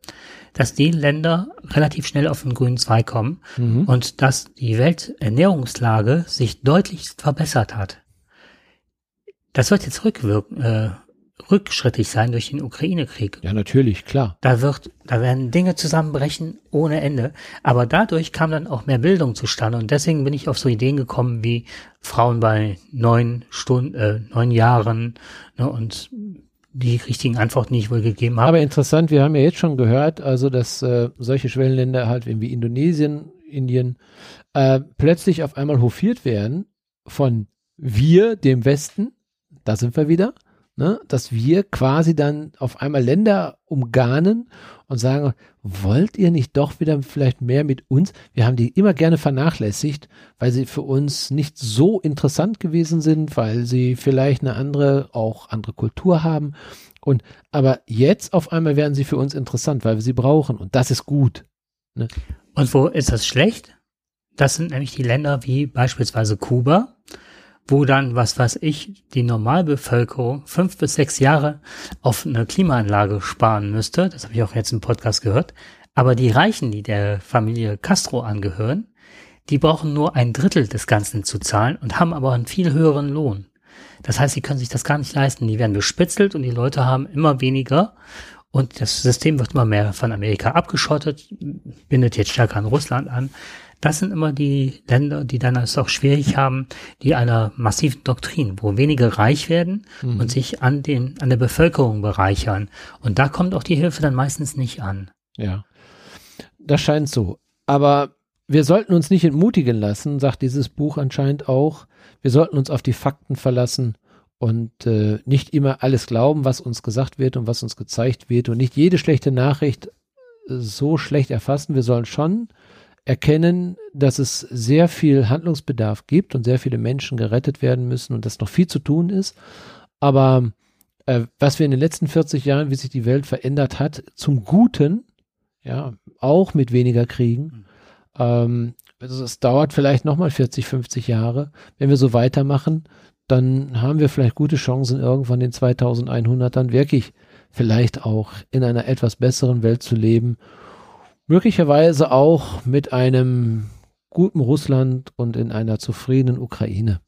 dass die Länder relativ schnell auf den grünen Zweig kommen mhm. und dass die Welternährungslage sich deutlich verbessert hat. Das wird jetzt rückwirken, äh, rückschrittig sein durch den Ukraine-Krieg. Ja, natürlich, klar. Da wird, da werden Dinge zusammenbrechen ohne Ende. Aber dadurch kam dann auch mehr Bildung zustande. Und deswegen bin ich auf so Ideen gekommen wie Frauen bei neun Stunden, äh, neun Jahren, ne, und die richtigen Antworten, die ich wohl gegeben habe. Aber interessant, wir haben ja jetzt schon gehört, also dass äh, solche Schwellenländer halt wie Indonesien, Indien, äh, plötzlich auf einmal hofiert werden von wir, dem Westen, da sind wir wieder, ne, dass wir quasi dann auf einmal Länder umgarnen und sagen, wollt ihr nicht doch wieder vielleicht mehr mit uns? Wir haben die immer gerne vernachlässigt, weil sie für uns nicht so interessant gewesen sind, weil sie vielleicht eine andere, auch andere Kultur haben. Und aber jetzt auf einmal werden sie für uns interessant, weil wir sie brauchen. Und das ist gut. Ne? Und wo ist das schlecht? Das sind nämlich die Länder wie beispielsweise Kuba, wo dann, was weiß ich, die Normalbevölkerung fünf bis sechs Jahre auf eine Klimaanlage sparen müsste. Das habe ich auch jetzt im Podcast gehört. Aber die Reichen, die der Familie Castro angehören, die brauchen nur ein Drittel des Ganzen zu zahlen und haben aber einen viel höheren Lohn. Das heißt, sie können sich das gar nicht leisten. Die werden bespitzelt und die Leute haben immer weniger und das System wird immer mehr von Amerika abgeschottet, bindet jetzt stärker an Russland an. Das sind immer die Länder, die dann es auch schwierig haben, die einer massiven Doktrin, wo wenige reich werden mhm. und sich an den, an der Bevölkerung bereichern. Und da kommt auch die Hilfe dann meistens nicht an. Ja. das scheint so. Aber wir sollten uns nicht entmutigen lassen, sagt dieses Buch anscheinend auch. Wir sollten uns auf die Fakten verlassen und äh, nicht immer alles glauben, was uns gesagt wird und was uns gezeigt wird und nicht jede schlechte Nachricht äh, so schlecht erfassen. Wir sollen schon erkennen, dass es sehr viel Handlungsbedarf gibt und sehr viele Menschen gerettet werden müssen und dass noch viel zu tun ist. Aber äh, was wir in den letzten 40 Jahren, wie sich die Welt verändert hat, zum Guten, ja, auch mit weniger Kriegen, mhm. ähm, also es dauert vielleicht nochmal 40, 50 Jahre. Wenn wir so weitermachen, dann haben wir vielleicht gute Chancen, irgendwann in 2100 dann wirklich vielleicht auch in einer etwas besseren Welt zu leben. Möglicherweise auch mit einem guten Russland und in einer zufriedenen Ukraine.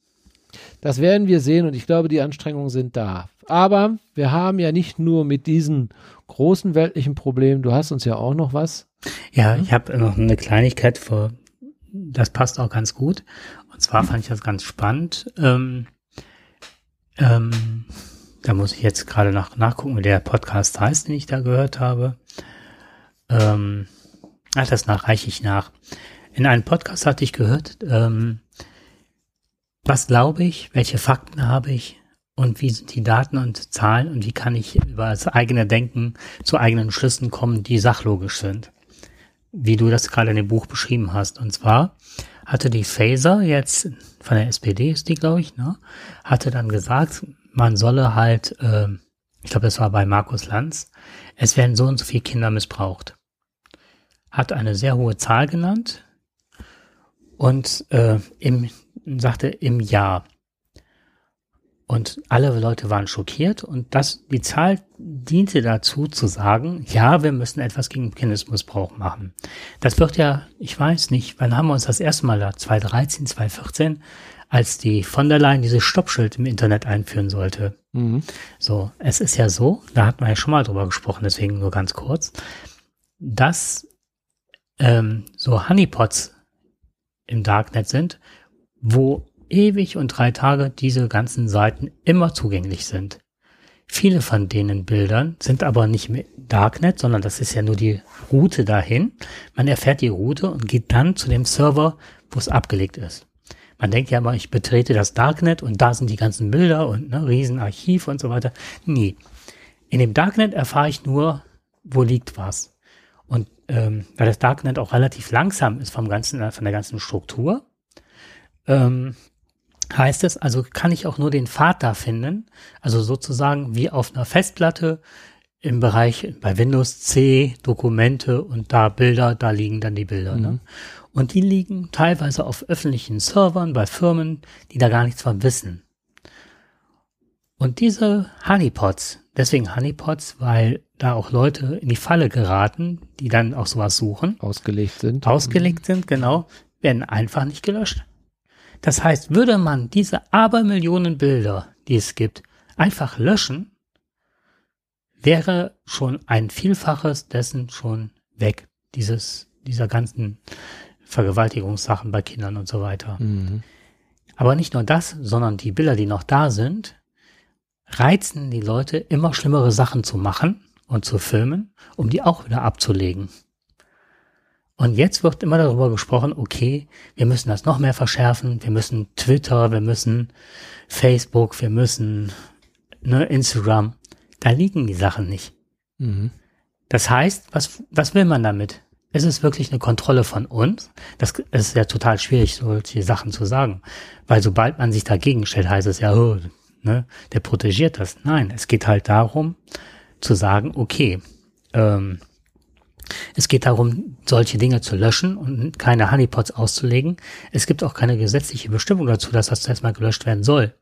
Das werden wir sehen und ich glaube, die Anstrengungen sind da. Aber wir haben ja nicht nur mit diesen großen weltlichen Problemen, du hast uns ja auch noch was. Ja, ich habe noch eine Kleinigkeit vor, das passt auch ganz gut. Und zwar fand ich das ganz spannend. Ähm, ähm, da muss ich jetzt gerade nach, nachgucken, wie der Podcast heißt, den ich da gehört habe. Ähm, ach, das nach, reiche ich nach. In einem Podcast hatte ich gehört, ähm, was glaube ich, welche Fakten habe ich und wie sind die Daten und Zahlen und wie kann ich über das eigene Denken zu eigenen Schlüssen kommen, die sachlogisch sind. Wie du das gerade in dem Buch beschrieben hast. Und zwar hatte die Faser jetzt von der SPD ist die, glaube ich, ne, hatte dann gesagt, man solle halt, äh, ich glaube, das war bei Markus Lanz, es werden so und so viele Kinder missbraucht. Hat eine sehr hohe Zahl genannt und äh, im, sagte im Jahr. Und alle Leute waren schockiert und das, die Zahl diente dazu zu sagen, ja, wir müssen etwas gegen Kindesmissbrauch machen. Das wird ja, ich weiß nicht, wann haben wir uns das erste Mal da, 2013, 2014, als die von der Leyen dieses Stoppschild im Internet einführen sollte. Mhm. So, es ist ja so, da hat man ja schon mal drüber gesprochen, deswegen nur ganz kurz, dass ähm, so Honeypots im Darknet sind, wo ewig und drei Tage diese ganzen Seiten immer zugänglich sind. Viele von denen Bildern sind aber nicht mehr Darknet, sondern das ist ja nur die Route dahin. Man erfährt die Route und geht dann zu dem Server, wo es abgelegt ist. Man denkt ja immer, ich betrete das Darknet und da sind die ganzen Bilder und ne, Riesenarchiv und so weiter. Nee. In dem Darknet erfahre ich nur, wo liegt was. Ähm, weil das Darknet auch relativ langsam ist vom ganzen, von der ganzen Struktur, ähm, heißt es, also kann ich auch nur den Pfad da finden, also sozusagen wie auf einer Festplatte im Bereich bei Windows C Dokumente und da Bilder, da liegen dann die Bilder. Ne? Mhm. Ne? Und die liegen teilweise auf öffentlichen Servern bei Firmen, die da gar nichts von wissen. Und diese Honeypots, deswegen Honeypots, weil da auch Leute in die Falle geraten, die dann auch sowas suchen. Ausgelegt sind. Ausgelegt sind, genau, werden einfach nicht gelöscht. Das heißt, würde man diese Abermillionen Bilder, die es gibt, einfach löschen, wäre schon ein Vielfaches dessen schon weg. Dieses, dieser ganzen Vergewaltigungssachen bei Kindern und so weiter. Mhm. Aber nicht nur das, sondern die Bilder, die noch da sind, reizen die Leute, immer schlimmere Sachen zu machen und zu filmen, um die auch wieder abzulegen. Und jetzt wird immer darüber gesprochen, okay, wir müssen das noch mehr verschärfen, wir müssen Twitter, wir müssen Facebook, wir müssen ne, Instagram. Da liegen die Sachen nicht. Mhm. Das heißt, was, was will man damit? Ist es wirklich eine Kontrolle von uns? Das ist ja total schwierig, solche Sachen zu sagen. Weil sobald man sich dagegen stellt, heißt es ja, oh, ne, der protegiert das. Nein, es geht halt darum, zu sagen, okay, ähm, es geht darum, solche Dinge zu löschen und keine Honeypots auszulegen. Es gibt auch keine gesetzliche Bestimmung dazu, dass das erstmal gelöscht werden soll.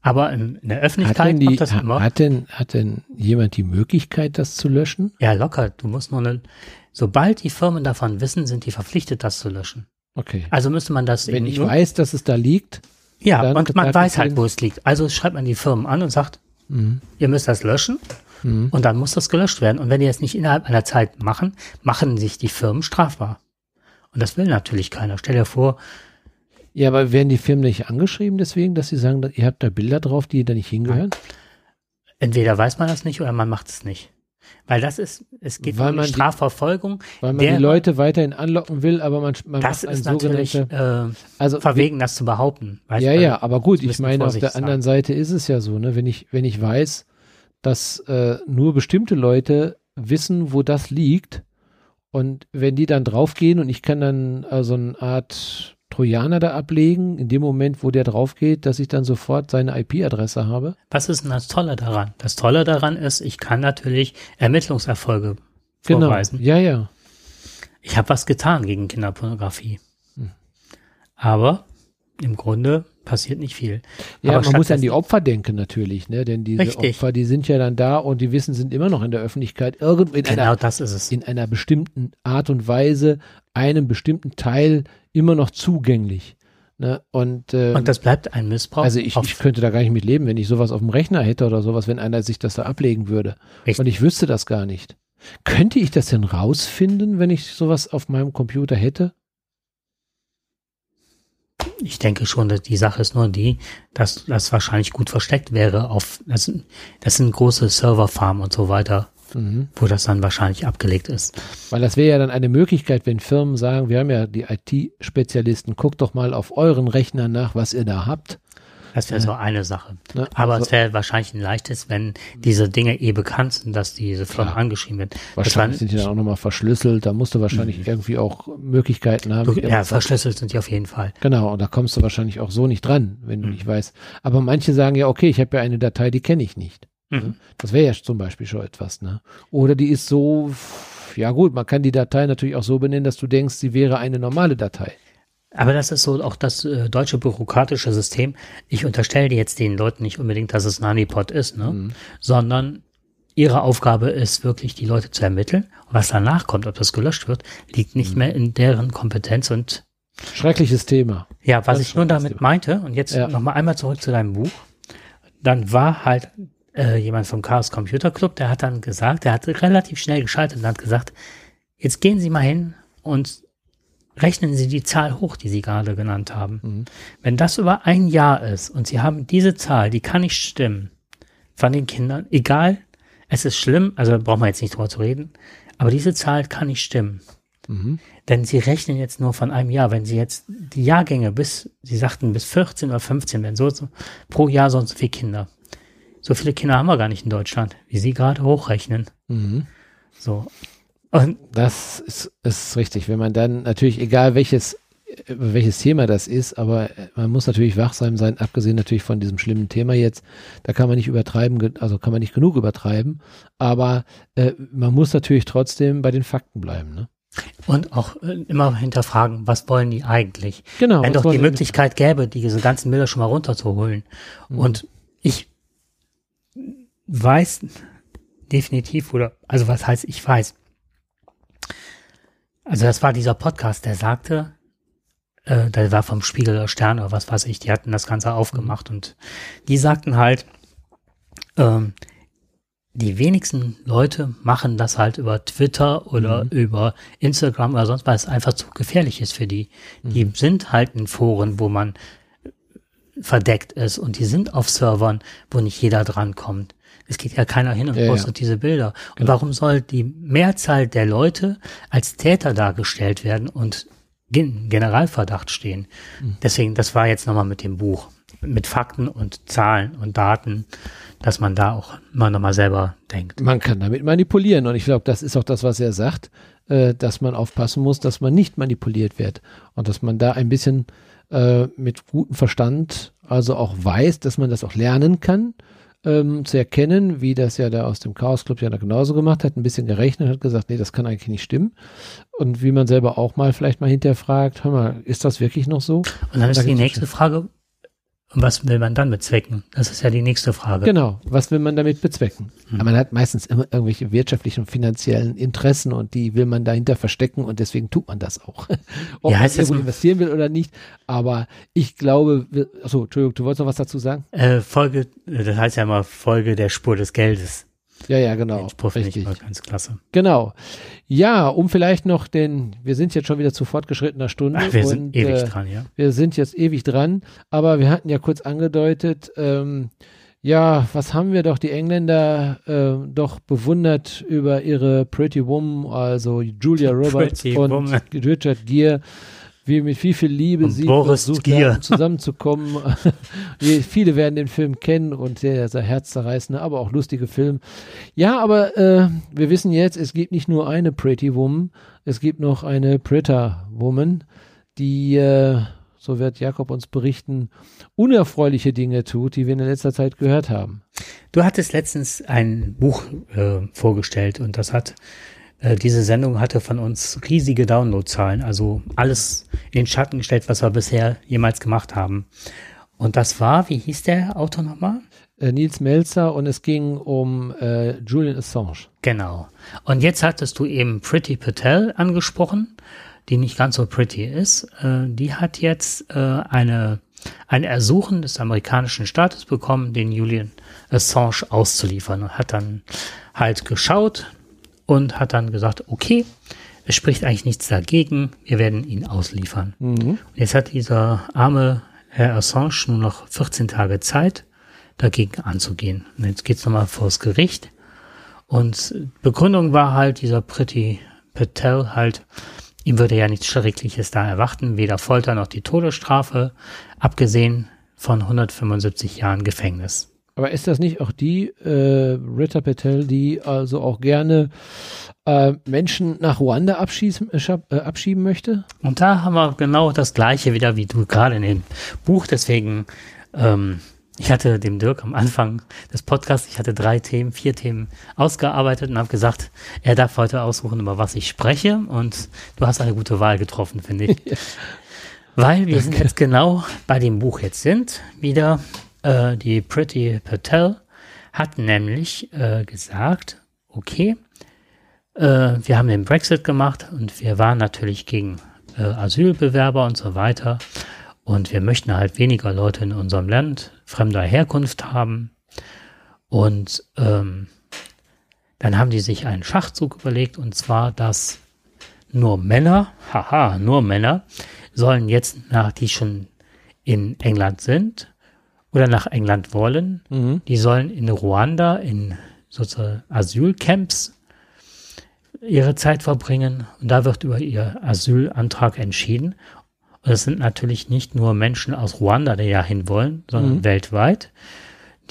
Aber in, der Öffentlichkeit hat, die, das immer. Hat denn, hat denn jemand die Möglichkeit, das zu löschen? Ja, locker. Du musst nur eine, sobald die Firmen davon wissen, sind die verpflichtet, das zu löschen. Okay. Also müsste man das. Wenn ich weiß, dass es da liegt. Ja, und man weiß halt, wo es liegt. Also schreibt man die Firmen an und sagt, mhm. ihr müsst das löschen. Mhm. Und dann muss das gelöscht werden. Und wenn die es nicht innerhalb einer Zeit machen, machen sich die Firmen strafbar. Und das will natürlich keiner. Stell dir vor. Ja, aber werden die Firmen nicht angeschrieben deswegen, dass sie sagen, ihr habt da Bilder drauf, die da nicht hingehören? Entweder weiß man das nicht oder man macht es nicht. Weil das ist, es geht weil um Strafverfolgung. Die, weil man die Leute weiterhin anlocken will, aber man, man das macht ist natürlich äh, also, verwegen, das zu behaupten. ja, ja, aber gut, ich meine, auf der anderen Seite ist es ja so, ne, wenn ich, wenn ich weiß, dass äh, nur bestimmte Leute wissen, wo das liegt, und wenn die dann draufgehen und ich kann dann äh, so eine Art Trojaner da ablegen, in dem Moment, wo der drauf geht, dass ich dann sofort seine IP-Adresse habe. Was ist denn das Tolle daran? Das Tolle daran ist, ich kann natürlich Ermittlungserfolge genau. vorweisen. Ja, ja. Ich habe was getan gegen Kinderpornografie. Hm. Aber im Grunde passiert nicht viel. Ja, Aber man muss an die Opfer denken natürlich, ne? Denn diese richtig. Opfer, die sind ja dann da und die wissen, sind immer noch in der Öffentlichkeit irgendwo in genau einer, das ist es. in einer bestimmten Art und Weise einem bestimmten Teil immer noch zugänglich. Ne? Und, ähm, und das bleibt ein Missbrauch. Also ich, ich könnte da gar nicht mit leben, wenn ich sowas auf dem Rechner hätte oder sowas, wenn einer sich das da ablegen würde. Richtig. Und ich wüsste das gar nicht. Könnte ich das denn rausfinden, wenn ich sowas auf meinem Computer hätte? Ich denke schon, dass die Sache ist nur die, dass das wahrscheinlich gut versteckt wäre auf, das, das sind große Serverfarmen und so weiter, mhm. wo das dann wahrscheinlich abgelegt ist. Weil das wäre ja dann eine Möglichkeit, wenn Firmen sagen, wir haben ja die IT-Spezialisten, guckt doch mal auf euren Rechnern nach, was ihr da habt. Das wäre so eine Sache. Ja, Aber also, es wäre wahrscheinlich ein leichtes, wenn diese Dinge eh bekannt sind, dass diese Firma ja, angeschrieben wird. Wahrscheinlich sind die dann auch nochmal verschlüsselt. Da musst du wahrscheinlich mhm. irgendwie auch Möglichkeiten haben. Du, ja, verschlüsselt sind die auf jeden Fall. Genau, und da kommst du wahrscheinlich auch so nicht dran, wenn du mhm. nicht weißt. Aber manche sagen ja, okay, ich habe ja eine Datei, die kenne ich nicht. Ne? Mhm. Das wäre ja zum Beispiel schon etwas. Ne? Oder die ist so, ja gut, man kann die Datei natürlich auch so benennen, dass du denkst, sie wäre eine normale Datei. Aber das ist so auch das äh, deutsche bürokratische System. Ich unterstelle jetzt den Leuten nicht unbedingt, dass es ein Honeypot ist, ne? Mhm. sondern ihre Aufgabe ist wirklich, die Leute zu ermitteln. Und was danach kommt, ob das gelöscht wird, liegt nicht mhm. mehr in deren Kompetenz und Schreckliches Thema. Ja, was ich nur damit Thema. meinte, und jetzt ja. nochmal einmal zurück zu deinem Buch, dann war halt äh, jemand vom Chaos Computer Club, der hat dann gesagt, der hat relativ schnell geschaltet und hat gesagt, jetzt gehen Sie mal hin und rechnen Sie die Zahl hoch, die Sie gerade genannt haben. Mhm. Wenn das über ein Jahr ist und Sie haben diese Zahl, die kann nicht stimmen, von den Kindern, egal, es ist schlimm, also brauchen wir jetzt nicht drüber zu reden, aber diese Zahl kann nicht stimmen. Mhm. Denn Sie rechnen jetzt nur von einem Jahr. Wenn Sie jetzt die Jahrgänge bis, Sie sagten bis 14 oder 15 werden so, so pro Jahr so und so viele Kinder. So viele Kinder haben wir gar nicht in Deutschland, wie Sie gerade hochrechnen. Mhm. So. Und das ist, ist richtig. Wenn man dann natürlich, egal welches, welches Thema das ist, aber man muss natürlich wachsam sein, abgesehen natürlich von diesem schlimmen Thema jetzt. Da kann man nicht übertreiben, also kann man nicht genug übertreiben, aber äh, man muss natürlich trotzdem bei den Fakten bleiben. Ne? Und auch äh, immer hinterfragen, was wollen die eigentlich? Genau. Wenn doch die Möglichkeit gäbe, diese ganzen Bilder schon mal runterzuholen. Mhm. Und ich weiß definitiv, oder, also was heißt, ich weiß, also das war dieser Podcast, der sagte, äh, der war vom Spiegel der Sterne oder was weiß ich, die hatten das Ganze aufgemacht und die sagten halt, ähm, die wenigsten Leute machen das halt über Twitter oder mhm. über Instagram oder sonst, weil es einfach zu gefährlich ist für die. Mhm. Die sind halt in Foren, wo man verdeckt ist und die sind auf Servern, wo nicht jeder drankommt. Es geht ja keiner hin und ja, postet ja. diese Bilder. Und genau. warum soll die Mehrzahl der Leute als Täter dargestellt werden und Generalverdacht stehen? Mhm. Deswegen, das war jetzt nochmal mit dem Buch. Mit Fakten und Zahlen und Daten, dass man da auch immer nochmal selber denkt. Man kann damit manipulieren und ich glaube, das ist auch das, was er sagt, äh, dass man aufpassen muss, dass man nicht manipuliert wird und dass man da ein bisschen äh, mit gutem Verstand also auch weiß, dass man das auch lernen kann ähm, zu erkennen, wie das ja da aus dem Chaos Club ja da genauso gemacht hat, ein bisschen gerechnet, hat gesagt, nee, das kann eigentlich nicht stimmen. Und wie man selber auch mal vielleicht mal hinterfragt, hör mal, ist das wirklich noch so? Und dann ist da die nächste Frage, und was will man dann bezwecken? Das ist ja die nächste Frage. Genau, was will man damit bezwecken? Aber man hat meistens immer irgendwelche wirtschaftlichen und finanziellen Interessen und die will man dahinter verstecken und deswegen tut man das auch. [laughs] Ob ja, man irgendwo investieren will oder nicht. Aber ich glaube, achso, Entschuldigung, du wolltest noch was dazu sagen? Äh, Folge, das heißt ja immer Folge der Spur des Geldes. Ja, ja, genau. Richtig. ganz klasse. Genau. Ja, um vielleicht noch den, wir sind jetzt schon wieder zu fortgeschrittener Stunde. Ach, wir und, sind ewig äh, dran, ja. Wir sind jetzt ewig dran, aber wir hatten ja kurz angedeutet, ähm, ja, was haben wir doch die Engländer äh, doch bewundert über ihre Pretty Woman, also Julia Roberts Pretty und Woman. Richard Gere wie mit wie viel Liebe und sie Boris versucht haben, zusammenzukommen. [laughs] Viele werden den Film kennen und sehr, sehr herzzerreißende, aber auch lustige Film. Ja, aber äh, wir wissen jetzt, es gibt nicht nur eine Pretty Woman, es gibt noch eine Preta Woman, die, äh, so wird Jakob uns berichten, unerfreuliche Dinge tut, die wir in letzter Zeit gehört haben. Du hattest letztens ein Buch äh, vorgestellt und das hat äh, diese Sendung hatte von uns riesige Downloadzahlen, also alles in den Schatten gestellt, was wir bisher jemals gemacht haben. Und das war, wie hieß der Autor nochmal? Äh, Nils Melzer und es ging um äh, Julian Assange. Genau. Und jetzt hattest du eben Pretty Patel angesprochen, die nicht ganz so pretty ist. Äh, die hat jetzt äh, eine, ein Ersuchen des amerikanischen Staates bekommen, den Julian Assange auszuliefern und hat dann halt geschaut, und hat dann gesagt, okay, es spricht eigentlich nichts dagegen, wir werden ihn ausliefern. Mhm. jetzt hat dieser arme Herr Assange nur noch 14 Tage Zeit, dagegen anzugehen. Und jetzt geht's nochmal vors Gericht. Und Begründung war halt dieser Pretty Patel halt, ihm würde ja nichts Schreckliches da erwarten, weder Folter noch die Todesstrafe, abgesehen von 175 Jahren Gefängnis. Aber ist das nicht auch die äh, Rita Patel, die also auch gerne äh, Menschen nach Ruanda abschießen, äh, abschieben möchte? Und da haben wir genau das Gleiche wieder wie du gerade in dem Buch. Deswegen, ähm, ich hatte dem Dirk am Anfang des Podcasts, ich hatte drei Themen, vier Themen ausgearbeitet und habe gesagt, er darf heute aussuchen, über was ich spreche. Und du hast eine gute Wahl getroffen, finde ich. [laughs] Weil wir sind jetzt genau bei dem Buch jetzt sind, wieder äh, die Pretty Patel hat nämlich äh, gesagt, okay, äh, wir haben den Brexit gemacht und wir waren natürlich gegen äh, Asylbewerber und so weiter. Und wir möchten halt weniger Leute in unserem Land fremder Herkunft haben. Und ähm, dann haben die sich einen Schachzug überlegt, und zwar, dass nur Männer, haha, nur Männer, sollen jetzt, nach die schon in England sind, oder nach England wollen, mhm. die sollen in Ruanda in sozusagen Asylcamps ihre Zeit verbringen und da wird über ihr Asylantrag entschieden. Und es sind natürlich nicht nur Menschen aus Ruanda, die ja hin wollen, sondern mhm. weltweit,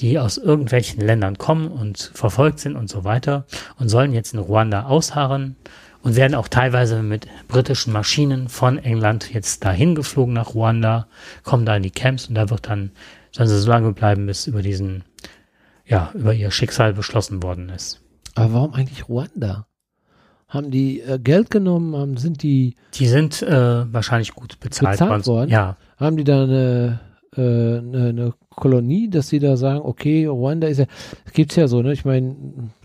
die aus irgendwelchen Ländern kommen und verfolgt sind und so weiter und sollen jetzt in Ruanda ausharren und werden auch teilweise mit britischen Maschinen von England jetzt dahin geflogen nach Ruanda, kommen da in die Camps und da wird dann sollen sie so lange bleiben, bis über diesen, ja, über ihr Schicksal beschlossen worden ist. Aber warum eigentlich Ruanda? Haben die äh, Geld genommen? Haben, sind die. Die sind äh, wahrscheinlich gut bezahlt, bezahlt worden. Ja. Haben die da eine, äh, eine, eine, Kolonie, dass sie da sagen, okay, Ruanda ist ja, gibt's ja so, ne? Ich meine,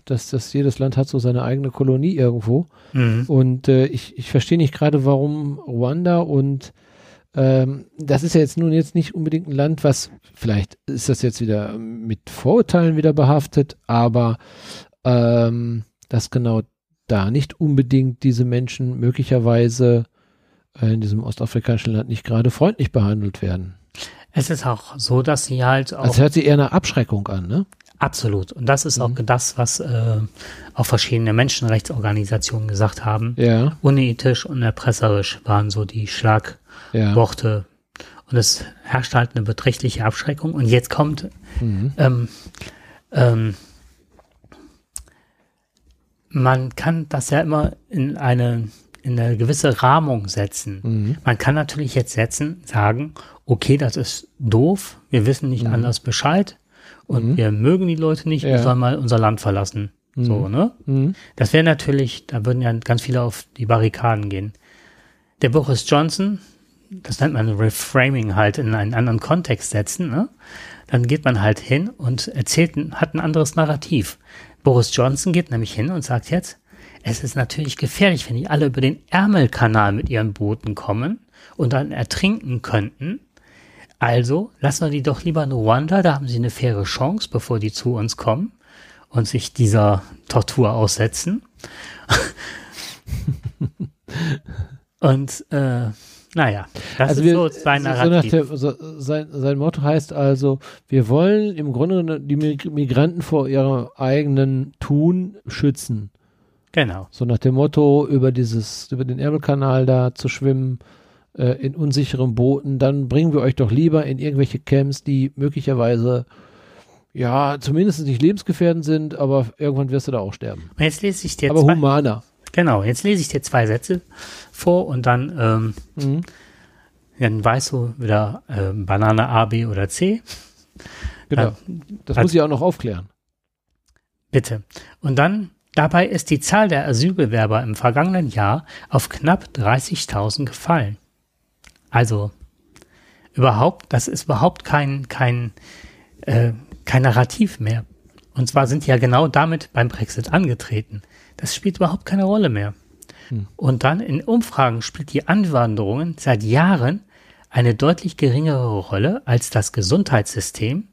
dass, dass jedes Land hat so seine eigene Kolonie irgendwo. Mhm. Und äh, ich, ich verstehe nicht gerade, warum Ruanda und ähm, das ist ja jetzt nun jetzt nicht unbedingt ein Land, was vielleicht ist das jetzt wieder mit Vorurteilen wieder behaftet, aber ähm, dass genau da nicht unbedingt diese Menschen möglicherweise äh, in diesem ostafrikanischen Land nicht gerade freundlich behandelt werden. Es ist auch so, dass sie halt auch. Es hört sich eher eine Abschreckung an, ne? Absolut. Und das ist mhm. auch das, was äh, auch verschiedene Menschenrechtsorganisationen gesagt haben. Ja. Unethisch und erpresserisch waren so die Schlag ja. Worte. Und es herrscht halt eine beträchtliche Abschreckung. Und jetzt kommt, mhm. ähm, ähm, man kann das ja immer in eine, in eine gewisse Rahmung setzen. Mhm. Man kann natürlich jetzt setzen, sagen, okay, das ist doof, wir wissen nicht mhm. anders Bescheid und mhm. wir mögen die Leute nicht, ja. wir sollen mal unser Land verlassen. So, mhm. ne? Mhm. Das wäre natürlich, da würden ja ganz viele auf die Barrikaden gehen. Der Boris Johnson, das nennt man Reframing halt in einen anderen Kontext setzen, ne? dann geht man halt hin und erzählt, hat ein anderes Narrativ. Boris Johnson geht nämlich hin und sagt jetzt, es ist natürlich gefährlich, wenn die alle über den Ärmelkanal mit ihren Booten kommen und dann ertrinken könnten. Also lassen wir die doch lieber in Ruanda, da haben sie eine faire Chance, bevor die zu uns kommen und sich dieser Tortur aussetzen. [laughs] und äh, Naja, das also ist wir, so sein Narrativ. So so, sein, sein Motto heißt also, wir wollen im Grunde die Migranten vor ihrem eigenen Tun schützen. Genau. So nach dem Motto, über dieses, über den Ärmelkanal da zu schwimmen, äh, in unsicheren Booten, dann bringen wir euch doch lieber in irgendwelche Camps, die möglicherweise ja, zumindest nicht lebensgefährdend sind, aber irgendwann wirst du da auch sterben. Jetzt lese ich dir aber zwei, humaner. Genau, jetzt lese ich dir zwei Sätze vor und dann, ähm, mhm. dann weißt du wieder äh, Banane A, B oder C. Genau. das also, muss ich auch noch aufklären. Bitte. Und dann, dabei ist die Zahl der Asylbewerber im vergangenen Jahr auf knapp 30.000 gefallen. Also überhaupt, das ist überhaupt kein, kein, äh, kein Narrativ mehr. Und zwar sind die ja genau damit beim Brexit angetreten. Das spielt überhaupt keine Rolle mehr. Hm. Und dann in Umfragen spielt die Anwanderung seit Jahren eine deutlich geringere Rolle als das Gesundheitssystem,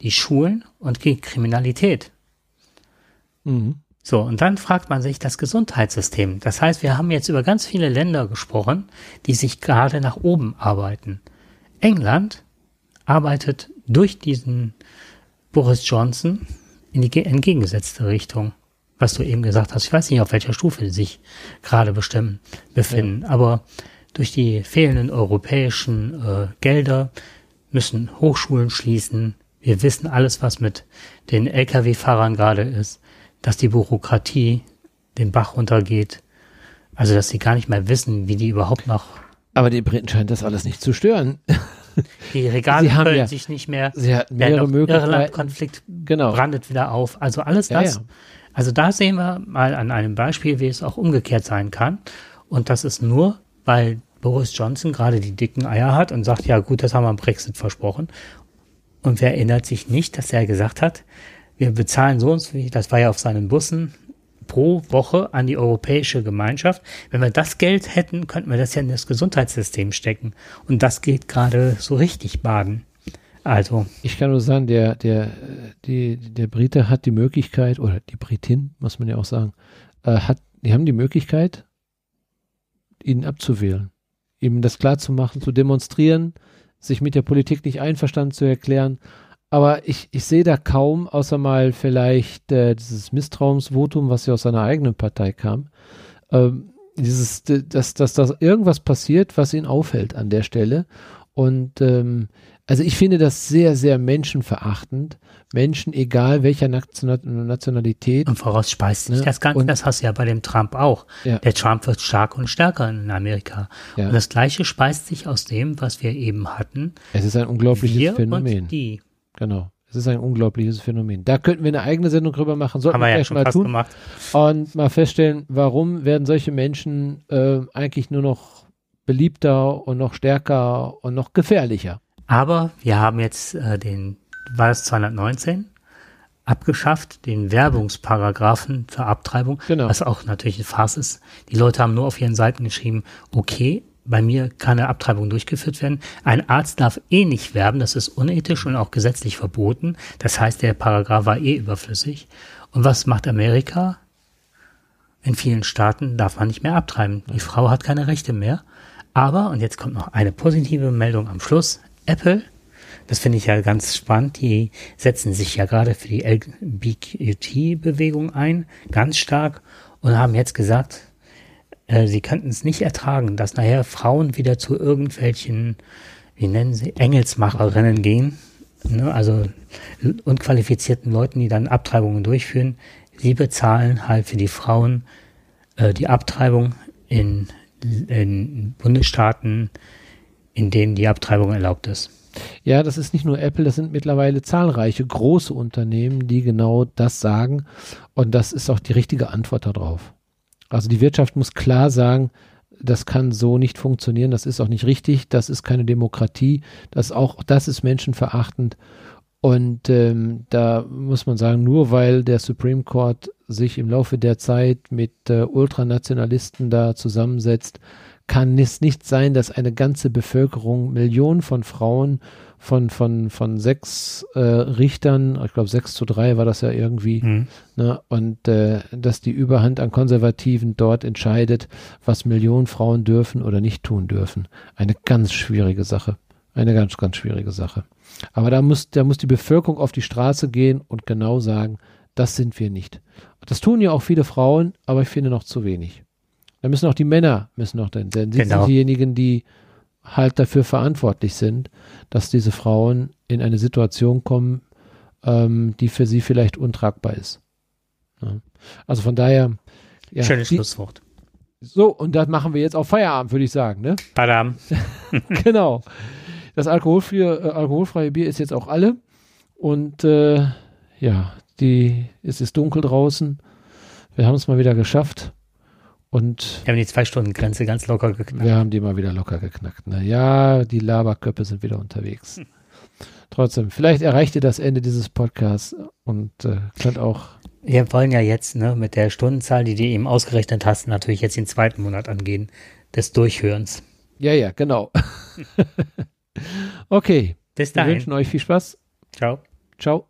die Schulen und die Kriminalität. Mhm. So, und dann fragt man sich das Gesundheitssystem. Das heißt, wir haben jetzt über ganz viele Länder gesprochen, die sich gerade nach oben arbeiten. England arbeitet durch diesen Boris Johnson in die entgegengesetzte Richtung, was du eben gesagt hast. Ich weiß nicht, auf welcher Stufe sie sich gerade bestimmen, befinden, ja. aber durch die fehlenden europäischen äh, Gelder müssen Hochschulen schließen. Wir wissen alles, was mit den Lkw-Fahrern gerade ist, dass die Bürokratie den Bach runtergeht. Also, dass sie gar nicht mehr wissen, wie die überhaupt noch. Aber die Briten scheint das alles nicht zu stören. [laughs] Die Regale füllen ja, sich nicht mehr. Sie hatten mehrere Möglichkeiten. Irland-Konflikt genau. brandet wieder auf. Also alles das. Ja, ja. Also da sehen wir mal an einem Beispiel, wie es auch umgekehrt sein kann. Und das ist nur, weil Boris Johnson gerade die dicken Eier hat und sagt, ja gut, das haben wir am Brexit versprochen. Und wer erinnert sich nicht, dass er gesagt hat, wir bezahlen so und so viel, das war ja auf seinen Bussen, pro Woche an die europäische Gemeinschaft. Wenn wir das Geld hätten, könnten wir das ja in das Gesundheitssystem stecken. Und das geht gerade so richtig baden. Also. Ich kann nur sagen, der, der, die, der Brite hat die Möglichkeit, oder die Britin, muss man ja auch sagen, äh, hat, die haben die Möglichkeit, ihn abzuwählen. Ihm das klarzumachen, zu demonstrieren, sich mit der Politik nicht einverstanden zu erklären aber ich, ich sehe da kaum, außer mal vielleicht äh, dieses Misstrauensvotum, was ja aus seiner eigenen Partei kam, ähm, dieses, dass, dass, dass irgendwas passiert, was ihn aufhält an der Stelle. Und ähm, also ich finde das sehr, sehr menschenverachtend. Menschen, egal welcher Nationalität. Und voraus speist sich ne? das Ganze, und, das hast du ja bei dem Trump auch. Ja. Der Trump wird stark und stärker in Amerika. Ja. Und das Gleiche speist sich aus dem, was wir eben hatten. Es ist ein unglaubliches wir Phänomen. Und die. Genau. Es ist ein unglaubliches Phänomen. Da könnten wir eine eigene Sendung drüber machen. Sollten Haben wir ja schon mal tun. Gemacht. Und mal feststellen, warum werden solche Menschen äh, eigentlich nur noch beliebter und noch stärker und noch gefährlicher. Aber wir haben jetzt äh, den, war das 219? abgeschafft, den Werbungsparagraphen zur Abtreibung, genau. was auch natürlich eine Farce ist. Die Leute haben nur auf ihren Seiten geschrieben, okay, bei mir kann eine Abtreibung durchgeführt werden. Ein Arzt darf eh nicht werben, das ist unethisch und auch gesetzlich verboten. Das heißt, der Paragraph war eh überflüssig. Und was macht Amerika? In vielen Staaten darf man nicht mehr abtreiben. Die Frau hat keine Rechte mehr. Aber, und jetzt kommt noch eine positive Meldung am Schluss, Apple, das finde ich ja ganz spannend, die setzen sich ja gerade für die LGBTQ-Bewegung ein, ganz stark, und haben jetzt gesagt, äh, sie könnten es nicht ertragen, dass nachher Frauen wieder zu irgendwelchen, wie nennen sie, Engelsmacherinnen gehen, ne? also unqualifizierten Leuten, die dann Abtreibungen durchführen. Sie bezahlen halt für die Frauen äh, die Abtreibung in, in Bundesstaaten, in denen die Abtreibung erlaubt ist. Ja, das ist nicht nur Apple, das sind mittlerweile zahlreiche große Unternehmen, die genau das sagen. Und das ist auch die richtige Antwort darauf. Also die Wirtschaft muss klar sagen, das kann so nicht funktionieren, das ist auch nicht richtig, das ist keine Demokratie, das auch, das ist menschenverachtend. Und ähm, da muss man sagen, nur weil der Supreme Court sich im Laufe der Zeit mit äh, Ultranationalisten da zusammensetzt, kann es nicht sein, dass eine ganze Bevölkerung, Millionen von Frauen von, von, von sechs äh, Richtern, ich glaube sechs zu drei war das ja irgendwie, mhm. ne, und äh, dass die Überhand an Konservativen dort entscheidet, was Millionen Frauen dürfen oder nicht tun dürfen. Eine ganz schwierige Sache. Eine ganz, ganz schwierige Sache. Aber da muss, da muss die Bevölkerung auf die Straße gehen und genau sagen, das sind wir nicht. Das tun ja auch viele Frauen, aber ich finde noch zu wenig. Da müssen auch die Männer müssen noch denn, denn sie genau. sind diejenigen, die halt dafür verantwortlich sind, dass diese Frauen in eine Situation kommen, ähm, die für sie vielleicht untragbar ist. Ja. Also von daher. Ja, Schönes die, Schlusswort. So, und das machen wir jetzt auf Feierabend, würde ich sagen, ne? Badam. [laughs] [laughs] genau. Das alkoholfreie, äh, alkoholfreie Bier ist jetzt auch alle. Und äh, ja, die, es ist dunkel draußen. Wir haben es mal wieder geschafft. Und wir haben die Zwei-Stunden-Grenze ganz locker geknackt. Wir haben die mal wieder locker geknackt. Ne? Ja, die Laberköpfe sind wieder unterwegs. Hm. Trotzdem, vielleicht erreicht ihr das Ende dieses Podcasts und äh, könnt auch. Wir wollen ja jetzt ne, mit der Stundenzahl, die du eben ausgerechnet hast, natürlich jetzt den zweiten Monat angehen des Durchhörens. Ja, ja, genau. [laughs] okay. Bis dahin. Wir wünschen euch viel Spaß. Ciao. Ciao.